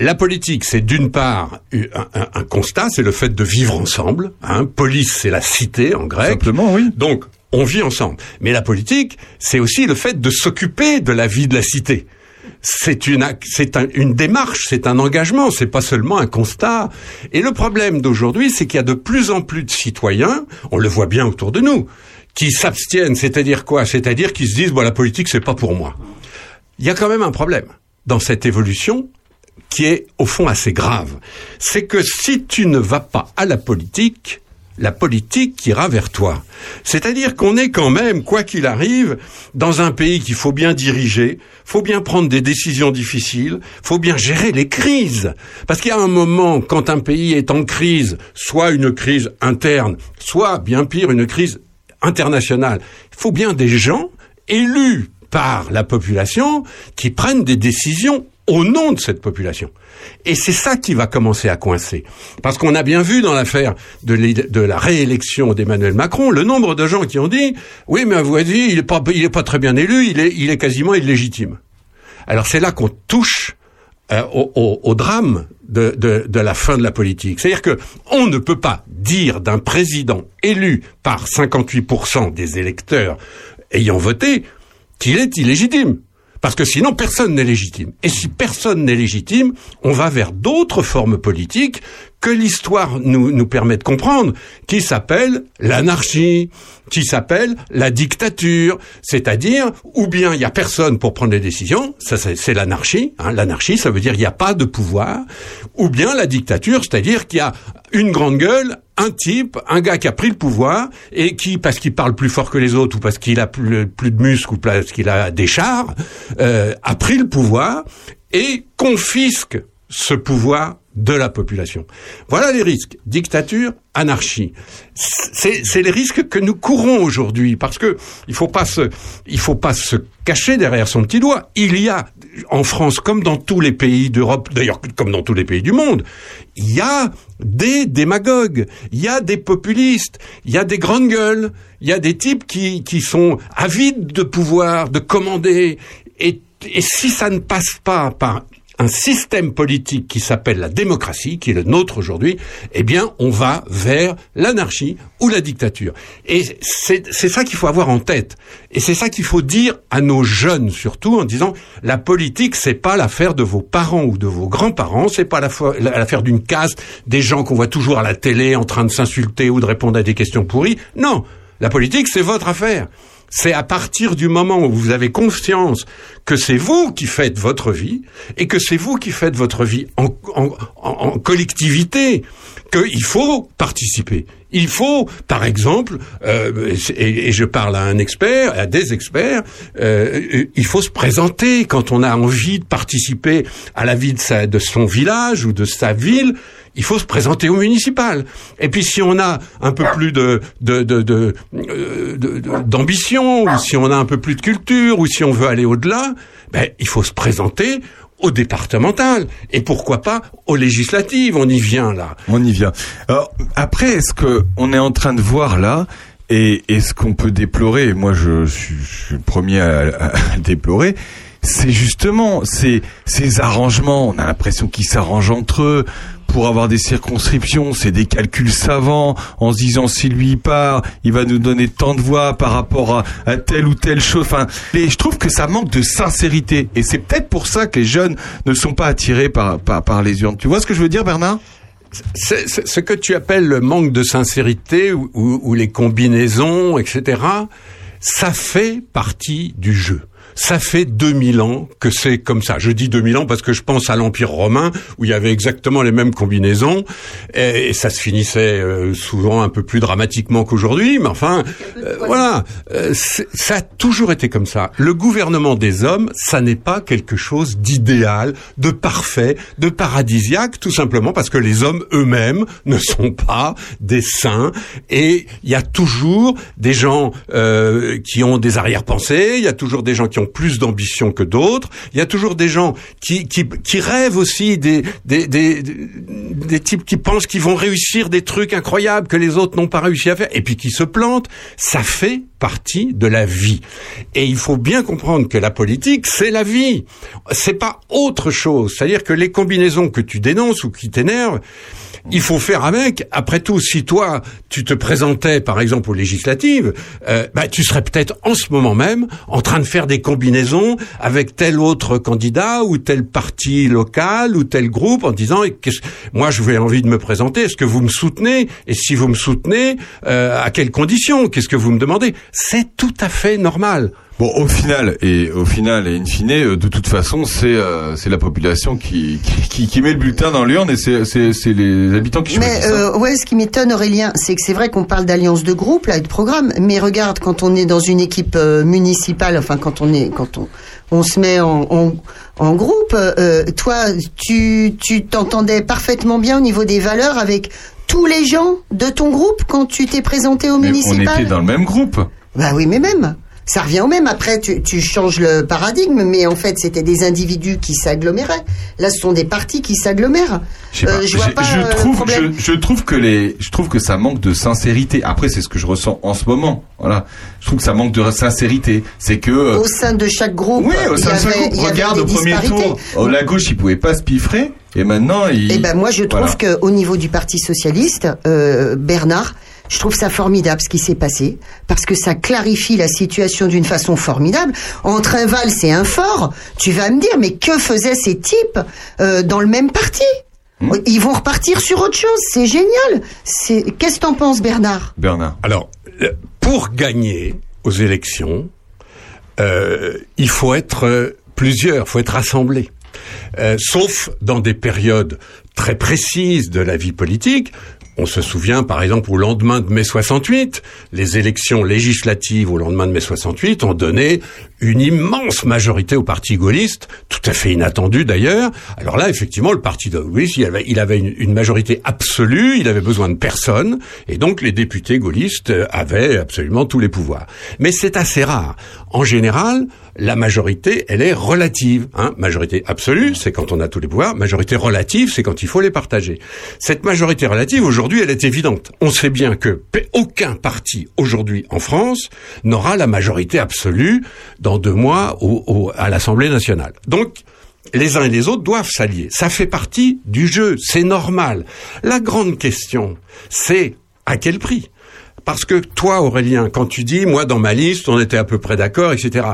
La politique, c'est d'une part un, un- un constat, c'est le fait de vivre ensemble. Hein. Police, c'est la cité en grec. Simplement, oui. Donc, on vit ensemble. Mais la politique, c'est aussi le fait de s'occuper de la vie de la cité. C'est une, démarche, c'est un engagement, c'est pas seulement un constat. Et le problème d'aujourd'hui, c'est qu'il y a de plus en plus de citoyens, on le voit bien autour de nous, qui s'abstiennent. C'est-à-dire quoi? C'est-à-dire qu'ils se disent, bon, la politique, c'est pas pour moi. Il y a quand même un problème dans cette évolution qui est au fond assez grave. C'est que si tu ne vas pas à la politique, la politique ira vers toi. C'est-à-dire qu'on est quand même, quoi qu'il arrive, dans un pays qu'il faut bien diriger, faut bien prendre des décisions difficiles, faut bien gérer les crises. Parce qu'il y a un moment, quand un pays est en crise, soit une crise interne, soit bien pire, une crise internationale, il faut bien des gens élus par la population qui prennent des décisions au nom de cette population. Et c'est ça qui va commencer à coincer. Parce qu'on a bien vu dans l'affaire de, la réélection d'Emmanuel Macron, le nombre de gens qui ont dit, oui, mais avez dit, il est pas, pas très bien élu, il est, quasiment illégitime. Alors c'est là qu'on touche euh, au, drame de la fin de la politique. C'est-à-dire que on ne peut pas dire d'un président élu par 58% des électeurs ayant voté qu'il est illégitime. Parce que sinon, personne n'est légitime. Et si personne n'est légitime, on va vers d'autres formes politiques que l'histoire nous, nous permet de comprendre, qui s'appellent l'anarchie, qui s'appellent la dictature. C'est-à-dire, ou bien il y a personne pour prendre les décisions, ça c'est c'est l'anarchie. Hein. L'anarchie, ça veut dire il n'y a pas de pouvoir. Ou bien la dictature, c'est-à-dire qu'il y a une grande gueule, un type, un gars qui a pris le pouvoir et qui, parce qu'il parle plus fort que les autres ou parce qu'il a plus, plus de muscles ou parce qu'il a des chars, euh, a pris le pouvoir et confisque ce pouvoir de la population. Voilà les risques. Dictature, anarchie. C'est les risques que nous courons aujourd'hui parce que il faut pas se, il faut pas se cacher derrière son petit doigt. Il y a en France comme dans tous les pays d'Europe, d'ailleurs comme dans tous les pays du monde, il y a des démagogues, il y a des populistes, il y a des grandes gueules, il y a des types qui, qui sont avides de pouvoir, de commander. Et, et si ça ne passe pas par un système politique qui s'appelle la démocratie, qui est le nôtre aujourd'hui, eh bien, on va vers l'anarchie ou la dictature. Et c'est ça qu'il faut avoir en tête. Et c'est ça qu'il faut dire à nos jeunes, surtout, en disant, la politique, c'est pas l'affaire de vos parents ou de vos grands-parents, c'est pas l'affaire d'une caste, des gens qu'on voit toujours à la télé en train de s'insulter ou de répondre à des questions pourries. Non. La politique, c'est votre affaire. C'est à partir du moment où vous avez conscience que c'est vous qui faites votre vie et que c'est vous qui faites votre vie en, en- en- collectivité qu'il faut participer. Il faut, par exemple, euh, et, et je parle à un expert, à des experts, euh, il faut se présenter quand on a envie de participer à la vie de, sa- de son village ou de sa ville. Il faut se présenter au municipal. Et puis si on a un peu plus euh, de- d'ambition, ou si on a un peu plus de culture, ou si on veut aller au-delà, ben, il faut se présenter au départemental. Et pourquoi pas aux législatives. On y vient là. On y vient. Alors, après, est-ce que on est en train de voir là et, et ce qu'on peut déplorer, moi je, suis- le premier à, déplorer, c'est justement ces arrangements. On a l'impression qu'ils s'arrangent entre eux pour avoir des circonscriptions. C'est des calculs savants en se disant si lui part, il va nous donner tant de voix par rapport à, telle ou telle chose. Enfin, et je trouve que ça manque de sincérité. Et c'est peut-être pour ça que les jeunes ne sont pas attirés par, par, les urnes. Tu vois ce que je veux dire, Bernard? Ce que tu appelles le manque de sincérité ou les combinaisons, etc., ça fait partie du jeu. Ça fait 2000 ans que c'est comme ça. Je dis 2000 ans parce que je pense à l'Empire romain où il y avait exactement les mêmes combinaisons et, et ça se finissait euh, souvent un peu plus dramatiquement qu'aujourd'hui. Mais enfin, euh, voilà, Euh, ça a toujours été comme ça. Le gouvernement des hommes, ça n'est pas quelque chose d'idéal, de parfait, de paradisiaque, tout simplement parce que les hommes eux-mêmes ne sont pas des saints et il y a toujours des gens qui ont des arrière-pensées, il y a toujours des gens qui ont plus d'ambition que d'autres, il y a toujours des gens qui, qui, qui rêvent aussi des, des, des, des types qui pensent qu'ils vont réussir des trucs incroyables que les autres n'ont pas réussi à faire et puis qui se plantent. Ça fait partie de la vie. Et il faut bien comprendre que la politique, c'est la vie. C'est pas autre chose. C'est-à-dire que les combinaisons que tu dénonces ou qui t'énervent, il faut faire avec. Après tout, si toi, tu te présentais, par exemple, aux législatives, euh, bah, tu serais peut-être en ce moment même en train de faire des combinaisons avec tel autre candidat ou tel parti local ou tel groupe en disant, moi, je vais envie de me présenter. Est-ce que vous me soutenez? Et si vous me soutenez, euh, à quelles conditions? Qu'est-ce que vous me demandez? C'est tout à fait normal. Bon, au final et au final et in fine, euh, de toute façon, c'est euh, c'est la population qui, qui qui qui met le bulletin dans l'urne et c'est c'est c'est les habitants qui Mais choisissent. ça. euh, ouais, ce qui m'étonne, Aurélien, c'est que c'est vrai qu'on parle d'alliance de groupe là, et de programme, mais regarde, quand on est dans une équipe euh, municipale, enfin quand on est, quand on, on se met en, en, en groupe, euh, toi, tu tu t'entendais parfaitement bien au niveau des valeurs avec tous les gens de ton groupe quand tu t'es présenté au Mais on municipal? était dans le même groupe. Bah oui, mais même. Ça revient au même. Après, tu, tu changes le paradigme, mais en fait, c'était des individus qui s'aggloméraient. Là, ce sont des partis qui s'agglomèrent. Je. Euh, vois pas euh, trouve, problème. je, je trouve que les, je trouve que ça manque de sincérité. Après, c'est ce que je ressens en ce moment. Voilà. Je trouve que ça manque de sincérité. C'est que. euh, Au sein de chaque groupe, oui, au sein de chaque Regarde au premier tour, oh, la gauche, il pouvait pas se piffrer, et maintenant, il. Eh ben moi je trouve Voilà. que au niveau du Parti socialiste, euh, Bernard, je trouve ça formidable ce qui s'est passé parce que ça clarifie la situation d'une façon formidable. Entre un Valls et un Fort, tu vas me dire mais que faisaient ces types euh, dans le même parti Hmm. Ils vont repartir sur autre chose, c'est génial. C'est qu'est-ce que t'en penses Bernard? Bernard. Alors, le- pour gagner aux élections, euh, il faut être euh, plusieurs, faut être rassemblés. Euh, sauf dans des périodes très précises de la vie politique. On se souvient, par exemple, au lendemain de mai 68, les élections législatives au lendemain de mai 68 ont donné une immense majorité au parti gaulliste, tout à fait inattendue d'ailleurs. Alors là, effectivement, le parti gaulliste, il avait, une, une majorité absolue, il avait besoin de personne, et donc les députés gaullistes avaient absolument tous les pouvoirs. Mais c'est assez rare. En général, la majorité, elle est relative. Hein. Majorité absolue, c'est quand on a tous les pouvoirs. Majorité relative, c'est quand il faut les partager. Cette majorité relative, aujourd'hui, elle est évidente. On sait bien que aucun parti aujourd'hui en France n'aura la majorité absolue dans deux mois au- à l'Assemblée nationale. Donc, les uns et les autres doivent s'allier. Ça fait partie du jeu, c'est normal. La grande question, c'est à quel prix? Parce que toi, Aurélien, quand tu dis, moi, dans ma liste, on était à peu près d'accord, etc.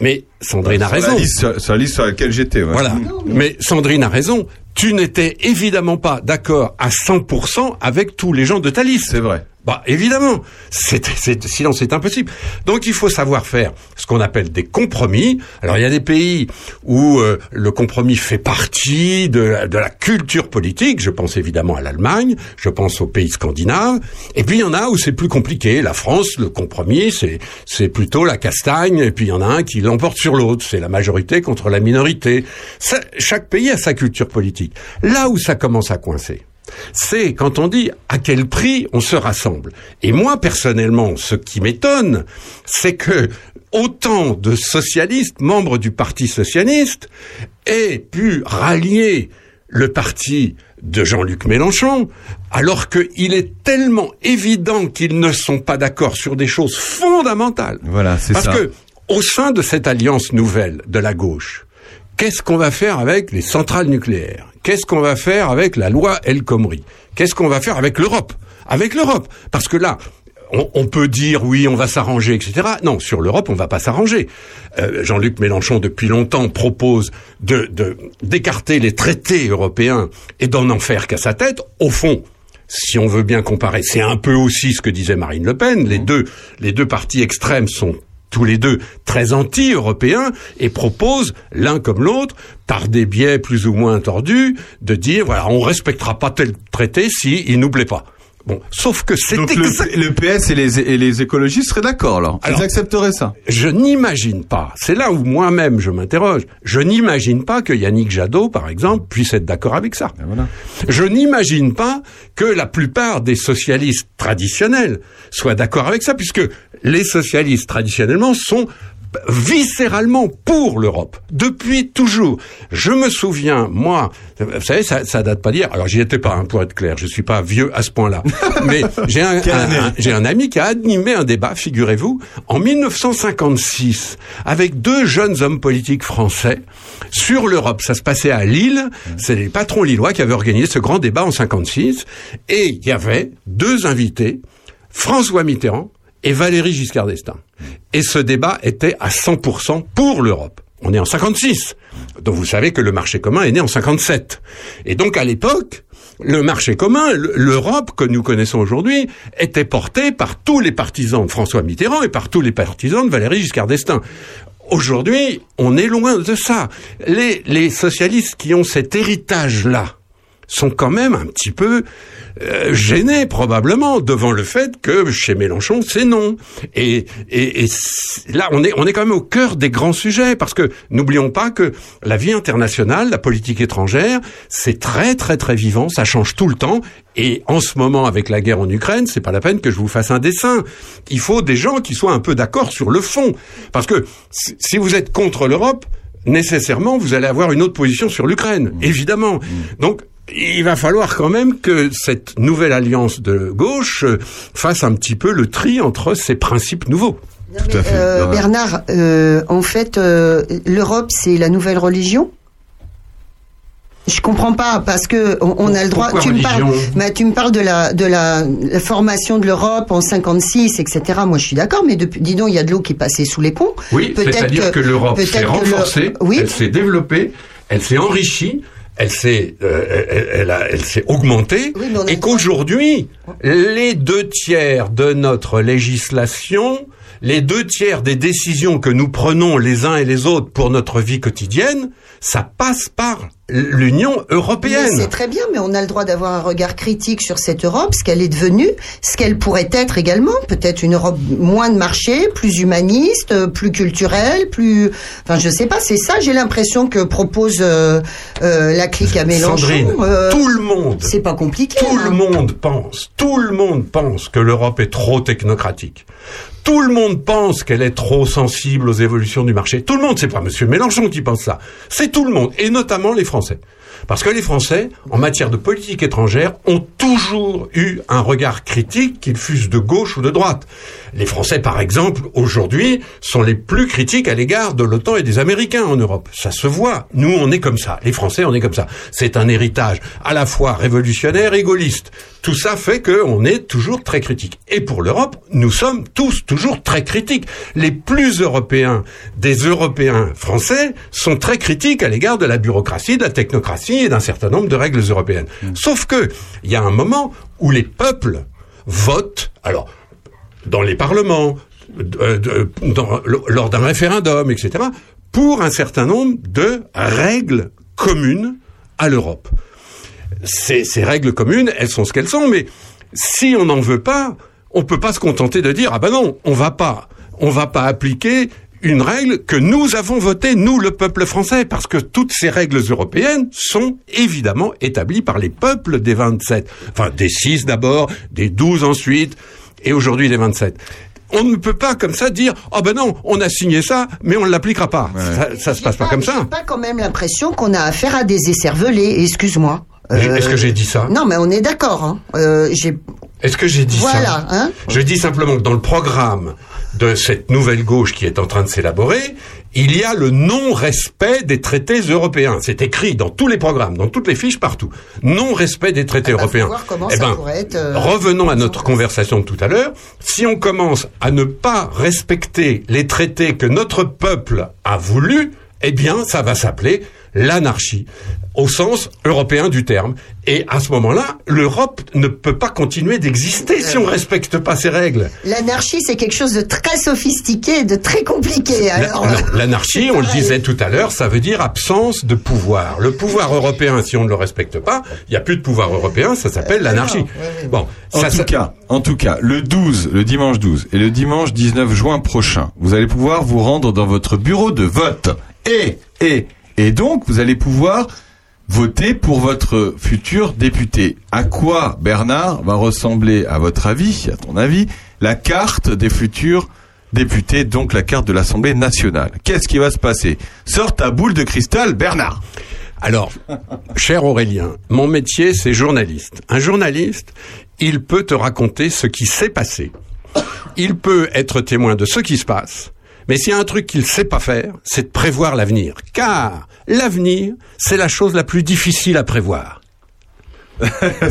Mais Sandrine a raison. la liste sur laquelle j'étais. ouais. Voilà. Mais Sandrine a raison. Tu n'étais évidemment pas d'accord à 100% avec tous les gens de ta liste. C'est vrai. Bah évidemment, c'est, c'est, sinon c'est impossible. Donc il faut savoir faire ce qu'on appelle des compromis. Alors il y a des pays où euh, le compromis fait partie de la, culture politique. Je pense évidemment à l'Allemagne, je pense aux pays scandinaves. Et puis il y en a où c'est plus compliqué. La France, le compromis, c'est c'est plutôt la castagne. Et puis il y en a un qui l'emporte sur l'autre. C'est la majorité contre la minorité. Chaque pays a sa culture politique. Là où ça commence à coincer c'est quand on dit à quel prix on se rassemble. Et moi, personnellement, ce qui m'étonne, c'est que autant de socialistes, membres du Parti socialiste, aient pu rallier le parti de Jean-Luc Mélenchon, alors qu'il est tellement évident qu'ils ne sont pas d'accord sur des choses fondamentales. Voilà, c'est Parce ça. que, au sein de cette alliance nouvelle de la gauche, Qu'est-ce qu'on va faire avec les centrales nucléaires? Qu'est-ce qu'on va faire avec la loi El Khomri? Qu'est-ce qu'on va faire avec l'Europe? Avec l'Europe Parce que là, on, on peut dire oui, on va s'arranger, etc. Non, sur l'Europe, on va pas s'arranger. Euh, Jean-Luc Mélenchon, depuis longtemps, propose de de- d'écarter les traités européens et d'en en faire qu'à sa tête. Au fond, si on veut bien comparer, c'est un peu aussi ce que disait Marine Le Pen. Les deux, les deux partis extrêmes sont tous les deux très anti-européens et proposent l'un comme l'autre, par des biais plus ou moins tordus, de dire voilà, on respectera pas tel traité si il nous plaît pas. Bon, sauf que c'est Donc le, le PS et les, et les écologistes seraient d'accord, alors. Ils accepteraient ça. Je n'imagine pas, c'est là où moi-même je m'interroge, je n'imagine pas que Yannick Jadot, par exemple, puisse être d'accord avec ça. Je n'imagine pas que la plupart des socialistes traditionnels soient d'accord avec ça, puisque les socialistes traditionnellement sont viscéralement pour l'Europe depuis toujours. Je me souviens, moi, vous savez, ça, ça date pas d'hier. Alors j'y étais pas, hein, pour être clair. Je suis pas vieux à ce point-là. Mais j'ai un, ami qui a animé un débat, figurez-vous, en 1956, avec deux jeunes hommes politiques français sur l'Europe. Ça se passait à Lille. C'est les patrons lillois qui avaient organisé ce grand débat en 56. Et il y avait deux invités, François Mitterrand et Valéry Giscard d'Estaing. Et ce débat était à 100% pour l'Europe. On est en 56. Donc vous savez que le marché commun est né en 57. Et donc à l'époque, le marché commun, l'Europe que nous connaissons aujourd'hui, était porté par tous les partisans de François Mitterrand et par tous les partisans de Valéry Giscard d'Estaing. Aujourd'hui, on est loin de ça. Les, les socialistes qui ont cet héritage-là sont quand même un petit peu euh, gênés probablement devant le fait que chez Mélenchon c'est non. Et, et, et là on est on est quand même au cœur des grands sujets parce que n'oublions pas que la vie internationale, la politique étrangère, c'est très très très vivant, ça change tout le temps. Et en ce moment avec la guerre en Ukraine, c'est pas la peine que je vous fasse un dessin. Il faut des gens qui soient un peu d'accord sur le fond, parce que si si vous êtes contre l'Europe, nécessairement vous allez avoir une autre position sur l'Ukraine, évidemment. Donc il va falloir quand même que cette nouvelle alliance de gauche euh, fasse un petit peu le tri entre ces principes nouveaux. Tout à fait. Euh, Bernard, euh, en fait, euh, l'Europe, c'est la nouvelle religion? Je comprends pas parce que on, on a le droit. Pourquoi Tu me parles, religion? mais tu me parles de la de la, la formation de l'Europe en 56, etc. Moi, je suis d'accord, mais depuis, dis donc, il y a de l'eau qui est passée sous les ponts. Oui, Peut-être c'est-à-dire que, l'Europe peut-être s'est que le- renforcée, Oui. elle s'est développée, elle s'est enrichie, elle s'est, euh, elle, elle a- elle s'est augmentée, Oui, et qu'aujourd'hui, les deux tiers de notre législation, les deux tiers des décisions que nous prenons les uns et les autres pour notre vie quotidienne, ça passe par l'Union européenne. C'est très bien, mais on a le droit d'avoir un regard critique sur cette Europe, ce qu'elle est devenue, ce qu'elle pourrait être également. Peut-être une Europe moins de marché, plus humaniste, plus culturelle, plus. Enfin, je sais pas. C'est ça, j'ai l'impression que propose euh, euh, la clique à Mélenchon. Sandrine, Euh, tout le monde, c'est pas compliqué. tout hein. le monde pense, tout le monde pense que l'Europe est trop technocratique. Tout le monde pense qu'elle est trop sensible aux évolutions du marché. Tout le monde, c'est pas Monsieur Mélenchon qui pense ça. C'est tout le monde, et notamment les Français. Parce que les Français, en matière de politique étrangère, ont toujours eu un regard critique, qu'ils fussent de gauche ou de droite. Les Français, par exemple, aujourd'hui, sont les plus critiques à l'égard de l'OTAN et des Américains en Europe. Ça se voit. Nous, on est comme ça. Les Français, on est comme ça. C'est un héritage à la fois révolutionnaire et gaulliste. Tout ça fait qu'on est toujours très critique. Et pour l'Europe, nous sommes tous toujours très critiques. Les plus européens des Européens français sont très critiques à l'égard de la bureaucratie, de la technocratie d'un certain nombre de règles européennes. Sauf que il y a un moment où les peuples votent. Alors, dans les parlements, euh, de- dans- lors d'un référendum, etc., pour un certain nombre de règles communes à l'Europe. Ces, ces règles communes, elles sont ce qu'elles sont, mais si on n'en veut pas, on peut pas se contenter de dire ah ben non, on va pas, on va pas appliquer une règle que nous avons votée, nous le peuple français, parce que toutes ces règles européennes sont évidemment établies par les peuples des 27, enfin des 6 d'abord, des 12 ensuite, et aujourd'hui des 27. On ne peut pas comme ça dire ah ben non, on a signé ça, mais on ne l'appliquera pas. Ça, ça se passe pas comme ça. J'ai pas quand même l'impression qu'on a affaire à des écervelés. Excuse-moi. Euh, Est-ce que j'ai dit ça? Non, mais on est d'accord. Hein. Euh, j'ai Est-ce que j'ai dit ça? Voilà, hein. Je dis simplement que dans le programme de cette nouvelle gauche qui est en train de s'élaborer, il y a le non-respect des traités européens. C'est écrit dans tous les programmes, dans toutes les fiches, partout. Non-respect des traités Ah bah, européens. Eh ça ben, pourrait être, euh, revenons à notre conversation de tout à l'heure. Si on commence à ne pas respecter les traités que notre peuple a voulu, eh bien, ça va s'appeler l'anarchie, au sens européen du terme. Et à ce moment-là, l'Europe ne peut pas continuer d'exister si on respecte pas ces règles. L'anarchie, c'est quelque chose de très sophistiqué, de très compliqué. Non, L'anarchie, on le disait tout à l'heure, ça veut dire absence de pouvoir. Le pouvoir européen, si on ne le respecte pas, il n'y a plus de pouvoir européen, ça s'appelle l'anarchie. Bon, En ça, tout ça- cas, en tout cas, le 12, le dimanche 12 et le dimanche 19 juin prochain, vous allez pouvoir vous rendre dans votre bureau de vote. Et, et, et donc, vous allez pouvoir voter pour votre futur député. À quoi, Bernard, va ressembler, à votre avis, à ton avis, la carte des futurs députés, donc la carte de l'Assemblée nationale? Qu'est-ce qui va se passer? Sors ta boule de cristal, Bernard Alors, cher Aurélien, mon métier, c'est journaliste. Un journaliste, il peut te raconter ce qui s'est passé. Il peut être témoin de ce qui se passe. Mais s'il y a un truc qu'il sait pas faire, c'est de prévoir l'avenir. Car l'avenir, c'est la chose la plus difficile à prévoir.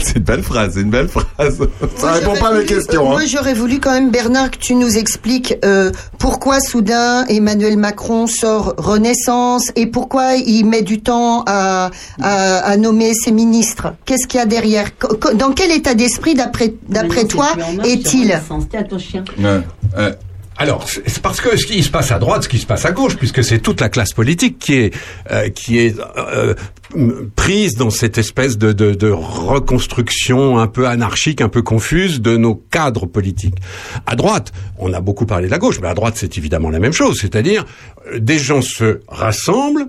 c'est une belle phrase, c'est une belle phrase. Ça répond j'aurais pas à mes voulu- questions. hein. Moi, j'aurais voulu quand même, Bernard, que tu nous expliques euh, pourquoi soudain Emmanuel Macron sort Renaissance et pourquoi il met du temps à, à, à nommer ses ministres. Qu'est-ce qu'il y a derrière? Dans quel état d'esprit, d'après d'après toi, est-il? Ouais, ouais. Alors, c'est parce que ce qui se passe à droite, ce qui se passe à gauche, puisque c'est toute la classe politique qui est euh, qui est euh, prise dans cette espèce de, de, de reconstruction un peu anarchique, un peu confuse de nos cadres politiques. À droite, on a beaucoup parlé de la gauche, mais à droite, c'est évidemment la même chose, c'est-à-dire euh, des gens se rassemblent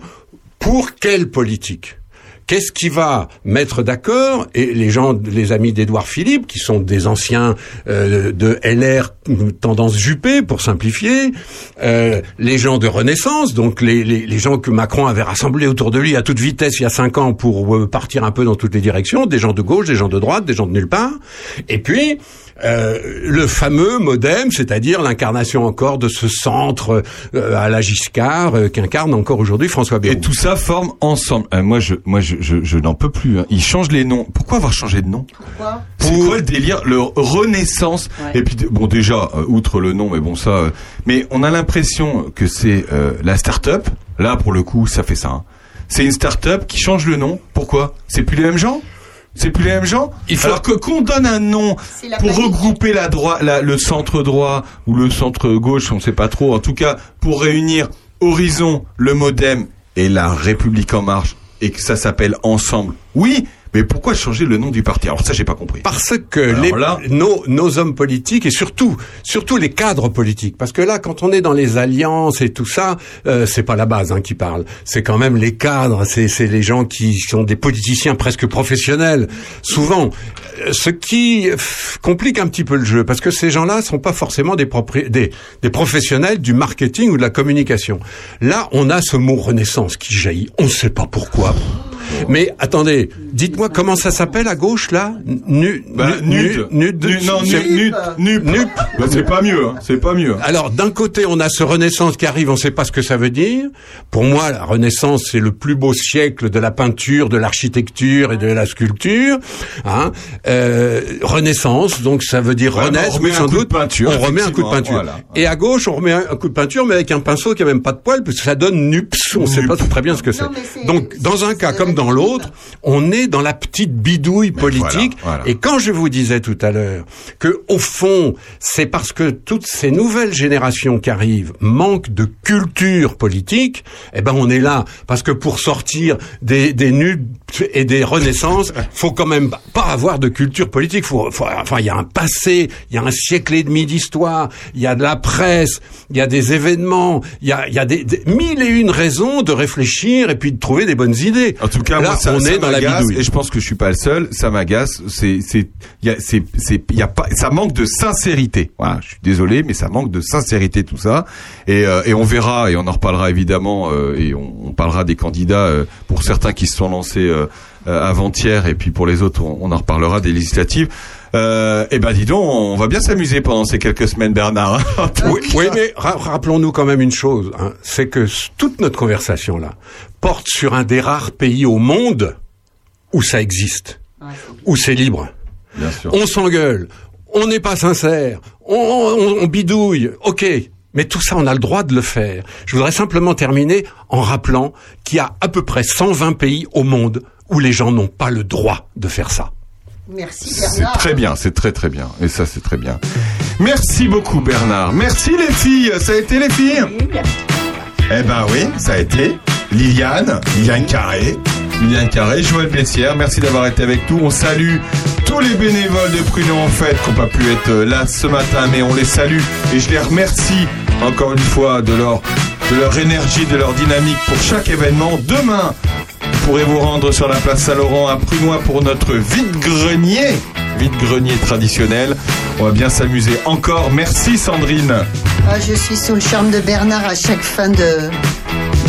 pour quelle politique Qu'est-ce qui va mettre d'accord et les gens, les amis d'Édouard Philippe, qui sont des anciens euh, de LR tendance Juppé pour simplifier, euh, les gens de Renaissance, donc les, les, gens que Macron avait rassemblés autour de lui à toute vitesse il y a cinq ans pour euh, partir un peu dans toutes les directions, des gens de gauche, des gens de droite, des gens de nulle part, et puis euh, le fameux MoDem, c'est-à-dire l'incarnation encore de ce centre euh, à la Giscard euh, qu'incarne encore aujourd'hui François Bayrou. Et tout ça forme ensemble. Euh, moi, je, moi, je, je, je n'en peux plus. hein. Ils changent les noms. Pourquoi avoir changé de nom C'est quoi le délire Le Renaissance. Et puis, bon, déjà, euh, outre le nom, mais bon, ça. euh, mais on a l'impression que c'est euh, la start-up. Là, pour le coup, ça fait ça. hein. C'est une start-up qui change le nom. Pourquoi? C'est plus les mêmes gens? C'est plus les mêmes gens Alors que qu'on donne un nom la pour panique. regrouper la droite, la- le centre droit ou le centre gauche, on ne sait pas trop. En tout cas, pour réunir Horizon, le MoDem et la République en marche, et que ça s'appelle Ensemble. Oui, mais pourquoi changer le nom du parti? Alors ça, j'ai pas compris. Parce que les, là- nos, nos hommes politiques et surtout, surtout les cadres politiques, parce que là, quand on est dans les alliances et tout ça, euh, c'est pas la base hein, qui parle, c'est quand même les cadres, c'est c'est les gens qui sont des politiciens presque professionnels. Souvent, euh, ce qui complique un petit peu le jeu, parce que ces gens-là sont pas forcément des, propri- des des professionnels du marketing ou de la communication. Là, on a ce mot renaissance qui jaillit, on ne sait pas pourquoi. Mais attendez, dites-moi comment ça s'appelle à gauche là? Nu, Bah, nu- nude. nude, Nu- non, c'est- nude, nude, nude. Bah, c'est pas mieux, hein, c'est pas mieux. Alors d'un côté, on a ce Renaissance qui arrive, on ne sait pas ce que ça veut dire. Pour moi, la Renaissance, c'est le plus beau siècle de la peinture, de l'architecture et de la sculpture. Hein euh, Renaissance, donc ça veut dire Ouais, bah, renaître, on remet oui, un sans coup de doute. peinture, on remet un coup de peinture. voilà. Et à gauche, on remet un, un coup de peinture, mais avec un pinceau qui a même pas de poil, parce que ça donne nups. On ne sait pas très bien ce que c'est. Donc, dans un cas comme dans l'autre, on est dans la petite bidouille politique. voilà, voilà. Et quand je vous disais tout à l'heure que, au fond, c'est parce que toutes ces nouvelles générations qui arrivent manquent de culture politique, eh ben, on est là. Parce que pour sortir des, des nudes et des renaissances, faut quand même pas avoir de culture politique. Faut, faut- enfin, il y a un passé, il y a un siècle et demi d'histoire, il y a de la presse, il y a des événements, il y a, il y a des, des- mille et une raisons de réfléchir et puis de trouver des bonnes idées. En tout cas, là, moi, ça, on ça est dans la m'agace, bidouille. Et je pense que je suis pas le seul. Ça m'agace. C'est, c'est, y a, c'est, c'est, y a pas, ça manque de sincérité. Voilà. Je suis désolé, mais ça manque de sincérité tout ça. Et, euh, et on verra et on en reparlera évidemment euh, et on, on parlera des candidats euh, pour certains qui se sont lancés euh, euh, avant-hier et puis pour les autres on, on en reparlera des législatives. Euh, et ben dis donc, on va bien s'amuser pendant ces quelques semaines, Bernard. hein. Oui, oui, mais ra- rappelons-nous quand même une chose, hein, c'est que toute notre conversation là porte sur un des rares pays au monde où ça existe, où c'est libre. Bien sûr. On s'engueule, on n'est pas sincère, on, on- on bidouille, ok. Mais tout ça, on a le droit de le faire. Je voudrais simplement terminer en rappelant qu'il y a à peu près 120 pays au monde où les gens n'ont pas le droit de faire ça. Merci C'est très bien, c'est très très bien. Et ça, c'est très bien. Merci beaucoup, Bernard. Merci, les filles. Ça a été les filles Eh ben oui, ça a été. Liliane, Liliane Carré, Liliane Carré, Joël Blessière, merci d'avoir été avec nous. On salue tous les bénévoles de Prunon en fait qui n'ont pas pu être euh, là ce matin, mais on les salue et je les remercie encore une fois de leur, de leur énergie, de leur dynamique pour chaque événement. Demain, vous pourrez vous rendre sur la place Saint-Laurent à Prunois pour notre vide-grenier. Vide-grenier traditionnel. On va bien s'amuser encore. Merci Sandrine. Ah, je suis sous le charme de Bernard à chaque fin de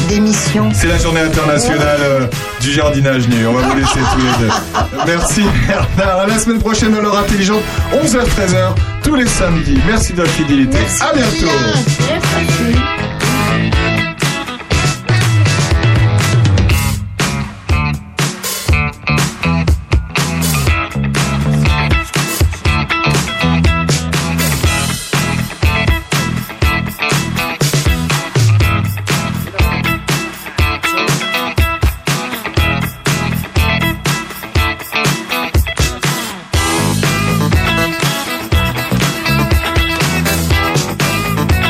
d'émission. C'est la journée internationale euh, du jardinage nu. On va vous laisser tous les deux. Merci Bernard. À la semaine prochaine à l'heure intelligente, 11h-13h, tous les samedis. Merci de votre fidélité. À bientôt. Merci. Thank